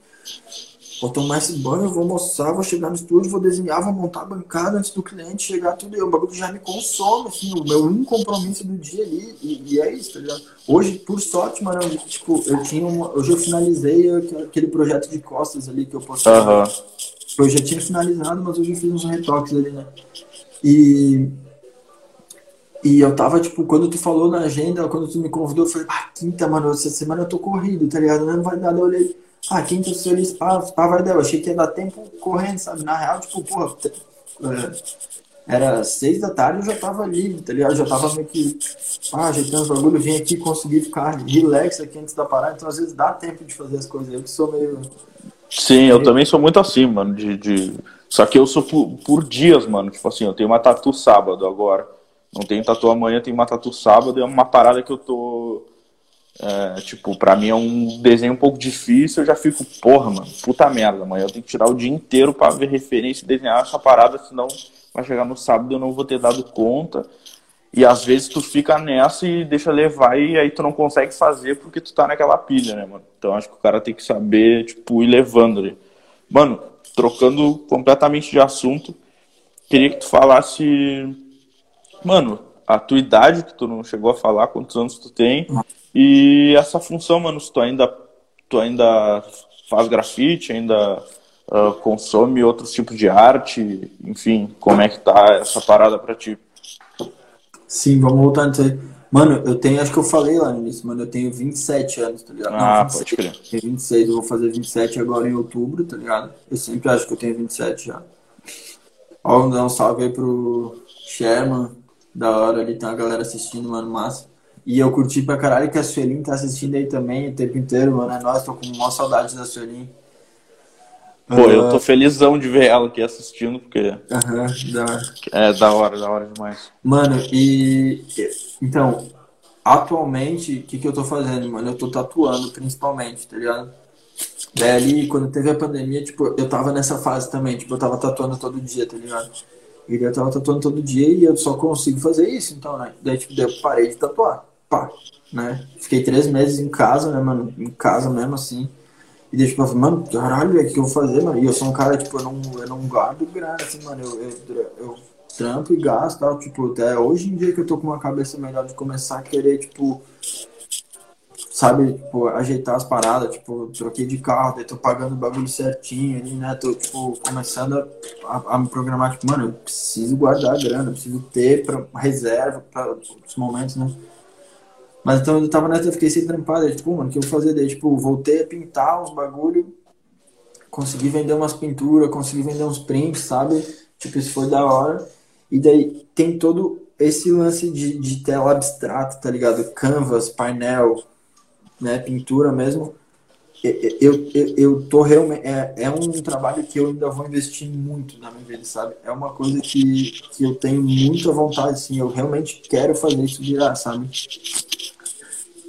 Vou tomar esse banho, vou almoçar, vou chegar no estúdio, vou desenhar, vou montar a bancada antes do cliente chegar, tudo. O bagulho já me consome, assim, o meu um compromisso do dia ali. E, e, é isso, tá ligado? Hoje, por sorte, mano, eu, tipo, eu tinha uma, Hoje eu finalizei aquele projeto de costas ali que eu postei. Uhum. Eu já tinha finalizado, mas hoje eu fiz uns retoques ali, né? E. E eu tava, tipo, quando tu falou na agenda, quando tu me convidou, eu falei, ah, quinta, mano, essa semana eu tô corrido, tá ligado? Não vai dar, eu olhei ah, quinta eu sou pá, pá, vai dar. Eu achei que ia dar tempo correndo, sabe? Na real, tipo, porra, é, era seis da tarde eu já tava livre, tá ligado? Já tava meio que, ah, ajeitando os bagulho, vim aqui conseguir ficar relax aqui antes da parada, então às vezes dá tempo de fazer as coisas. Eu que sou meio. Sim, eu também sou muito assim, mano, de. de... Só que eu sou por, por dias, mano. Tipo assim, eu tenho uma tatu sábado agora. Não tenho tatu amanhã, tenho uma tatu sábado. É uma parada que eu tô é, tipo, pra mim é um desenho um pouco difícil, eu já fico, porra, mano, puta merda, amanhã eu tenho que tirar o dia inteiro para ver referência e desenhar essa parada, senão vai chegar no sábado eu não vou ter dado conta. E às vezes tu fica nessa e deixa levar e aí tu não consegue fazer porque tu tá naquela pilha, né, mano? Então acho que o cara tem que saber, tipo, ir levando ali. Mano, trocando completamente de assunto, queria que tu falasse, mano, a tua idade, que tu não chegou a falar, quantos anos tu tem, e essa função, mano, se tu ainda, tu ainda faz grafite, ainda uh, consome outros tipos de arte, enfim, como é que tá essa parada pra ti? Sim, vamos voltar nisso aí. Mano, eu tenho, acho que eu falei lá no início, mano, eu tenho 27 anos, tá ligado? Ah, Não, 26, pode crer. Tenho 26, eu vou fazer 27 agora em outubro, tá ligado? Eu sempre acho que eu tenho 27 já. Ó, vamos dar um salve aí pro Sherman, Da hora ali, tem a galera assistindo, mano, massa. E eu curti pra caralho que a Suelin tá assistindo aí também o tempo inteiro, mano. É nóis, tô com uma saudade da Suelin. Pô, eu tô felizão de ver ela aqui assistindo, porque Aham, da hora. é da hora, da hora demais. Mano, e. Então, atualmente, o que, que eu tô fazendo, mano? Eu tô tatuando, principalmente, tá ligado? Daí ali, quando teve a pandemia, tipo, eu tava nessa fase também, tipo, eu tava tatuando todo dia, tá ligado? E daí eu tava tatuando todo dia e eu só consigo fazer isso, então, né? Daí, tipo, daí eu parei de tatuar, pá, né? Fiquei três meses em casa, né, mano? Em casa mesmo, assim. E daí, tipo, mano, caralho, o que eu vou fazer, mano? E eu sou um cara, tipo, eu não, eu não guardo grana, assim, mano, eu, eu, eu trampo e gasto, tal, tipo, até hoje em dia que eu tô com uma cabeça melhor de começar a querer, tipo, sabe, tipo, ajeitar as paradas, tipo, troquei de carro, daí tô pagando o bagulho certinho ali, né, tô, tipo, começando a, a, me programar, tipo, mano, eu preciso guardar grana, preciso ter pra, reserva para os momentos, né. Mas então eu tava nessa, eu fiquei sem trampar, tipo, mano, o que eu vou fazer? Daí, tipo, voltei a pintar uns bagulho, consegui vender umas pinturas, consegui vender uns prints, sabe? Tipo, isso foi da hora. E daí tem todo esse lance de, de tela abstrata, tá ligado? Canvas, painel, né? Pintura mesmo. Eu, eu, eu tô realmente. É, é um trabalho que eu ainda vou investir muito na minha vida, sabe? É uma coisa que, que eu tenho muita vontade, assim. Eu realmente quero fazer isso virar, sabe?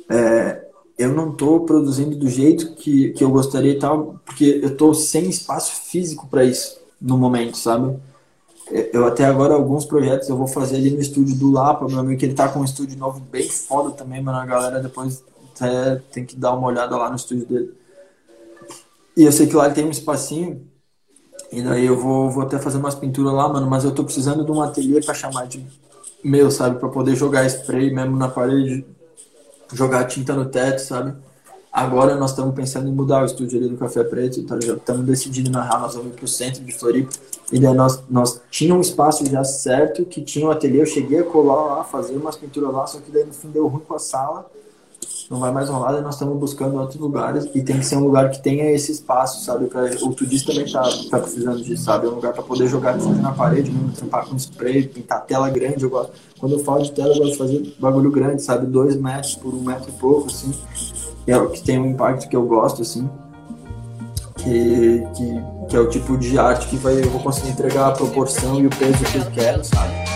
É, eu não tô produzindo do jeito que, que eu gostaria e tal, porque eu tô sem espaço físico para isso no momento, sabe? Eu até agora, alguns projetos eu vou fazer ali no estúdio do Lapa, meu amigo, que ele tá com um estúdio novo bem foda também, mano. A galera depois até tem que dar uma olhada lá no estúdio dele. E eu sei que lá ele tem um espacinho, e daí eu vou, vou até fazer umas pinturas lá, mano, mas eu tô precisando de um ateliê pra chamar de meu, sabe? Pra poder jogar spray mesmo na parede, jogar tinta no teto, sabe? Agora nós estamos pensando em mudar o estúdio ali do Café Preto, tá ligado? Estamos decidindo, na real, nós vamos pro centro de Floripa. E daí nós, nós tinha um espaço já certo, que tinha um ateliê, eu cheguei a colar lá, fazer umas pinturas lá, só que daí no fim deu ruim com a sala, não vai mais rolar, daí nós estamos buscando outros lugares, e tem que ser um lugar que tenha esse espaço, sabe? Pra, o Tudis também tá, tá precisando disso, sabe? É um lugar para poder jogar tinta na parede, mesmo, trampar com spray, pintar tela grande, eu gosto. Quando eu falo de tela, eu gosto de fazer bagulho grande, sabe? Dois metros por um metro e pouco, assim. E é o que tem um impacto que eu gosto, assim. Que, que, que é o tipo de arte que vai, eu vou conseguir entregar a proporção e o peso que eu quero, sabe?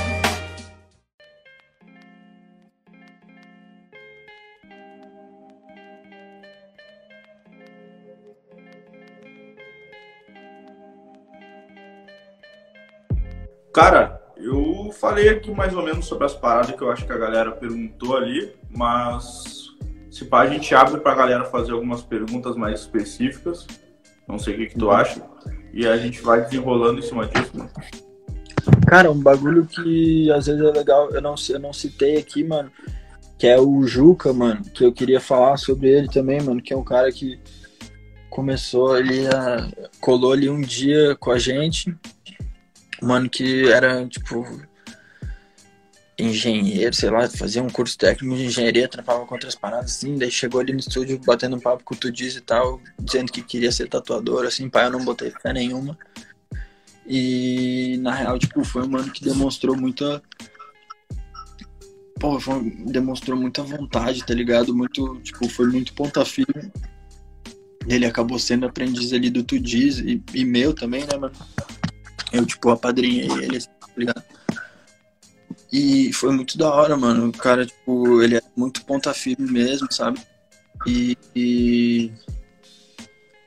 Cara, eu falei aqui mais ou menos sobre as paradas que eu acho que a galera perguntou ali, mas se pá, a gente abre pra galera fazer algumas perguntas mais específicas. Não sei o que, que tu acha. E a gente vai desenrolando em cima disso, mano. Cara, um bagulho que às vezes é legal, eu não, eu não citei aqui, mano, que é o Juca, mano, que eu queria falar sobre ele também, mano, que é um cara que começou ali a. colou ali um dia com a gente, mano, que era tipo engenheiro, sei lá, fazia um curso técnico de engenharia, trampava com outras paradas assim, daí chegou ali no estúdio batendo um papo com o Tudiz e tal, dizendo que queria ser tatuador, assim, pai, eu não botei fé nenhuma. E na real, tipo, foi um mano que demonstrou muita. Pô, foi- demonstrou muita vontade, tá ligado? Muito, tipo, foi muito ponta firme. Ele acabou sendo aprendiz ali do Tudiz e, e meu também, né, mano? Eu, tipo, apadrinhei ele, assim, tá ligado? E foi muito da hora, mano. O cara, tipo, ele é muito ponta firme mesmo, sabe? E.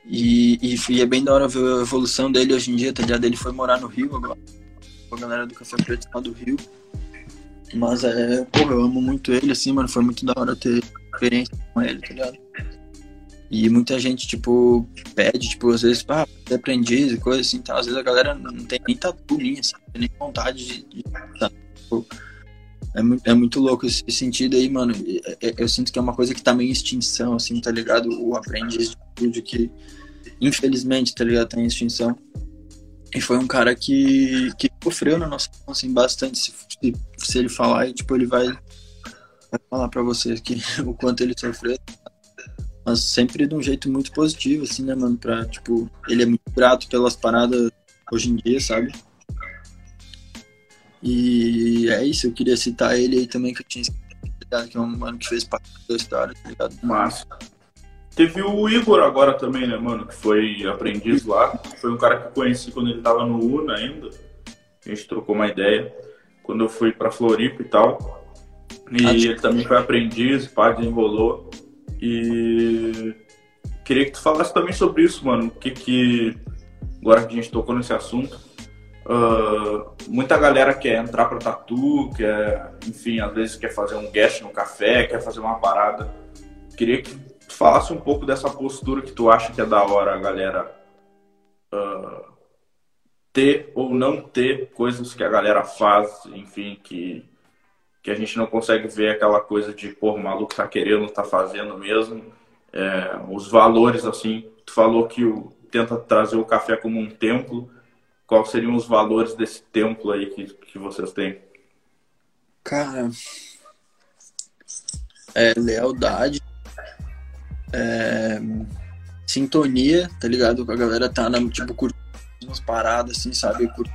E, e, e, é bem da hora ver a evolução dele hoje em dia, tá ligado? Ele foi morar no Rio agora. A galera do Café Preto lá do Rio. Mas é, porra, eu amo muito ele, assim, mano. Foi muito da hora ter experiência com ele, tá ligado? E muita gente, tipo, pede, tipo, às vezes, ah, ser aprendiz e coisa assim, tá? Às vezes a galera não tem nem tatu nem, não tem nem vontade de, de? Tipo, é, muito, é muito louco esse sentido aí, mano. É- é- Eu sinto que é uma coisa que tá meio em extinção, assim, tá ligado? O aprendiz de que, infelizmente, tá ligado? Tá em extinção. E foi um cara que, que sofreu na nossa mão, assim, bastante. Se, se, ele falar, tipo, ele vai, vai falar pra vocês que, o quanto ele sofreu. Mas sempre de um jeito muito positivo, assim, né, mano? Pra, tipo, ele é muito grato pelas paradas hoje em dia, sabe? E é isso, eu queria citar ele aí também, que eu tinha esquecido, que é um mano que fez parte da história, tá ligado? Massa. Teve o Igor agora também, né, mano? Que foi aprendiz lá. Foi um cara que eu conheci quando ele tava no UNA ainda. A gente trocou uma ideia. Quando eu fui pra Floripa e tal. E Ah, ele também foi aprendiz, pá, desenrolou. E queria que tu falasse também sobre isso, mano. O que que. Agora que a gente tocou nesse assunto. ah, muita galera quer entrar pra tatu, quer, enfim, às vezes quer fazer um guest no café, quer fazer uma parada. Queria que tu falasse um pouco dessa postura que tu acha que é da hora a galera ah, ter ou não ter coisas que a galera faz, enfim, que, que a gente não consegue ver aquela coisa de, pô, o maluco tá querendo, tá fazendo mesmo. É, os valores, assim, tu falou que o, tenta trazer o café como um templo. Quais seriam os valores desse templo aí que, que vocês têm? Cara, é lealdade, é, sintonia, tá ligado? A galera tá na, tipo, curtindo umas paradas, assim, sabe? Curtir,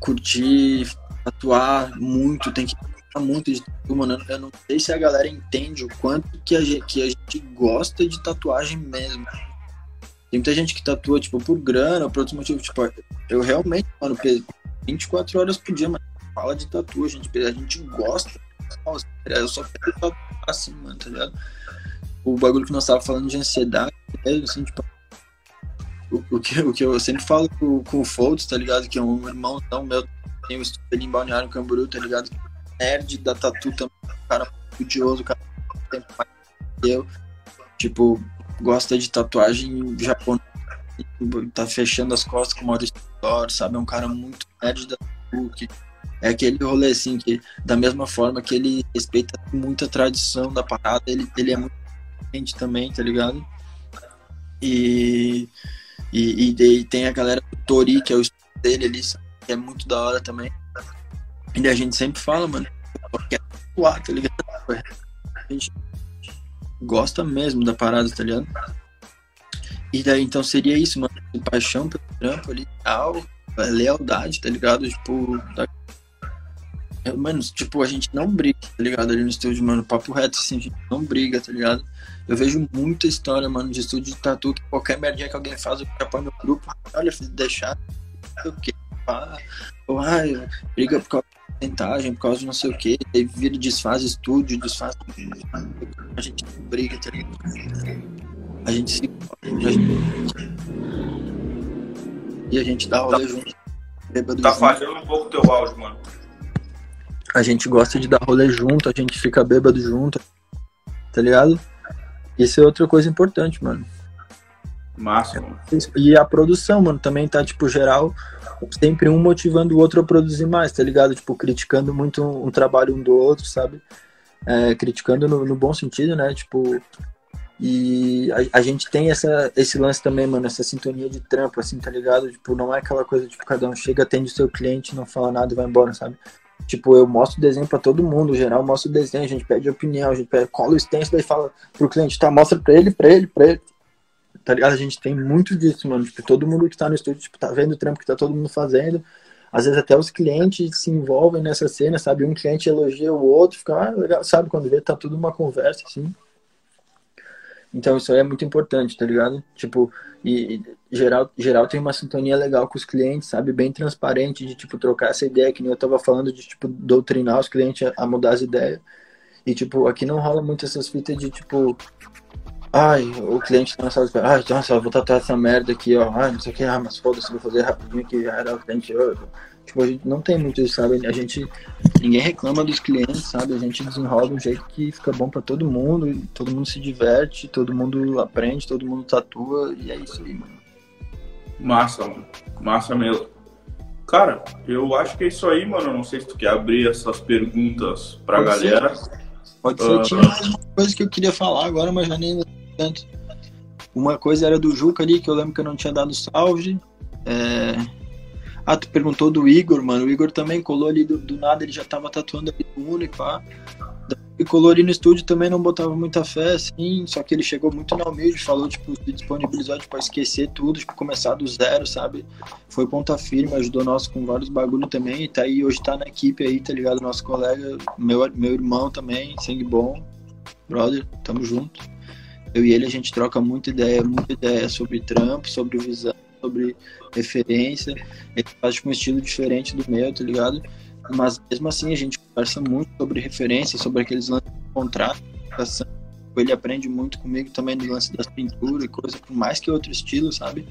curtir atuar muito, tem que gostar muito de mano. Eu não sei se a galera entende o quanto que a gente, que a gente gosta de tatuagem mesmo. Tem muita gente que tatua, tipo, por grana, por outros motivos. Tipo, eu realmente, mano, 24 horas por dia, mas fala de tatu, a gente, a gente gosta. Nossa, eu só quero assim, mano, tá ligado? O bagulho que nós tava falando de ansiedade, é, assim, tipo, o, o, que, o que eu sempre falo com, com o Foltz, tá ligado? Que é um irmãozão meu, tem um estúdio ali em Balneário Camboriú, tá ligado? Nerd da tatu também, cara estudioso, cara tem tempo mais que eu. Tipo, gosta de tatuagem japonesa, tá fechando as costas com o Maurício sabe? É um cara muito nerd da tatu, que é aquele rolê assim que, da mesma forma que ele respeita muita tradição da parada, ele, ele é muito gente também, tá ligado? E, e, e, e tem a galera do Tori, que é o estúdio dele ali, sabe? Que é muito da hora também. E a gente sempre fala, mano, quer atuar, tá ligado? A gente gosta mesmo da parada, tá ligado? E daí então seria isso, mano. Paixão pelo trampo ali tal, lealdade, tá ligado? Tipo, da Mano, tipo, a gente não briga, tá ligado? Ali no estúdio, mano, papo reto, assim, a gente não briga, tá ligado? Eu vejo muita história, mano, de estúdio de tatu, que qualquer merdinha que alguém faz, eu põe no grupo, olha, deixar, o que, pá, ou, ai, briga por causa de porcentagem, por causa de não sei o que, aí vira e desfaz estúdio, desfaz. A gente briga, tá ligado? A gente se. A gente... E a gente dá rolê junto. bêbado Tá junto. falhando um pouco o teu áudio, mano. A gente gosta de dar rolê junto, a gente fica bêbado junto, tá ligado? Isso é outra coisa importante, mano. Mano. E a produção, mano, também tá, tipo, geral, sempre um motivando o outro a produzir mais, tá ligado? Tipo, criticando muito um, um trabalho um do outro, sabe? É, criticando no, no bom sentido, né? Tipo, e a, a gente tem essa, esse lance também, mano, essa sintonia de trampo, assim, tá ligado? Tipo, não é aquela coisa, tipo, cada um chega, atende o seu cliente, não fala nada e vai embora, sabe? Tipo, eu mostro o desenho pra todo mundo, geral mostra o desenho, a gente pede opinião, a gente pede, cola o stencil, daí fala pro cliente, tá, mostra pra ele, pra ele, pra ele. Tá ligado? A gente tem muito disso, mano. Tipo, todo mundo que tá no estúdio, tipo, tá vendo o trampo que tá todo mundo fazendo. Às vezes até os clientes se envolvem nessa cena, sabe? Um cliente elogia o outro, fica, ah, legal, sabe? Quando vê, tá tudo uma conversa, assim. Então isso aí é muito importante, tá ligado? Tipo, e, e geral, geral tem uma sintonia legal com os clientes, sabe? Bem transparente de, tipo, trocar essa ideia, que nem eu tava falando de, tipo, doutrinar os clientes a, mudar as ideias. E, tipo, aqui não rola muito essas fitas de, tipo, ai, o cliente tá na sala de espera, ai, nossa, eu vou tatuar essa merda aqui, ó, ai, não sei o que, ah, mas foda-se, vou fazer rapidinho aqui, era o cliente, eu, Tipo, a gente não tem muito isso, sabe? A gente. Ninguém reclama dos clientes, sabe? A gente desenrola um jeito que fica bom pra todo mundo, todo mundo se diverte, todo mundo aprende, todo mundo tatua, e é isso aí, mano. Massa, mano. Massa mesmo. Cara, eu acho que é isso aí, mano. Não sei se tu quer abrir essas perguntas pra Pode ser. galera. Pode ser, Ah. tinha mais uma coisa que eu queria falar agora, mas já nem Uma coisa era do Juca ali, que eu lembro que eu não tinha dado salve. É... Ah, tu perguntou do Igor, mano. O Igor também colou ali do, do nada, ele já tava tatuando ali no Uno e pá. E Colori no estúdio também não botava muita fé, assim, só que ele chegou muito na humilde, falou, tipo, se disponibilizou, tipo, a esquecer tudo, tipo, começar do zero, sabe? Foi ponta firme, ajudou nós com vários bagulho também, e tá aí, hoje tá na equipe aí, tá ligado? Nosso colega, meu, meu irmão também, sangue bom, brother, tamo junto. Eu e ele, a gente troca muita ideia, muita ideia sobre trampo, sobre visão, sobre referência, ele faz, tipo, um estilo diferente do meu, tá ligado? mas mesmo assim a gente conversa muito sobre referências, sobre aqueles lances de contrato, ele aprende muito comigo também no lance das pinturas e coisa, por mais que outro estilo, sabe?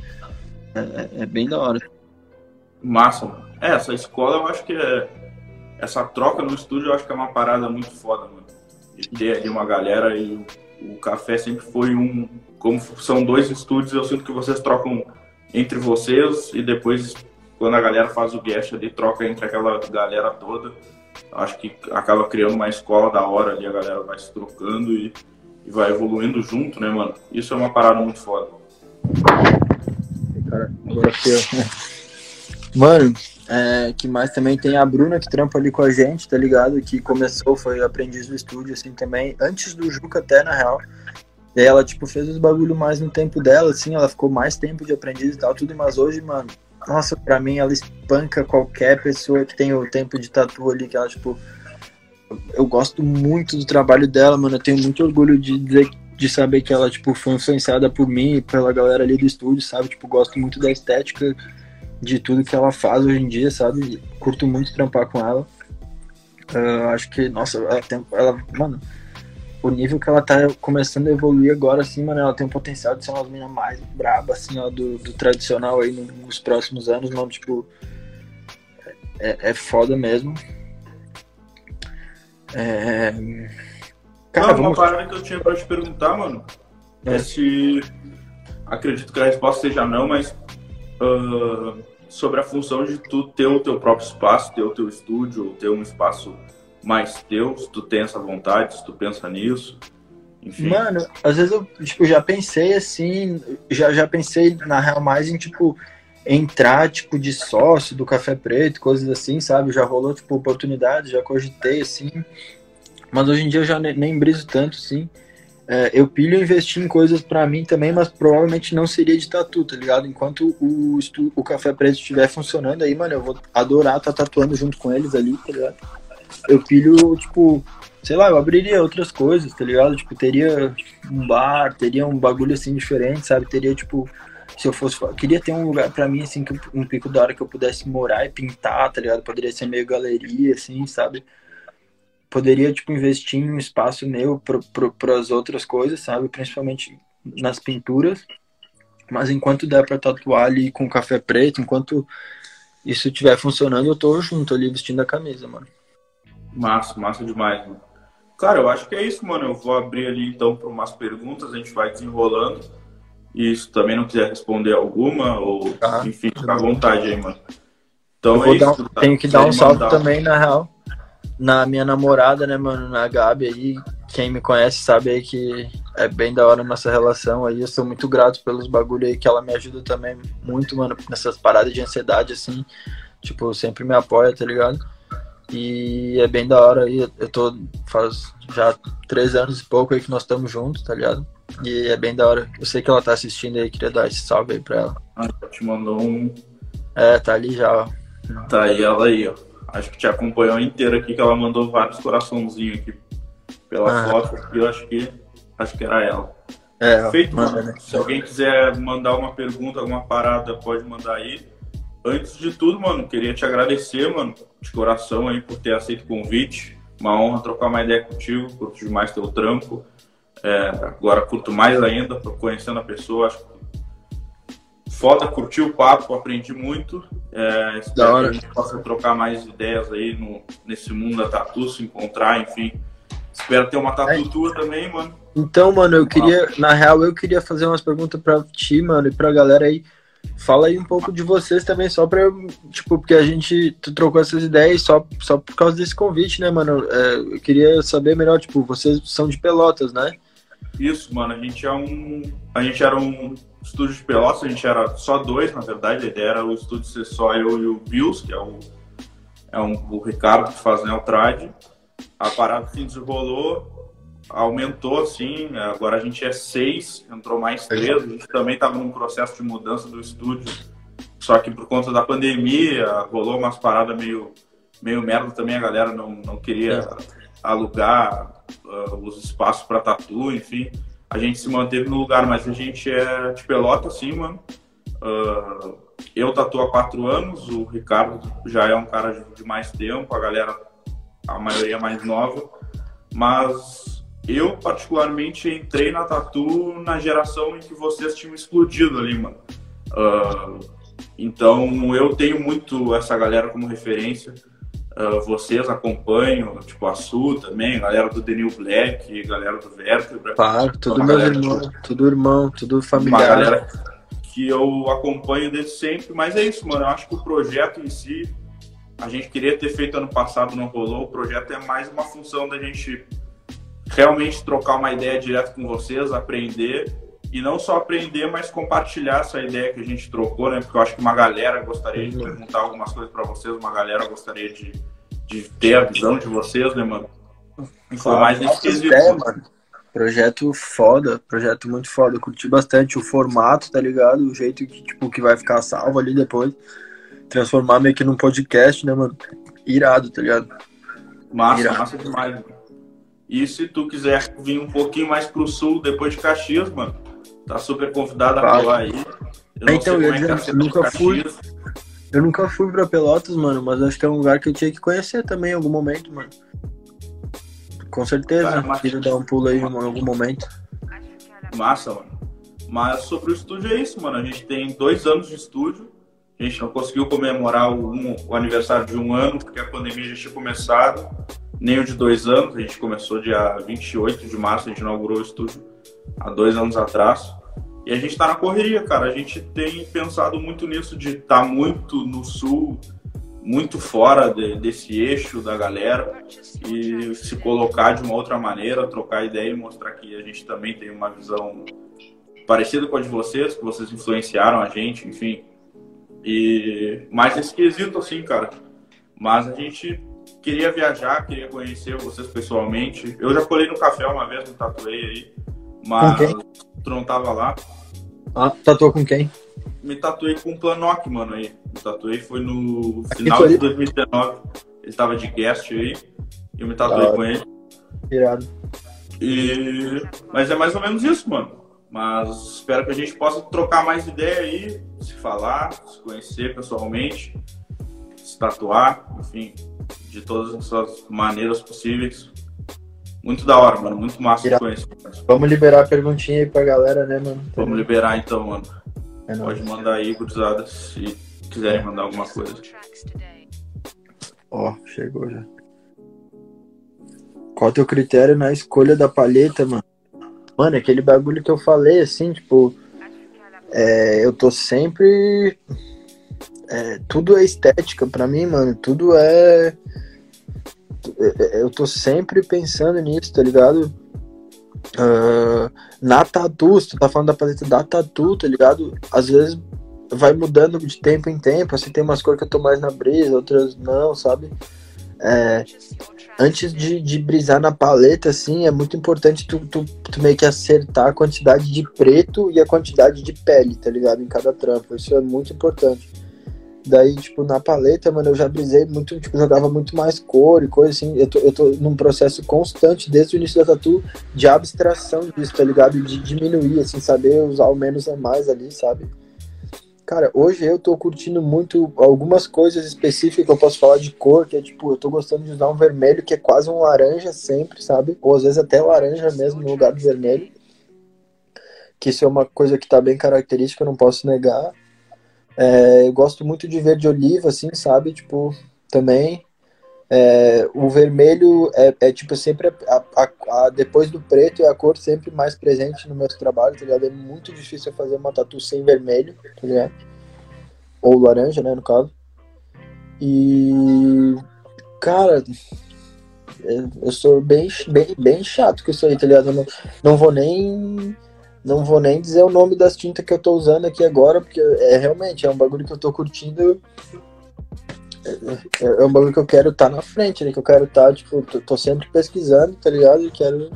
É, é, é bem da hora. Massa, mano. É, essa escola eu acho que é. Essa troca no estúdio eu acho que é uma parada muito foda, mano. E ter ali uma galera e o, café sempre foi um. Como são dois estúdios, eu sinto que vocês trocam entre vocês e depois quando a galera faz o guest ali, troca entre aquela galera toda. Acho que acaba criando uma escola da hora ali, a galera vai se trocando e, e vai evoluindo junto, né, mano? Isso é uma parada muito foda. Cara, agora Mano, é, que mais também tem a Bruna que trampa ali com a gente, tá ligado? Que começou, foi aprendiz do estúdio, assim, também, antes do Juca até, na real. E ela, tipo, fez os bagulho mais no tempo dela, assim, ela ficou mais tempo de aprendiz e tal, tudo, mas hoje, mano, nossa, pra mim ela espanca qualquer pessoa que tem o tempo de tatu ali, que ela, tipo. Eu gosto muito do trabalho dela, mano. Eu tenho muito orgulho de dizer de saber que ela, tipo, foi influenciada por mim e pela galera ali do estúdio, sabe? Tipo, gosto muito da estética de tudo que ela faz hoje em dia, sabe? Curto muito trampar com ela. Uh, acho que, nossa, ela tem, ela, mano, o nível que ela tá começando a evoluir agora, assim, mano, ela tem o potencial de ser uma das meninas mais brabas, assim, ó, do, do tradicional aí nos próximos anos, mano, tipo, é, é foda mesmo. É... Cara, não, vamos... uma parada que eu tinha pra te perguntar, mano, é, é se, acredito que a resposta seja não, mas uh, sobre a função de tu ter o teu próprio espaço, ter o teu estúdio, ter um espaço mais teu, se tu tem essa vontade, se tu pensa nisso. Enfim. Mano, às vezes eu tipo, já pensei assim, já, já pensei na real mais em tipo entrar tipo de sócio do Café Preto, coisas assim, sabe? Já rolou tipo oportunidade, já cogitei assim. Mas hoje em dia eu já nem, nem briso tanto assim. É, eu pilho investir em coisas para mim também, mas provavelmente não seria de tatu, tá ligado? Enquanto o, o Café Preto estiver funcionando aí, mano, eu vou adorar estar tá tatuando junto com eles ali, tá ligado? eu pilho, tipo, sei lá, eu abriria outras coisas, tá ligado? Tipo, teria um bar, teria um bagulho assim diferente, sabe? Teria, tipo, se eu fosse. Queria ter um lugar pra mim, assim, um pico da hora que eu pudesse morar e pintar, tá ligado? Poderia ser meio galeria, assim, sabe? Poderia, tipo, investir em um espaço meu pro, pras outras coisas, sabe? Principalmente nas pinturas. Mas enquanto der pra tatuar ali com café preto, enquanto isso estiver funcionando, eu tô junto ali vestindo a camisa, mano. Massa, massa demais, mano. Cara, eu acho que é isso, mano. Eu vou abrir ali então para umas perguntas, a gente vai desenrolando. E se também não quiser responder alguma, ou tá. enfim, fica à vontade aí, mano. Então é isso. Um, tá? Tenho que dar um salve mandar. também, na real, na minha namorada, né, mano, na Gabi aí. Quem me conhece sabe aí que é bem da hora nossa relação aí. Eu sou muito grato pelos bagulho aí que ela me ajuda também muito, mano, nessas paradas de ansiedade, assim. Tipo, sempre me apoia, tá ligado? E é bem da hora aí. Eu tô. Faz já três anos e pouco aí que nós estamos juntos, tá ligado? E é bem da hora. Eu sei que ela tá assistindo aí, queria dar esse salve aí pra ela. Ah, te mandou um. É, tá ali já, ó. Tá aí ela aí, ó. Acho que te acompanhou inteira aqui, que ela mandou vários coraçãozinhos aqui pela ah. foto. Eu acho que acho que era ela. É, Feito, manda, né? Se alguém quiser mandar uma pergunta, alguma parada, pode mandar aí. Antes de tudo, mano, queria te agradecer, mano, de coração aí por ter aceito o convite. Uma honra trocar uma ideia contigo, curto demais teu trampo. É, agora curto mais ainda, conhecendo a pessoa, acho foda, curti o papo, aprendi muito. É, espero que a gente possa trocar mais ideias aí no, nesse mundo da tatu, se encontrar, enfim. Espero ter uma tatu é. tua também, mano. Então, mano, eu queria, na real, eu queria fazer umas perguntas pra ti, mano, e pra galera aí. Fala aí um pouco de vocês também, só pra eu, tipo, porque a gente trocou essas ideias só, só por causa desse convite, né, mano? É, eu queria saber melhor, tipo, vocês são de Pelotas, né? Isso, mano, a gente é um. A gente era um estúdio de Pelotas, a gente era só dois, na verdade, a ideia era o estúdio ser só eu e o Bills, que é o, é um, o Ricardo que faz Neotrad. a parada se desenrolou, aumentou, assim, agora a gente é seis, entrou mais três, a gente também estava num processo de mudança do estúdio, só que por conta da pandemia, rolou umas paradas meio, meio merda também, a galera não, não queria alugar uh, os espaços para tatu, enfim, a gente se manteve no lugar, mas a gente é de pelota, assim, mano. Uh, eu tatuo há quatro anos, o Ricardo já é um cara de mais tempo, a galera, a maioria é mais nova, mas eu particularmente entrei na tatu na geração em que vocês tinham explodido ali, mano. Uh, então eu tenho muito essa galera como referência. Uh, vocês acompanham, tipo a Su também, galera do Denil Black, galera do Vertebra. Claro, tudo meu irmão, tipo, tudo irmão, tudo familiar. Uma galera que eu acompanho desde sempre, mas é isso, mano. Eu acho que o projeto em si, a gente queria ter feito ano passado, não rolou. O projeto é mais uma função da gente realmente trocar uma ideia direto com vocês, aprender e não só aprender, mas compartilhar essa ideia que a gente trocou, né? Porque eu acho que uma galera gostaria de perguntar algumas coisas para vocês, uma galera gostaria de, de ter a visão de vocês, né, mano? Foi mais nesse quesito. Mano. Projeto foda, projeto muito foda. curti bastante o formato, tá ligado? O jeito que, tipo, que vai ficar salvo ali depois. Transformar meio que num podcast, né, mano? Irado, tá ligado? Massa, Irado. massa demais, mano. E se tu quiser vir um pouquinho mais pro sul, depois de Caxias, mano, Tá super convidado a colar aí. Eu então, eu, é eu nunca fui. Eu nunca fui pra Pelotas, mano, mas acho que é um lugar que eu tinha que conhecer também em algum momento, mano. Com certeza, Cara, mas... queria dar um pulo aí em algum momento. Massa, mano. Mas sobre o estúdio é isso, mano. A gente tem dois anos de estúdio. A gente não conseguiu comemorar o, um, o aniversário de um ano, porque a pandemia já tinha começado. Nem o de dois anos. A gente começou dia 28 de março, a gente inaugurou o estúdio há dois anos atrás. E a gente está na correria, cara. A gente tem pensado muito nisso de estar tá muito no sul, muito fora de, desse eixo da galera e se colocar de uma outra maneira, trocar ideia e mostrar que a gente também tem uma visão parecida com a de vocês, que vocês influenciaram a gente, enfim. E mais esse quesito, assim, cara. Mas a gente queria viajar, queria conhecer vocês pessoalmente. Eu já colei no café uma vez, no tatuei aí, mas tu não tava lá. Ah, tatuou com quem? Me tatuei com o Planock, mano, aí. Me tatuei foi no final de 2019. Ele tava de guest aí. E eu me tatuei com ele. Irado. E... Mas é mais ou menos isso, mano. Mas espero que a gente possa trocar mais ideia aí, se falar, se conhecer pessoalmente, se tatuar, enfim, de todas essas maneiras possíveis. Muito da hora, mano. Muito massa conhecer. Vamos liberar a perguntinha aí pra galera, né, mano? Vamos liberar então, mano. É Pode mandar aí, gurizada, se quiserem mandar alguma coisa. Ó, oh, chegou já. Qual é o teu critério na escolha da palheta, mano? Mano, aquele bagulho que eu falei, assim, tipo. É, eu tô sempre. É, tudo é estética pra mim, mano. Tudo é, eu tô sempre pensando nisso, tá ligado? Uh, na tatu, se tu tá falando da paleta da tatu, tá ligado? Às vezes vai mudando de tempo em tempo, assim, tem umas cores que eu tô mais na brisa, outras não, sabe? É, antes de, de brisar na paleta, assim, é muito importante tu, tu, tu, meio que acertar a quantidade de preto e a quantidade de pele, tá ligado? Em cada trampo. Isso é muito importante. Daí, tipo, na paleta, mano, eu já brisei muito, tipo, jogava muito mais cor e coisa assim. Eu tô, eu tô num processo constante, desde o início da tatu, de abstração disso, tá ligado? De diminuir, assim, saber usar o menos a mais ali, sabe? Cara, hoje eu tô curtindo muito algumas coisas específicas que eu posso falar de cor, que é tipo, eu tô gostando de usar um vermelho que é quase um laranja sempre, sabe? Ou às vezes até laranja mesmo no lugar do vermelho. Que isso é uma coisa que tá bem característica, eu não posso negar. É, eu gosto muito de verde oliva, assim, sabe? Tipo, também. É, o vermelho é, é tipo sempre a, a, a, depois do preto é a cor sempre mais presente no meu trabalho, tá ligado? É muito difícil fazer uma tatu sem vermelho, tá ligado? Ou laranja, né, no caso. E cara, é, eu sou bem, bem, bem chato com isso aí, tá ligado? Eu não, não vou nem não vou nem dizer o nome das tintas que eu tô usando aqui agora, porque é realmente é um bagulho que eu tô curtindo é, é um bagulho que eu quero estar tá na frente, né? Que eu quero estar, tá, tipo, tô, tô, sempre pesquisando, tá ligado? E quero.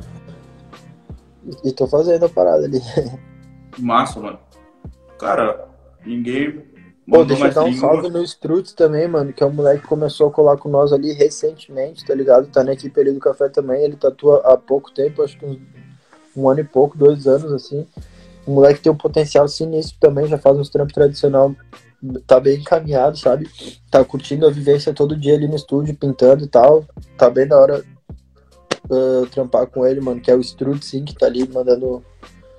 E tô fazendo a parada ali. Massa, mano. Cara, ninguém. Pô, deixa eu dar um salve no Struts também, mano, que é um moleque que começou a colar com nós ali recentemente, tá ligado? Tá na equipe ali do café também, ele tatua há pouco tempo, acho que uns, um ano e pouco, dois anos, assim. O moleque tem um potencial sinistro também, já faz uns trampos tradicional tá bem encaminhado, sabe? Tá curtindo a vivência todo dia ali no estúdio, pintando e tal. Tá bem da hora uh, trampar com ele, mano, que é o Strud, sim, que tá ali mandando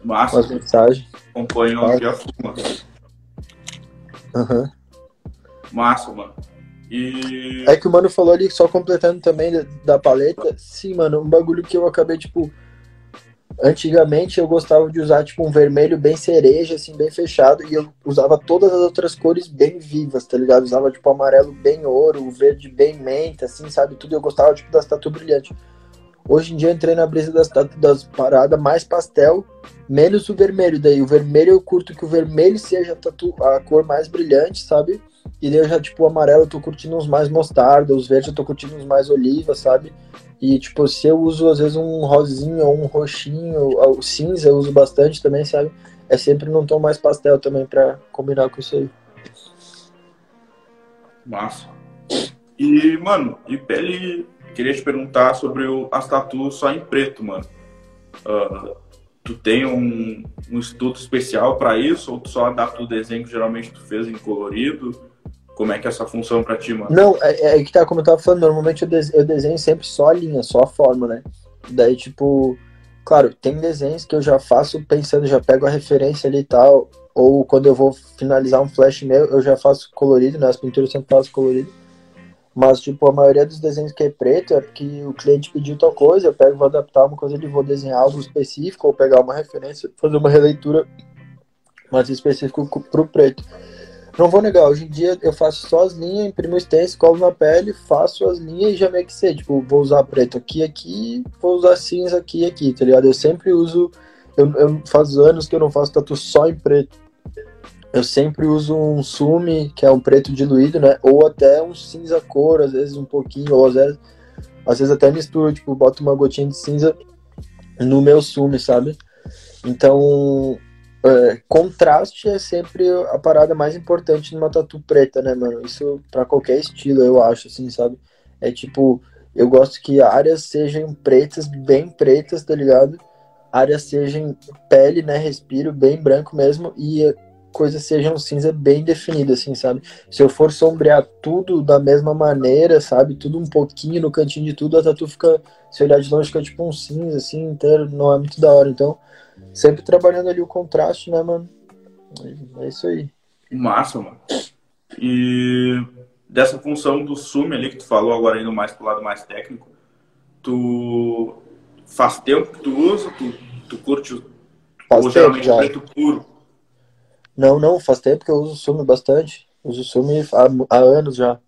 Massa. umas mensagens. Acompanham aqui a fuma. Aham. Massa, mano. E... É que o mano falou ali, só completando também da paleta, sim, mano, um bagulho que eu acabei, tipo, Antigamente eu gostava de usar tipo um vermelho bem cereja, assim, bem fechado, e eu usava todas as outras cores bem vivas, tá ligado? Usava tipo amarelo bem ouro, verde bem menta, assim, sabe? Tudo eu gostava tipo das tatu brilhantes. Hoje em dia eu entrei na brisa das, das paradas mais pastel, menos o vermelho. Daí o vermelho eu curto que o vermelho seja a, tatu, a cor mais brilhante, sabe? E daí eu já, tipo, o amarelo eu tô curtindo uns mais mostarda, os verdes eu tô curtindo uns mais oliva, sabe? E, tipo, se eu uso, às vezes, um rosinho ou um roxinho, o cinza eu uso bastante também, sabe? É sempre num tom mais pastel também pra combinar com isso aí. Massa. E, mano, e pele, queria te perguntar sobre o, as tatuas só em preto, mano. Uh, tu tem um, um estudo especial para isso ou tu só adapta o desenho que geralmente tu fez em colorido? Como é que é essa função pra ti, mano? Não, é, é que tá, como eu tava falando, normalmente eu, desenho, eu desenho sempre só a linha, só a forma, né? Daí, tipo, claro, tem desenhos que eu já faço pensando, já pego a referência ali e tal, ou quando eu vou finalizar um flash meu, eu já faço colorido, né? As pinturas eu sempre faço colorido. Mas, tipo, a maioria dos desenhos que é preto é porque o cliente pediu tal coisa, eu pego, vou adaptar uma coisa, ele vou desenhar algo específico, ou pegar uma referência, fazer uma releitura mais específica pro preto. Não vou negar, hoje em dia eu faço só as linhas, imprimo stencil, colo na pele, faço as linhas e já meio que sei, tipo, vou usar preto aqui aqui, vou usar cinza aqui aqui, tá ligado? Eu sempre uso, eu, eu faz anos que eu não faço tatu só em preto. Eu sempre uso um sume, que é um preto diluído, né? Ou até um cinza cor, às vezes um pouquinho, ou às vezes, às vezes até misturo, tipo, boto uma gotinha de cinza no meu sume, sabe? Então, é, contraste é sempre a parada mais importante numa tatu preta, né, mano? Isso para qualquer estilo, eu acho, assim, sabe? É tipo, eu gosto que áreas sejam pretas, bem pretas, tá ligado? Áreas sejam pele, né, respiro, bem branco mesmo, e coisas sejam cinza bem definida, assim, sabe? Se eu for sombrear tudo da mesma maneira, sabe? Tudo um pouquinho no cantinho de tudo, a tatu fica, se olhar de longe, fica tipo um cinza, assim, inteiro, não é muito da hora. Então, Sempre trabalhando ali o contraste, né, mano? É isso aí. Massa, mano. E dessa função do sume ali que tu falou, agora indo mais pro lado mais técnico, tu faz tempo que tu usa, tu, tu curte o faz ou geralmente já. preto puro? Não, não, faz tempo que eu uso sume bastante. Uso sume há, há anos já.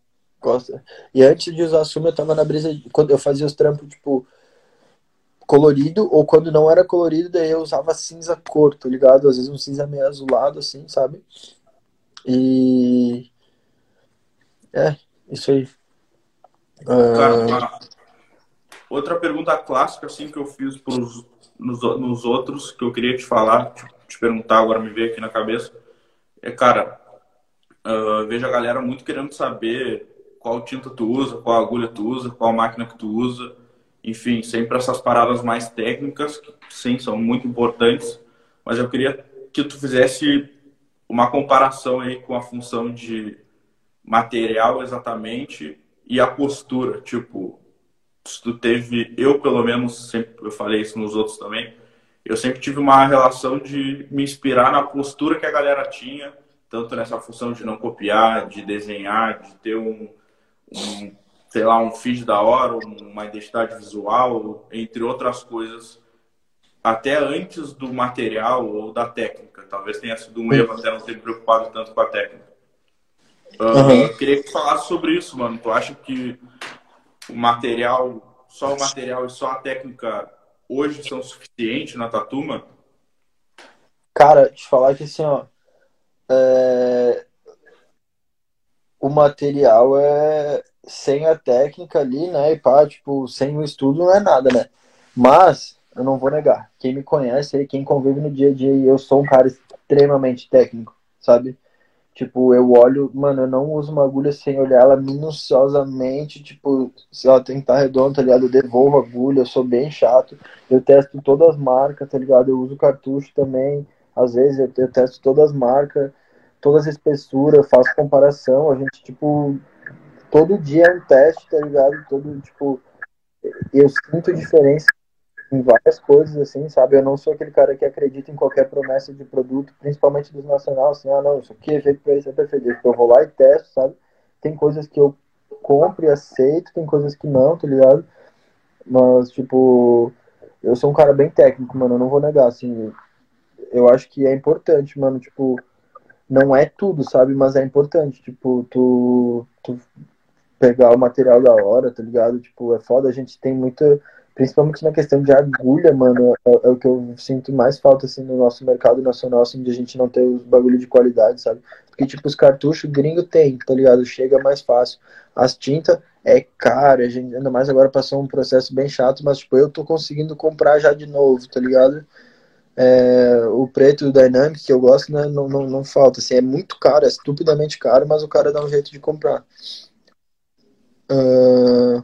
Gosto. E antes de usar sume, eu tava na brisa, quando eu fazia os trampos, tipo, colorido, ou quando não era colorido, daí eu usava cinza cor, tá ligado? Às vezes um cinza meio azulado, assim, sabe? E. É, isso aí. Cara, outra pergunta clássica, assim, que eu fiz pros, nos, nos outros, que eu queria te falar, te, te perguntar, agora me veio aqui na cabeça, é, cara, uh, vejo a galera muito querendo saber qual tinta tu usa, qual agulha tu usa, qual máquina que tu usa, enfim, sempre essas paradas mais técnicas, que sim, são muito importantes, mas eu queria que tu fizesse uma comparação aí com a função de material exatamente e a postura, tipo, se tu teve, eu pelo menos sempre eu falei isso nos outros também, eu sempre tive uma relação de me inspirar na postura que a galera tinha, tanto nessa função de não copiar, de desenhar, de ter um, um sei lá, um feed da hora, uma identidade visual, entre outras coisas, até antes do material ou da técnica. Talvez tenha sido um erro até não ter me preocupado tanto com a técnica. Uh, uhum. Queria que falasse sobre isso, mano. Tu acha que o material, só o material e só a técnica hoje são suficientes na tatu, mano? Cara, te falar que assim, ó. É o material é sem a técnica ali, né? E pá, tipo, sem o estudo não é nada, né? Mas, eu não vou negar, quem me conhece, quem convive no dia a dia, eu sou um cara extremamente técnico, sabe? Tipo, eu olho, mano, eu não uso uma agulha sem olhar ela minuciosamente, tipo, se ela tem que estar redonda, tá ligado? Eu devolvo a agulha, eu sou bem chato, eu testo todas as marcas, tá ligado? Eu uso cartucho também, às vezes eu, eu testo todas as marcas, todas as espessuras, faço comparação, a gente, tipo, todo dia é um teste, tá ligado? Todo, tipo, eu sinto diferença em várias coisas, assim, sabe? Eu não sou aquele cara que acredita em qualquer promessa de produto, principalmente dos nacional, assim, ah, não, isso aqui é feito pra isso, é perfeito. Eu vou lá e testo, sabe? Tem coisas que eu compro e aceito, tem coisas que não, tá ligado? Mas, tipo, eu sou um cara bem técnico, mano, eu não vou negar, assim. Eu acho que é importante, mano, tipo, não é tudo, sabe? Mas é importante, tipo, tu, tu pegar o material da hora, tá ligado? Tipo, é foda, a gente tem muita principalmente na questão de agulha, mano, é, é, o que eu sinto mais falta, assim, no nosso mercado nacional, assim, de a gente não ter os bagulho de qualidade, sabe? Porque, tipo, os cartuchos gringo tem, tá ligado? Chega mais fácil. As tintas é caro, a gente, ainda mais agora passou um processo bem chato, mas, tipo, eu tô conseguindo comprar já de novo, tá ligado? É, o preto do Dynamic, que eu gosto, né, não, não, não falta, assim, é muito caro, é estupidamente caro, mas o cara dá um jeito de comprar. Uh,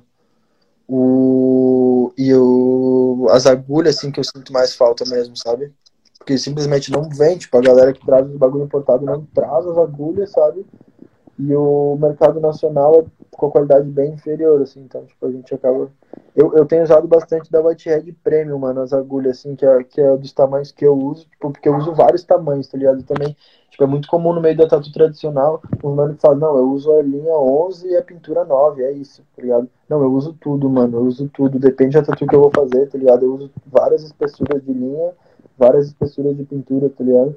o, e o, as agulhas, assim, que eu sinto mais falta mesmo, sabe? Porque simplesmente não vem, tipo, a galera que traz o bagulho importado não traz as agulhas, sabe? E o mercado nacional é com a qualidade bem inferior, assim, então, tipo, a gente acaba... Eu, eu tenho usado bastante da Whitehead Premium, mano, as agulhas, assim, que é, que é dos tamanhos que eu uso, tipo, porque eu uso vários tamanhos, tá ligado? Também Tipo, é muito comum no meio da tatu tradicional, o mano fala, não, eu uso a linha 11 e a pintura 9, é isso, tá ligado? Não, eu uso tudo, mano, eu uso tudo, depende da tatu que eu vou fazer, tá ligado? Eu uso várias espessuras de linha, várias espessuras de pintura, tá ligado?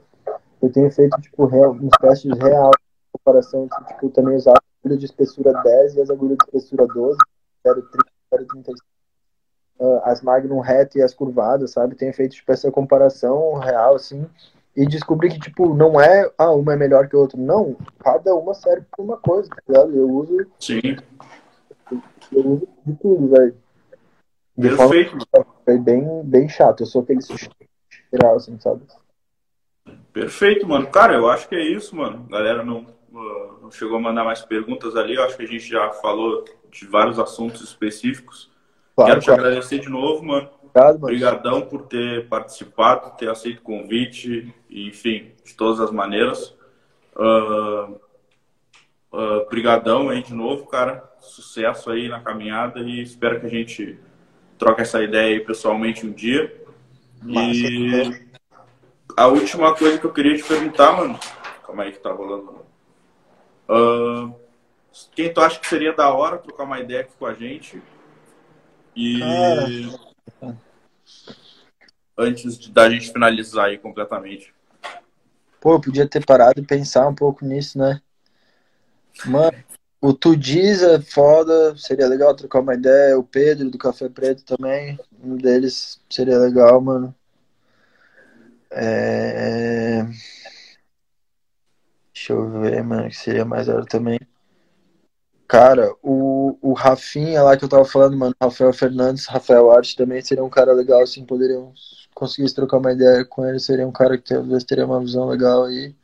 Eu tenho feito, tipo, real, uns testes real, comparação, tipo, também usar agulha de espessura 10 e as agulhas de espessura 12, 0,30, 0,35 as Magnum reto e as curvadas, sabe? Tenho feito tipo, essa comparação real, assim, e descobri que, tipo, não é, ah, uma é melhor que a outra. Não, cada uma serve pra uma coisa, tá ligado? Eu uso. Sim. Eu uso de tudo, velho. Perfeito. Foi bem, bem chato. Eu sou aquele geral, assim, sabe? Perfeito, mano. Cara, eu acho que é isso, mano. Galera não, uh, não chegou a mandar mais perguntas ali. Eu acho que a gente já falou de vários assuntos específicos. Claro, Quero te agradecer de novo, mano. Obrigado, Obrigadão por ter participado, ter aceito o convite, enfim, de todas as maneiras. Uh, uh, brigadão aí de novo, cara. Sucesso aí na caminhada e espero que a gente troque essa ideia aí pessoalmente um dia. E a última coisa que eu queria te perguntar, mano. Calma aí que tá rolando. Uh, quem tu acha que seria da hora trocar uma ideia aqui com a gente? E. Cara antes de, da gente finalizar aí completamente. Pô, podia ter parado e pensar um pouco nisso, né? Mano, o Tudiz é foda, seria legal trocar uma ideia. O Pedro do Café Preto também, um deles seria legal, mano. É... Deixa eu ver, mano, que seria mais hora também. Cara, o, o Rafinha lá que eu tava falando, mano, Rafael Fernandes, Rafael Arte também seria um cara legal, assim, poderiam conseguir trocar uma ideia com ele, seria um cara que talvez teria uma visão legal aí.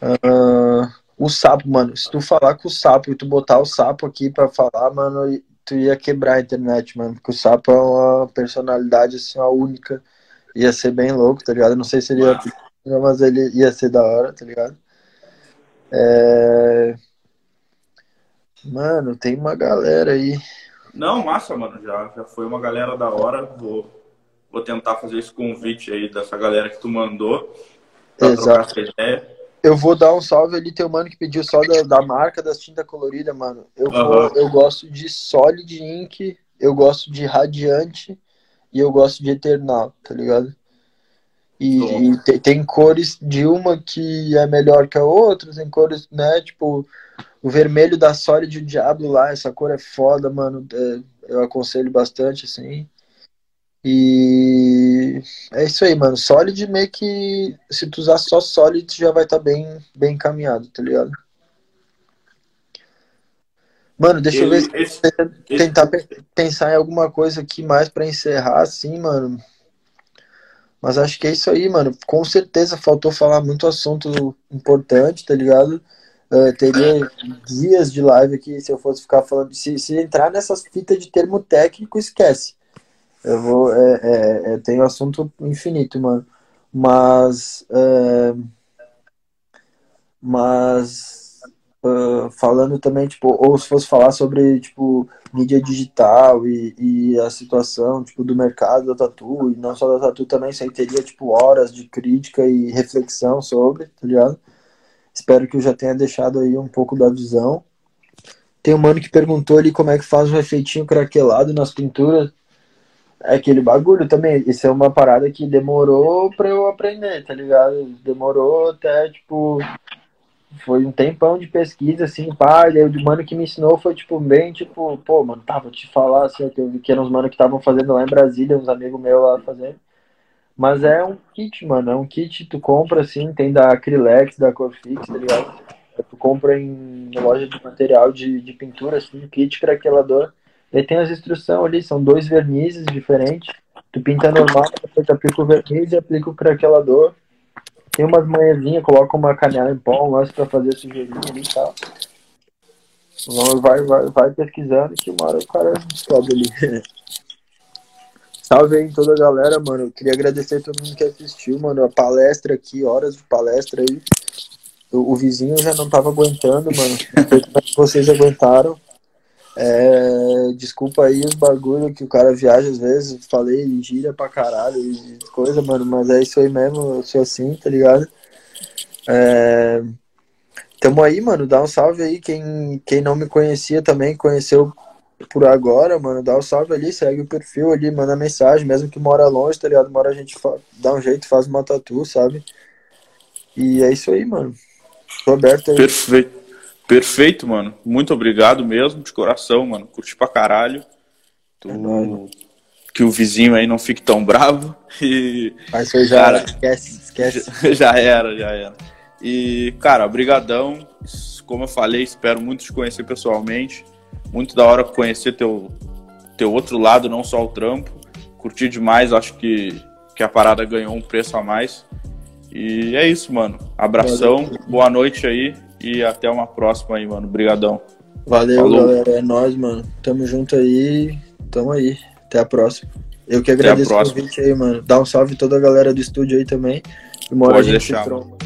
Uh, o sapo, mano, se tu falar com o sapo e tu botar o sapo aqui pra falar, mano, tu ia quebrar a internet, mano, porque o sapo é uma personalidade, assim, uma única, ia ser bem louco, tá ligado? Não sei se ele ia, mas ele ia ser da hora, tá ligado? É... Mano, tem uma galera aí. Não, massa, mano. Já, já foi uma galera da hora. Vou, vou tentar fazer esse convite aí dessa galera que tu mandou. Exato. Eu vou dar um salve ali, tem um mano que pediu só da, da marca das tintas coloridas, mano. Eu, vou, eu gosto de Solid Ink, eu gosto de Radiante e eu gosto de Eternal, tá ligado? E, e tem, tem, cores de uma que é melhor que a outra, tem cores, né, tipo, o vermelho da Solid o Diablo lá, essa cor é foda, mano. É, eu aconselho bastante, assim. E é isso aí, mano. Solid meio que. Se tu usar só Solid, já vai estar tá bem, bem encaminhado, tá ligado? Mano, deixa eu ver Ele- se esse- tentar pe- pensar em alguma coisa aqui mais pra encerrar, assim, mano. Mas acho que é isso aí, mano. Com certeza faltou falar muito assunto importante, tá ligado? Eh, teria dias de live aqui se eu fosse ficar falando. Se, se entrar nessas fitas de termo técnico, esquece. Eu vou. É, é, é, tenho assunto infinito, mano. Mas. é, mas. Ah, falando também, tipo, ou se fosse falar sobre, tipo, mídia digital e, e a situação, tipo, do mercado da tatu, e não só da tatu também, isso aí teria, tipo, horas de crítica e reflexão sobre, tá ligado? Espero que eu já tenha deixado aí um pouco da visão. Tem um mano que perguntou ali como é que faz um efeitinho craquelado nas pinturas. É aquele bagulho também. Isso é uma parada que demorou pra eu aprender, tá ligado? Demorou até, tipo, foi um tempão de pesquisa, assim, pá, e daí o mano que me ensinou foi, tipo, bem, tipo, pô, mano, tá, vou te falar, assim, que eu que eram uns mano que estavam fazendo lá em Brasília, uns amigos meus lá fazendo. Mas é um kit, mano, é um kit, tu compra, assim, tem da Acrylex, da Corfix, tá ligado? Tu compra em loja de material de, de pintura, assim, kit craquelador. Daí tem as instruções ali, são dois vernizes diferentes. Tu pinta normal, depois tu aplica o verniz e aplica o craquelador. Tem umas manhãzinhas, coloca uma canela em pó, um lance pra fazer a sujeirinha ali e tal. Vai, vai, vai pesquisando que uma hora o cara descobre ali. Salve aí toda a galera, mano. Eu queria agradecer a todo mundo que assistiu, mano. A palestra aqui, horas de palestra aí. O, o vizinho já não tava aguentando, mano. É vocês aguentaram. É, desculpa aí os bagulho que o cara viaja às vezes. Falei gira pra caralho e coisa, mano. Mas é isso aí mesmo. Eu sou assim, tá ligado? É, tamo aí, mano. Dá um salve aí. Quem, quem não me conhecia também, conheceu por agora, mano. Dá um salve ali, segue o perfil ali, manda mensagem, mesmo que mora longe, tá ligado? Uma hora a gente dá um jeito, faz uma tatu, sabe? E é isso aí, mano. Tô aberto aí. Perfeito. Perfeito, mano. Muito obrigado mesmo, de coração, mano. Curti pra caralho. Tu- É. Que o vizinho aí não fique tão bravo. E Mas aí já Cara, esquece, esquece. já era, já era. E, cara, brigadão. Como eu falei, espero muito te conhecer pessoalmente. Muito da hora conhecer teu, teu outro lado, não só o trampo. Curti demais, acho que, que a parada ganhou um preço a mais. E é isso, mano. Abração, boa noite aí e até uma próxima aí, mano. Brigadão. Valeu, Falou. galera. É nóis, mano. Tamo junto aí. Tamo aí. Até a próxima. Eu que agradeço o convite aí, mano. Dá um salve toda a galera do estúdio aí também. E uma hora Pode a gente se deixar, tromba.